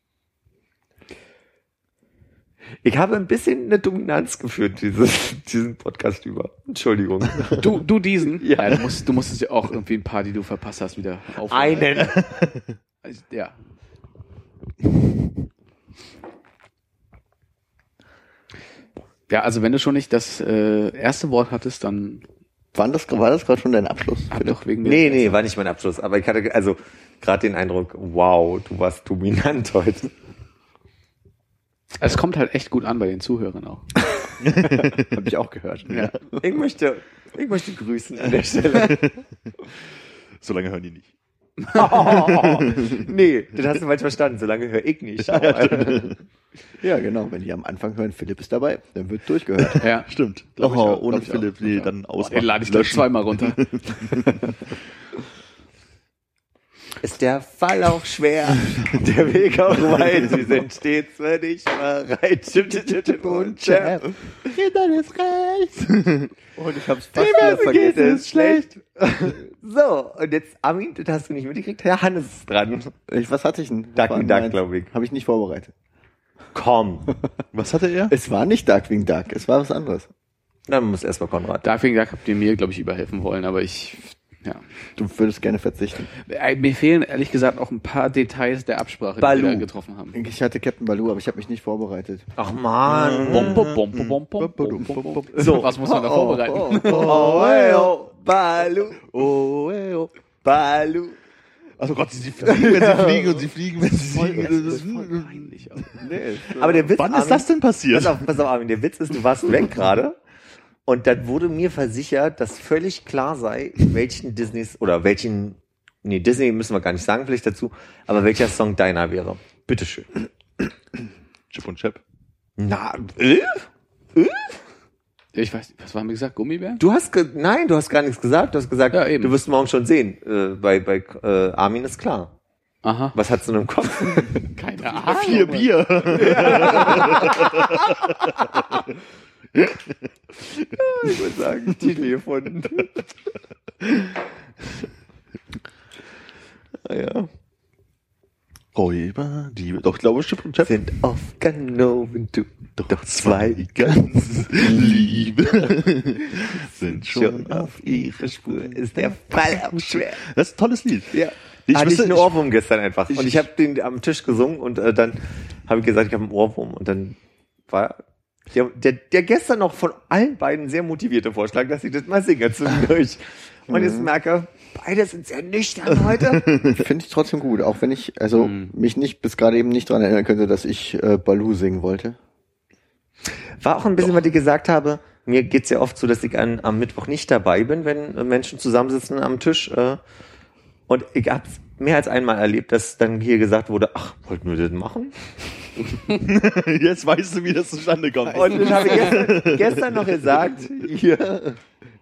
Ich habe ein bisschen eine Dominanz geführt, dieses, diesen Podcast über. Entschuldigung. Du, du diesen? Ja. du musst, du musstest ja auch irgendwie ein paar, die du verpasst hast, wieder aufholen. Einen. Also, Ja. Ja, also wenn du schon nicht das äh, erste Wort hattest, dann War das, war das gerade schon dein Abschluss? hab doch wegen mir. Nee, nee, war nicht mein Abschluss. Aber ich hatte also gerade den Eindruck, wow, du warst dominant heute. Es kommt halt echt gut an bei den Zuhörern auch. Hab ich auch gehört. Ja. Ich möchte, ich möchte grüßen an der Stelle. Solange hören die nicht. nee, das hast du falsch verstanden. Solange höre ich nicht. Ja, genau. Wenn die am Anfang hören, Philipp ist dabei, dann wird durchgehört. Ja. Stimmt. Oh, ich auch, ohne glaub ich auch, Philipp, nee, ich auch. dann Den lade ich gleich zweimal runter. Ist der Fall auch schwer, der Weg auch weit. Sie sind stets für dich bereit. Und. Jeder ist rechts. Und ich hab's fast wieder Essen geht vergessen. es schlecht. So, und jetzt, Armin, das hast du nicht mitgekriegt. Herr Hannes ist dran. Ich, was hatte ich denn? Darkwing Duck, glaube ich. Habe ich nicht vorbereitet. Komm. Was hatte er? Es war nicht Darkwing Duck, es war was anderes. Dann muss erstmal Konrad. Deswegen habt ihr mir, glaube ich, überhelfen wollen, aber ich, ja. Du würdest gerne verzichten. Äh, mir fehlen ehrlich gesagt auch ein paar Details der Absprache, Baloo. die wir getroffen haben. Ich hatte Captain Baloo, aber ich habe mich nicht vorbereitet. Ach man. Mm. So, was muss man da oh, oh, vorbereiten? Oh, oh, oh, Oh, Balu. Oh, oh, oh, Baloo. Also Gott, sie, fliegen, wenn sie fliegen und sie fliegen, wenn sie fliegen. Das ist voll peinlich. Aber der Witz, Wann ist das denn passiert? Pass auf, pass auf, Armin, der Witz ist, du warst weg gerade und dann wurde mir versichert, dass völlig klar sei, welchen Disneys oder welchen, nee, Disney müssen wir gar nicht sagen, vielleicht dazu, aber welcher Song deiner wäre. Bitteschön. Chip und Chap. Na, äh? Ich weiß, nicht, was haben wir gesagt? Gummibär? Du hast, ge nein, du hast gar nichts gesagt. Du hast gesagt, Ja, eben. du wirst morgen schon sehen. Äh, bei bei äh, Armin ist klar. Aha. Was hast du denn im Kopf? Keine Ahnung. Vier Bier. ich würde sagen, Titel gefunden. ah, ja. Räuber, Diebe. Doch, ich glaube, und Chap Sind oft Ganoven, du. Doch zwei ganz Liebe sind schon schon auf ihre Spur. Ist der Fall auch schwer. Das ist ein tolles Lied. Ja. Ich Hatte ich wüsste- einen Ohrwurm gestern einfach. ich- und ich habe den am Tisch gesungen und äh, dann habe ich gesagt, ich habe einen Ohrwurm. Und dann war der, der, der gestern noch von allen beiden sehr motivierte Vorschlag, dass ich das mal singe zwischendurch. Und jetzt merke, beide sind sehr nüchtern heute. Finde ich trotzdem gut, auch wenn ich also mich nicht bis gerade eben nicht dran erinnern könnte, dass ich äh, Baloo singen wollte. War auch ein bisschen, was ich gesagt habe. Mir geht's ja oft so, dass ich an, am Mittwoch nicht dabei bin, wenn äh, Menschen zusammensitzen am Tisch. Äh, und ich habe mehr als einmal erlebt, dass dann hier gesagt wurde, ach, wollten wir das machen? Jetzt weißt du, wie das zustande kommt. Und dann habe ich gestern, gestern noch gesagt, hier,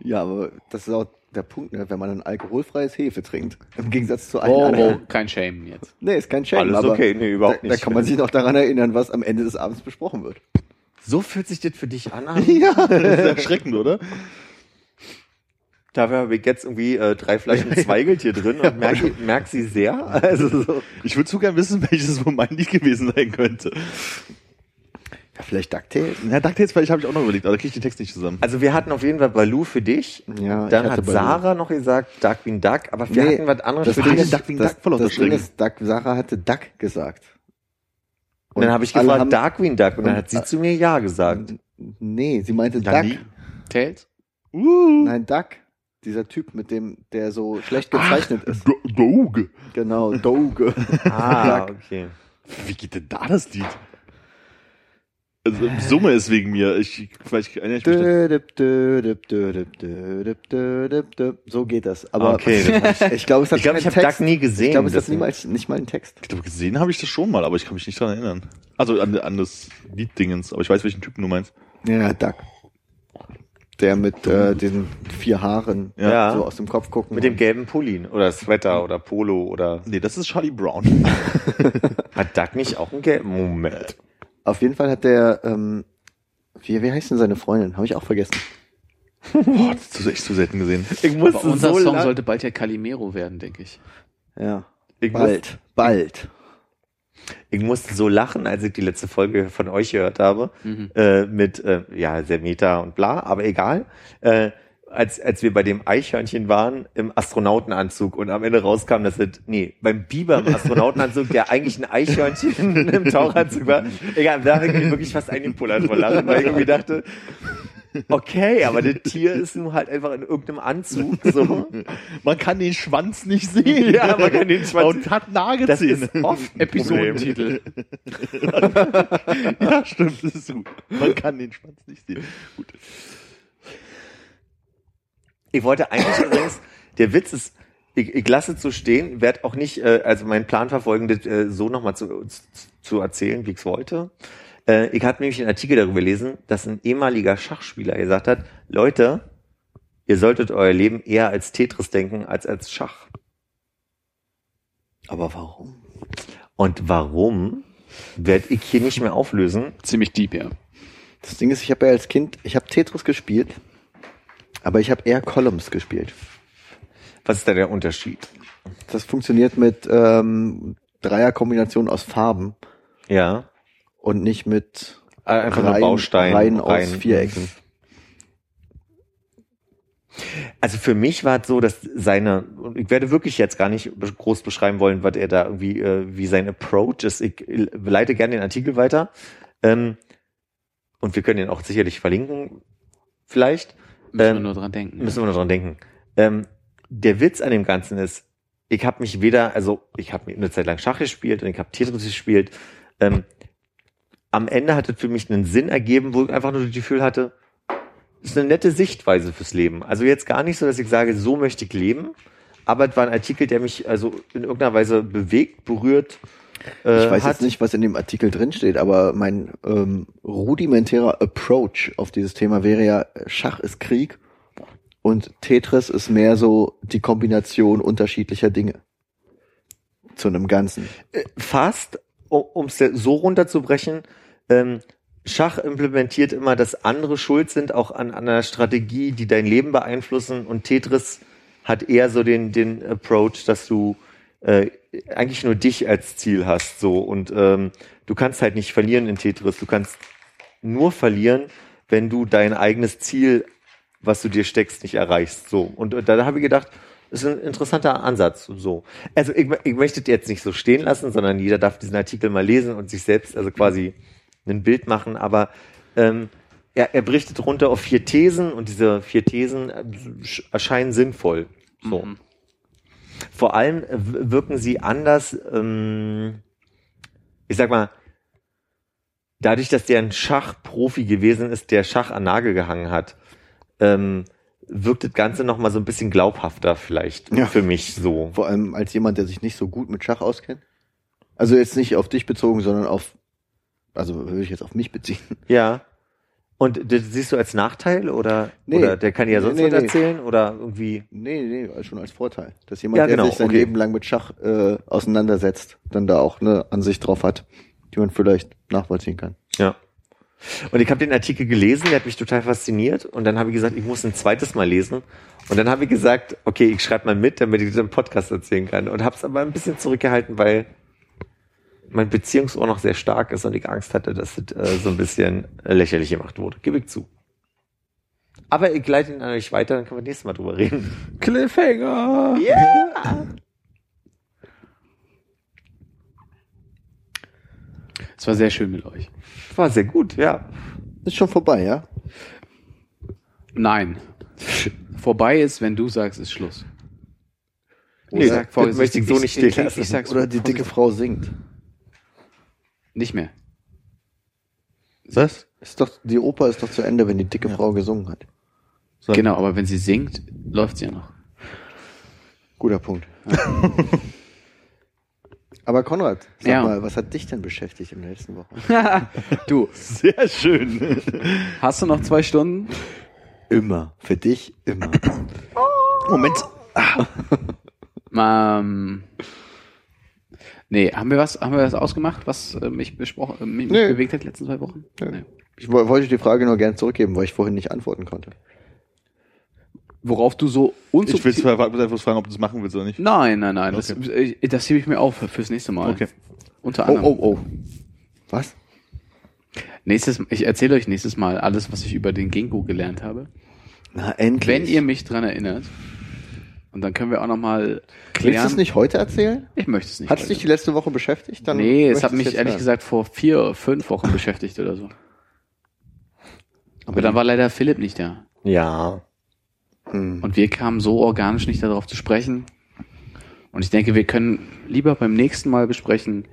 Ja, aber das ist auch der Punkt, ne, wenn man ein alkoholfreies Hefe trinkt. Im Gegensatz zu allen Oh, oh, anderen. kein Shame jetzt. Nee, ist kein Shame, Alles aber okay, nee, überhaupt da, nicht. da kann man sich noch daran erinnern, was am Ende des Abends besprochen wird. so fühlt sich das für dich an. Ja, das ist erschreckend, oder? Dafür habe ich jetzt irgendwie äh, drei Flaschen Zweigelt hier drin und merke merk sie sehr. Also so. Ich würde so gern wissen, welches wohl mein Lied gewesen sein könnte. Ja, vielleicht DuckTales. Ja, DuckTales, vielleicht habe ich auch noch überlegt, aber da kriege ich den Text nicht zusammen. Also wir hatten auf jeden Fall Baloo für dich. Ja, Dann hatte hat Baloo. Sarah noch gesagt Darkwing Duck, aber wir hatten was anderes für Ding dich. ist, Duckwing das, Duck voll das Ding ist, Duck, Sarah hatte Duck gesagt. Und dann habe ich gefragt, Darkwing Duck, und dann und- hat sie zu mir Ja gesagt. Nee, sie meinte Duck. Tails? Uh. Nein, Duck. Dieser Typ, mit dem, der so schlecht gezeichnet ist. Do- Doge. Genau, Doge. Ah, okay. Wie geht denn da das Lied? Also im Summe ist wegen mir. Ich, vielleicht erinnere ich mich. So geht das. Aber Okay, ich glaube, es hat Ich glaube, ich keinen habe Text. Duck nie gesehen. Ich glaube, es hat niemals, nicht mal einen Text. Ich glaube, gesehen habe ich das schon mal, aber ich kann mich nicht dran erinnern. Also an, an das Lieddingens, aber ich weiß, welchen Typen du meinst. Ja, Duck. Der mit äh, den vier Haaren Ja. so aus dem Kopf gucken. Mit dem gelben Pulli oder Sweater oder Polo oder Nee, das ist Charlie Brown. hat Duck nicht auch einen gelben Moment? Auf jeden Fall hat der, ähm, wie, wie heißt denn seine Freundin? Habe ich auch vergessen. Boah, das ist echt zu selten gesehen. Ich Aber musste unser so Song sollte bald ja Calimero werden, denke ich. Ja. ich Bald, bald. Ich musste so lachen, als ich die letzte Folge von euch gehört habe, Mhm. äh, mit, äh, ja, sehr Meta und bla, aber egal. Äh, als, als wir bei dem Eichhörnchen waren, im Astronautenanzug und am Ende rauskam, dass es, nee, beim Biber im Astronautenanzug, der eigentlich ein Eichhörnchen im Tauchanzug war, egal, da habe ich wirklich fast eingepulert vor Lachen, weil ich irgendwie dachte, okay, aber das Tier ist nun halt einfach in irgendeinem Anzug, so. Man kann den Schwanz nicht sehen. Ja, man kann den Schwanz- Und hat Das Nagezähne. ist oft ein Episodentitel. ja, stimmt, das ist gut. Man kann den Schwanz nicht sehen. Gut. Ich wollte eigentlich übrigens, der Witz ist, ich, ich lasse es so stehen, werde auch nicht, äh, also meinen Plan verfolgen, das äh, so nochmal zu, zu erzählen, wie ich es wollte. Äh, ich habe nämlich einen Artikel darüber gelesen, dass ein ehemaliger Schachspieler gesagt hat, Leute, ihr solltet euer Leben eher als Tetris denken als als Schach. Aber warum? Und warum, werde ich hier nicht mehr auflösen. Ziemlich deep, ja. Das Ding ist, ich habe ja als Kind, ich habe Tetris gespielt, aber ich habe eher Columns gespielt. Was ist da der Unterschied? Das funktioniert mit ähm, Dreierkombination aus Farben Ja, und nicht mit äh, einfach nur Reihen- Baustein. Reihen aus Reihen. Vierecken. Also für mich war es so, dass seine, und ich werde wirklich jetzt gar nicht groß beschreiben wollen, was er da irgendwie, äh, wie sein Approach ist. Ich leite gerne den Artikel weiter. Ähm, und wir können ihn auch sicherlich verlinken, vielleicht. Müssen wir Ähm, nur dran denken. Müssen wir noch dran denken. Ähm, der Witz an dem Ganzen ist, ich habe mich weder, also ich habe eine Zeit lang Schach gespielt und ich habe Tetris gespielt. Ähm, am Ende hat es für mich einen Sinn ergeben, wo ich einfach nur das Gefühl hatte, das ist eine nette Sichtweise fürs Leben. Also jetzt gar nicht so, dass ich sage, so möchte ich leben, aber es war ein Artikel, der mich also in irgendeiner Weise bewegt, berührt. Äh, Ich weiß hat. jetzt nicht, was in dem Artikel drin steht, aber mein ähm, rudimentärer Approach auf dieses Thema wäre ja, Schach ist Krieg und Tetris ist mehr so die Kombination unterschiedlicher Dinge zu einem Ganzen. fast, um es so runterzubrechen, ähm, Schach implementiert immer, dass andere schuld sind, auch an, an einer Strategie, die dein Leben beeinflussen. Und Tetris hat eher so den, den Approach, dass du äh, eigentlich nur dich als Ziel hast. So und ähm, du kannst halt nicht verlieren in Tetris. Du kannst nur verlieren, wenn du dein eigenes Ziel, was du dir steckst, nicht erreichst. So und, und da habe ich gedacht, ist ein interessanter Ansatz. So, also ich, ich möchte das jetzt nicht so stehen lassen, sondern jeder darf diesen Artikel mal lesen und sich selbst also quasi ein Bild machen. Aber ähm, er, er brichtet runter auf vier Thesen und diese vier Thesen äh, sch- erscheinen sinnvoll. So. Mhm. Vor allem äh, wirken sie anders. Ähm, ich sag mal, dadurch, dass der ein Schachprofi gewesen ist, der Schach an Nagel gehangen hat, ähm, wirkt das Ganze noch mal so ein bisschen glaubhafter vielleicht Ja. für mich so. Vor allem als jemand, der sich nicht so gut mit Schach auskennt. Also jetzt nicht auf dich bezogen, sondern auf, also würde ich jetzt auf mich beziehen. Ja. Und das siehst du als Nachteil oder, Nee. oder der kann ja sonst Nee, was nee. erzählen oder irgendwie. Nee, nee, schon als Vorteil. Dass jemand, Ja, der genau, sich sein okay. Leben lang mit Schach äh, auseinandersetzt, dann da auch eine Ansicht drauf hat, die man vielleicht nachvollziehen kann. Ja. Und ich habe den Artikel gelesen, der hat mich total fasziniert und dann habe ich gesagt, ich muss ein zweites Mal lesen. Und dann habe ich gesagt, okay, ich schreibe mal mit, damit ich das im Podcast erzählen kann. Und habe es aber ein bisschen zurückgehalten, weil mein Beziehungsohr noch sehr stark ist und ich Angst hatte, dass es äh, so ein bisschen lächerlich gemacht wurde. Gebe ich zu. Aber ich leite ihn an euch weiter, dann können wir nächstes Mal drüber reden. Cliffhanger! Yeah! Es war sehr schön mit euch. War sehr gut, ja. Ist schon vorbei, ja? Nein. Vorbei ist, wenn du sagst, ist Schluss. Nee, Ich sag das möchte ich so nicht stehen ich, lassen. ich, ich sag's Oder die dicke Frau singt. Nicht mehr. Was? Ist doch, die Oper ist doch zu Ende, wenn die dicke Frau gesungen hat. Genau, aber wenn sie singt, läuft sie ja noch. Guter Punkt. Aber Konrad, sag Ja. mal, was hat dich denn beschäftigt in der letzten Woche? Du, Sehr schön. hast du noch zwei Stunden? Immer. Für dich immer. Moment. Ähm, nee, haben wir was, haben wir was ausgemacht, was äh, mich besprochen, äh, mich, mich Nee. bewegt hat die letzten zwei Wochen? Nee. Ich wo- wollte die Frage nur gerne zurückgeben, weil ich vorhin nicht antworten konnte. Worauf du so Ich will zwar einfach fragen, ob du das machen willst oder nicht. Nein, nein, nein, das, Okay. äh, das hebe ich mir auf fürs nächste Mal. Okay. Unter Oh, anderem. oh, oh. Was? Nächstes, ich erzähle euch nächstes Mal alles, was ich über den Ginkgo gelernt habe. Na, endlich. Wenn ihr mich dran erinnert, und dann können wir auch nochmal Willst du klären. es nicht heute erzählen? Ich möchte es nicht. Hat es dich die letzte Woche beschäftigt? Dann nee, es hat ich mich ehrlich hören. gesagt vor vier, fünf Wochen beschäftigt oder so. Aber dann war leider Philipp nicht da. Ja. Hm. Und wir kamen so organisch nicht darauf zu sprechen. Und ich denke, wir können lieber beim nächsten Mal besprechen,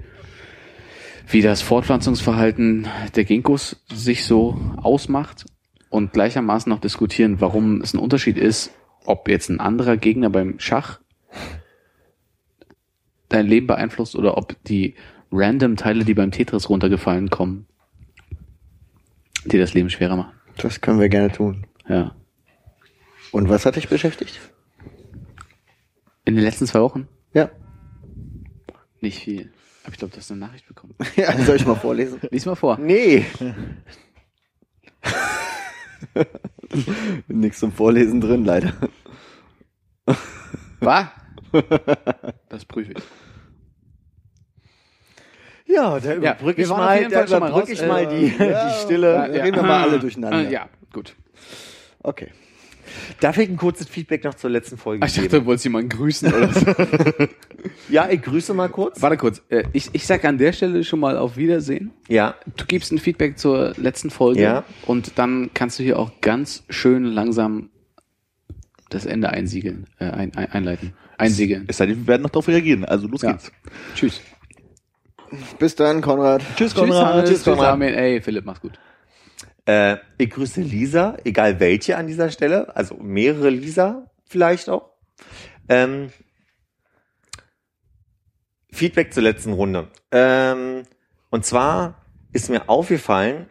wie das Fortpflanzungsverhalten der Ginkgos sich so ausmacht und gleichermaßen noch diskutieren, warum es ein Unterschied ist, ob jetzt ein anderer Gegner beim Schach dein Leben beeinflusst oder ob die random Teile, die beim Tetris runtergefallen kommen, dir das Leben schwerer machen. Das können wir gerne tun. Ja. Und was hat dich beschäftigt? In den letzten zwei Wochen? Ja. Nicht viel. Aber ich glaube, du hast eine Nachricht bekommen. ja soll ich mal vorlesen? Lies mal vor. Nee. Nichts zum Vorlesen drin, leider. Was? Das prüfe ich. Ja, da Ja, überbrücke wir ich mal, da überbrücke ich mal Äh, die, die Stille. reden wir mal alle durcheinander. Ja, gut. Okay. Darf ich ein kurzes Feedback noch zur letzten Folge Ah, Ich geben? dachte, du wolltest jemanden grüßen oder so. Ja, ich grüße mal kurz. Warte kurz. Äh, Ich, ich sag an der Stelle schon mal auf Wiedersehen. Ja, Du gibst ein Feedback zur letzten Folge. Ja. Und dann kannst du hier auch ganz schön langsam das Ende einsiegeln, äh, ein, ein, einleiten. Einsiegeln. Es sei denn, wir werden noch darauf reagieren. Also los Ja. geht's. Tschüss. Bis dann, Konrad. Tschüss, Tschüss, Hannes. Tschüss, Konrad. Armin. Ey, Philipp, mach's gut. Äh, ich grüße Lisa, egal welche an dieser Stelle, also mehrere Lisa vielleicht auch. Ähm, Feedback zur letzten Runde. Ähm, und zwar ist mir aufgefallen,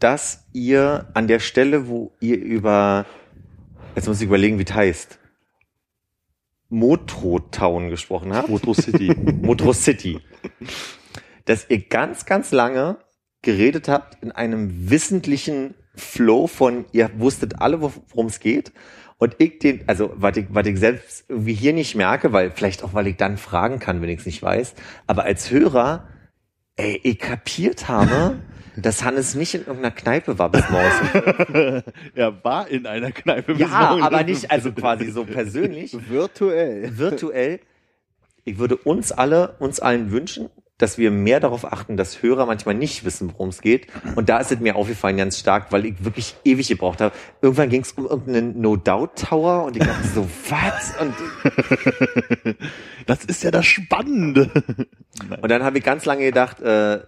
dass ihr an der Stelle, wo ihr über, jetzt muss ich überlegen, wie es heißt, Motrotown gesprochen habt. Motor City. Motro City. Dass ihr ganz, ganz lange geredet habt in einem wissentlichen Flow von, ihr wusstet alle, wo- worum es geht. Und ich den, also was ich, was ich selbst irgendwie hier nicht merke, weil vielleicht auch, weil ich dann fragen kann, wenn ich es nicht weiß. Aber als Hörer, ey, ich kapiert habe, dass Hannes nicht in irgendeiner Kneipe war bis morgens. er war in einer Kneipe. bis Ja, morgen. aber nicht, also quasi so persönlich. Virtuell. virtuell. Ich würde uns alle, uns allen wünschen, dass wir mehr darauf achten, dass Hörer manchmal nicht wissen, worum es geht. Und da ist es mir aufgefallen ganz stark, weil ich wirklich ewig gebraucht habe. Irgendwann ging es um irgendeinen No-Doubt-Tower und ich dachte so, was? Und, Das ist ja das Spannende. und dann habe ich ganz lange gedacht, äh,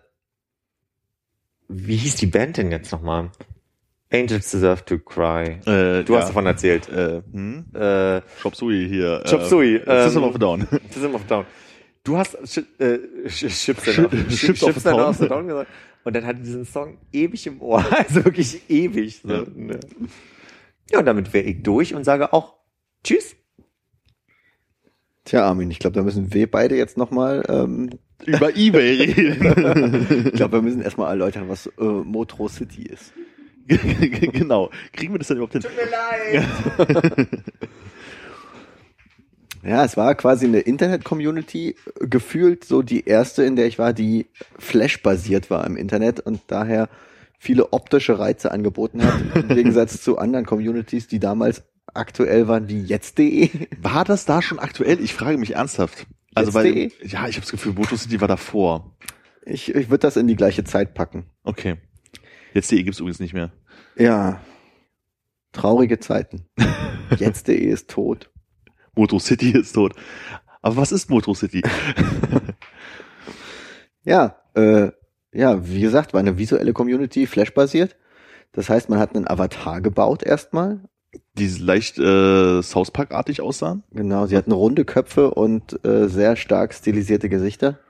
wie hieß die Band denn jetzt nochmal? Angels Deserve to Cry. Äh, Du hast davon erzählt. Äh, hm? Äh, Chop Suey hier. Chop Suey, Äh, System ähm, of Down. System of Down. Du hast äh, Chips Sch- and Chips Chips of a and Down. of a Down gesagt. Und dann hatte diesen Song ewig im Ohr. Also wirklich ewig. So. Ja. Ne? Ja, und damit wäre ich durch und sage auch Tschüss. Tja, Armin, ich glaube, da müssen wir beide jetzt nochmal, ähm, Über Ebay reden. ich glaube, wir müssen erstmal erläutern, was äh, Motro City ist. genau. Kriegen wir das denn überhaupt hin? mir leid. Ja, es war quasi eine Internet-Community, gefühlt so die erste, in der ich war, die Flash-basiert war im Internet und daher viele optische Reize angeboten hat, im Gegensatz zu anderen Communities, die damals aktuell waren, wie jetzt.de. War das da schon aktuell? Ich frage mich ernsthaft. Also weil, ja, ich habe das Gefühl, Motor City war davor. Ich, ich würde das in die gleiche Zeit packen. Okay. Jetzt.de gibt's übrigens nicht mehr. Ja, traurige Zeiten. Jetzt.de ist tot. Motor City ist tot. Aber was ist Motor City? Ja, äh, ja, wie gesagt, war eine visuelle Community, Flash-basiert. Das heißt, man hat einen Avatar gebaut erstmal. Die leicht äh, South Park-artig aussahen? Genau, sie hatten runde Köpfe und äh, sehr stark stilisierte Gesichter.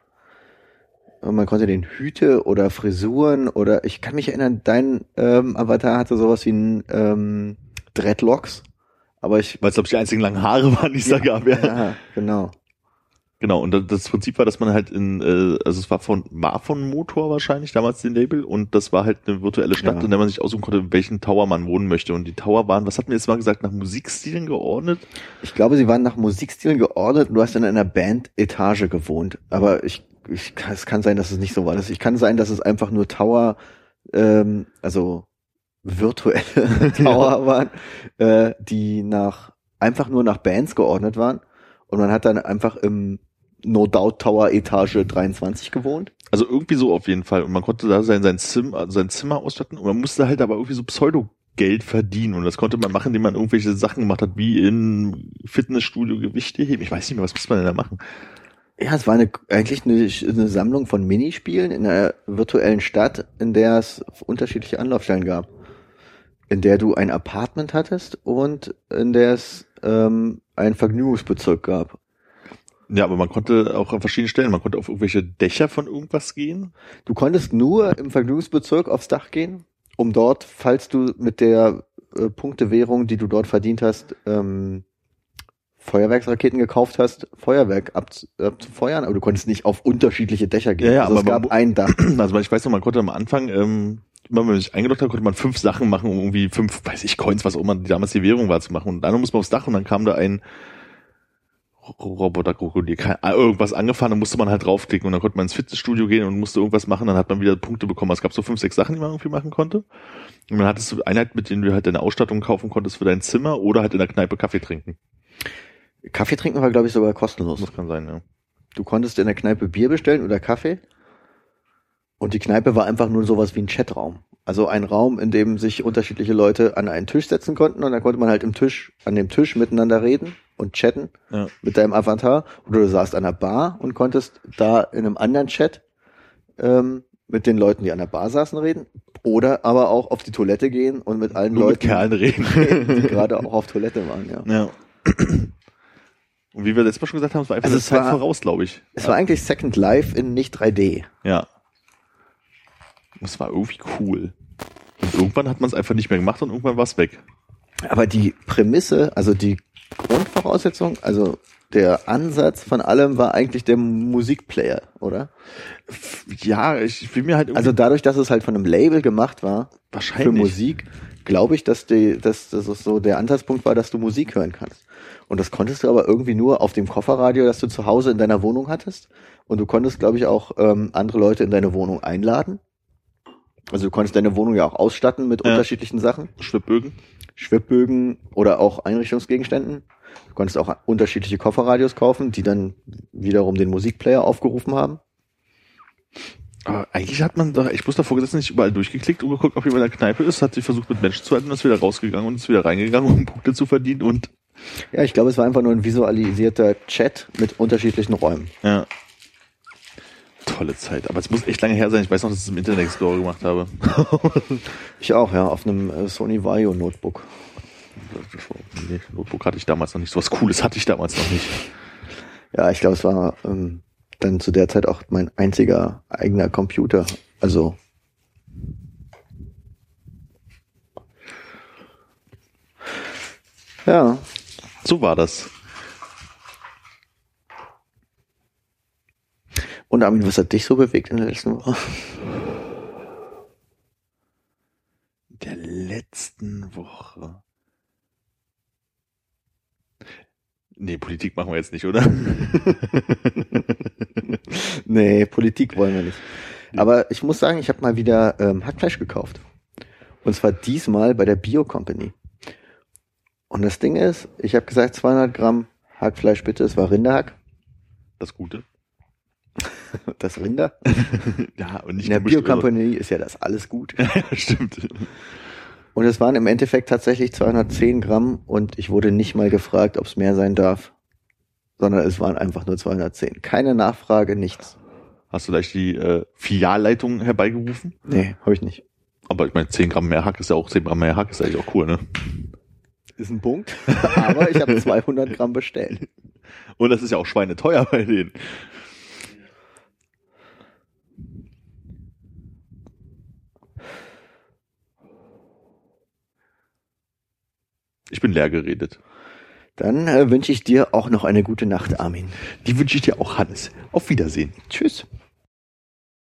Und man konnte den Hüte oder Frisuren oder ich kann mich erinnern, dein ähm, Avatar hatte sowas wie ein ähm, Dreadlocks. Aber ich. Weil es, glaube ich, die einzigen langen Haare waren, die es da gab. Ja. Ja, genau. Genau, und das- Prinzip war, dass man halt in, äh, also es war von, war von Motor wahrscheinlich damals den Label und das war halt eine virtuelle Stadt, Ja. in der man sich aussuchen konnte, in welchen Tower man wohnen möchte. Und die Tower waren, was hatten wir jetzt mal gesagt, nach Musikstilen geordnet? Ich glaube, sie waren nach Musikstilen geordnet und du hast in einer Band-Etage gewohnt. Aber ich, ich es kann sein, dass es nicht so war. Das- Ich kann sein, dass es einfach nur Tower, ähm, also virtuelle Tower waren, äh, die nach einfach nur nach Bands geordnet waren. Und man hat dann einfach im No Doubt Tower Etage 23 gewohnt. Also irgendwie so auf jeden Fall. Und man konnte da sein, sein, Zimmer, also sein Zimmer ausstatten und man musste halt aber irgendwie so Pseudo-Geld verdienen. Und das konnte man machen, indem man irgendwelche Sachen gemacht hat, wie in Fitnessstudio Gewichte heben. Ich weiß nicht mehr, was muss man denn da machen? Ja, es war eine, eigentlich eine, eine Sammlung von Minispielen in einer virtuellen Stadt, in der es unterschiedliche Anlaufstellen gab. In der du ein Apartment hattest und in der es ähm, einen Vergnügungsbezirk gab. Ja, aber man konnte auch an verschiedenen Stellen, man konnte auf irgendwelche Dächer von irgendwas gehen. Du konntest nur im Vergnügungsbezirk aufs Dach gehen, um dort, falls du mit der äh, Punktewährung, die du dort verdient hast, ähm, Feuerwerksraketen gekauft hast, Feuerwerk ab, abzufeuern, aber du konntest nicht auf unterschiedliche Dächer gehen. Ja, ja, also es aber gab man- ein Dach. Also ich weiß noch, man konnte am Anfang, ähm, wenn man sich eingeloggt hat, konnte man fünf Sachen machen, um irgendwie fünf, weiß ich, Coins, was auch immer die damals die Währung war, zu machen. Und dann muss man aufs Dach und dann kam da ein Roboter-Krokodil, äh, irgendwas angefahren, dann musste man halt draufklicken und dann konnte man ins Fitnessstudio gehen und musste irgendwas machen, dann hat man wieder Punkte bekommen. Es gab so fünf, sechs Sachen, die man irgendwie machen konnte. Und dann hattest du Einheit, mit denen du halt deine Ausstattung kaufen konntest für dein Zimmer oder halt in der Kneipe Kaffee trinken. Kaffee trinken war, glaube ich, sogar kostenlos. Das kann sein, ja. Du konntest in der Kneipe Bier bestellen oder Kaffee. Und die Kneipe war einfach nur sowas wie ein Chatraum. Also ein Raum, in dem sich unterschiedliche Leute an einen Tisch setzen konnten und dann konnte man halt im Tisch, an dem Tisch miteinander reden und chatten Ja. mit deinem Avatar. Oder du saßt an der Bar und konntest da in einem anderen Chat ähm, mit den Leuten, die an der Bar saßen, reden. Oder aber auch auf die Toilette gehen und mit allen Nur mit Leuten, Kerlen reden. die gerade auch auf Toilette waren, ja. Ja. Und wie wir letztes Mal schon gesagt haben, es war einfach Also es Zeit war- voraus, glaube ich. Es war eigentlich Second Life in nicht 3D. Ja. Das war irgendwie cool. Und irgendwann hat man es einfach nicht mehr gemacht und irgendwann war es weg. Aber die Prämisse, also die Grundvoraussetzung, also der Ansatz von allem war eigentlich der Musikplayer, oder? Ja, ich will mir halt Also dadurch, dass es halt von einem Label gemacht war für wahrscheinlich. Musik, glaube ich, dass, die, dass, es so der Ansatzpunkt war, dass du Musik hören kannst. Und das konntest du aber irgendwie nur auf dem Kofferradio, das du zu Hause in deiner Wohnung hattest. Und du konntest, glaube ich, auch ähm, andere Leute in deine Wohnung einladen. Also du konntest deine Wohnung ja auch ausstatten mit Ja. unterschiedlichen Sachen. Schwibbögen. Schwibbögen oder auch Einrichtungsgegenständen. Du konntest auch unterschiedliche Kofferradios kaufen, die dann wiederum den Musikplayer aufgerufen haben. Aber eigentlich hat man da, ich muss davor gesessen, nicht überall durchgeklickt und geguckt, ob jemand in der Kneipe ist, hat sich versucht mit Menschen zu halten ist wieder rausgegangen und ist wieder reingegangen, um Punkte zu verdienen und Ja, ich glaube, es war einfach nur ein visualisierter Chat mit unterschiedlichen Räumen. ja. Tolle Zeit. Aber es muss echt lange her sein. Ich weiß noch, dass ich es im Internet Explorer gemacht habe. Ich auch, ja, auf einem äh, Sony Vaio Notebook. Nee, Notebook hatte ich damals noch nicht. So was Cooles hatte ich damals noch nicht. Ja, ich glaube, es war ähm, dann zu der Zeit auch mein einziger eigener Computer. Also ja, So war das. Und Armin, was hat dich so bewegt in der letzten Woche? Der letzten Woche. Nee, Politik machen wir jetzt nicht, oder? nee, Politik wollen wir nicht. Aber ich muss sagen, ich habe mal wieder ähm, Hackfleisch gekauft. Und zwar diesmal bei der Bio Company. Und das Ding ist, ich habe gesagt 200 Gramm Hackfleisch bitte. Es war Rinderhack. Das Gute. Das Rinder. Ja, und nicht In der gemischt Bio oder so. Company ist ja das alles gut. Ja, stimmt. Und es waren im Endeffekt tatsächlich 210 Gramm und ich wurde nicht mal gefragt, ob es mehr sein darf, sondern es waren einfach nur 210. Keine Nachfrage, nichts. Hast du gleich die äh, Filialleitung herbeigerufen? Nee, habe ich nicht. Aber ich meine, 10 Gramm mehr Hack ist ja auch 10 Gramm mehr Hack, ist eigentlich auch cool, ne? Ist ein Punkt. Aber ich habe 200 Gramm bestellt. Und das ist ja auch schweineteuer bei denen. Ich bin leer geredet. Dann äh, wünsche ich dir auch noch eine gute Nacht, Armin. Die wünsche ich dir auch, Hannes. Auf Wiedersehen. Tschüss.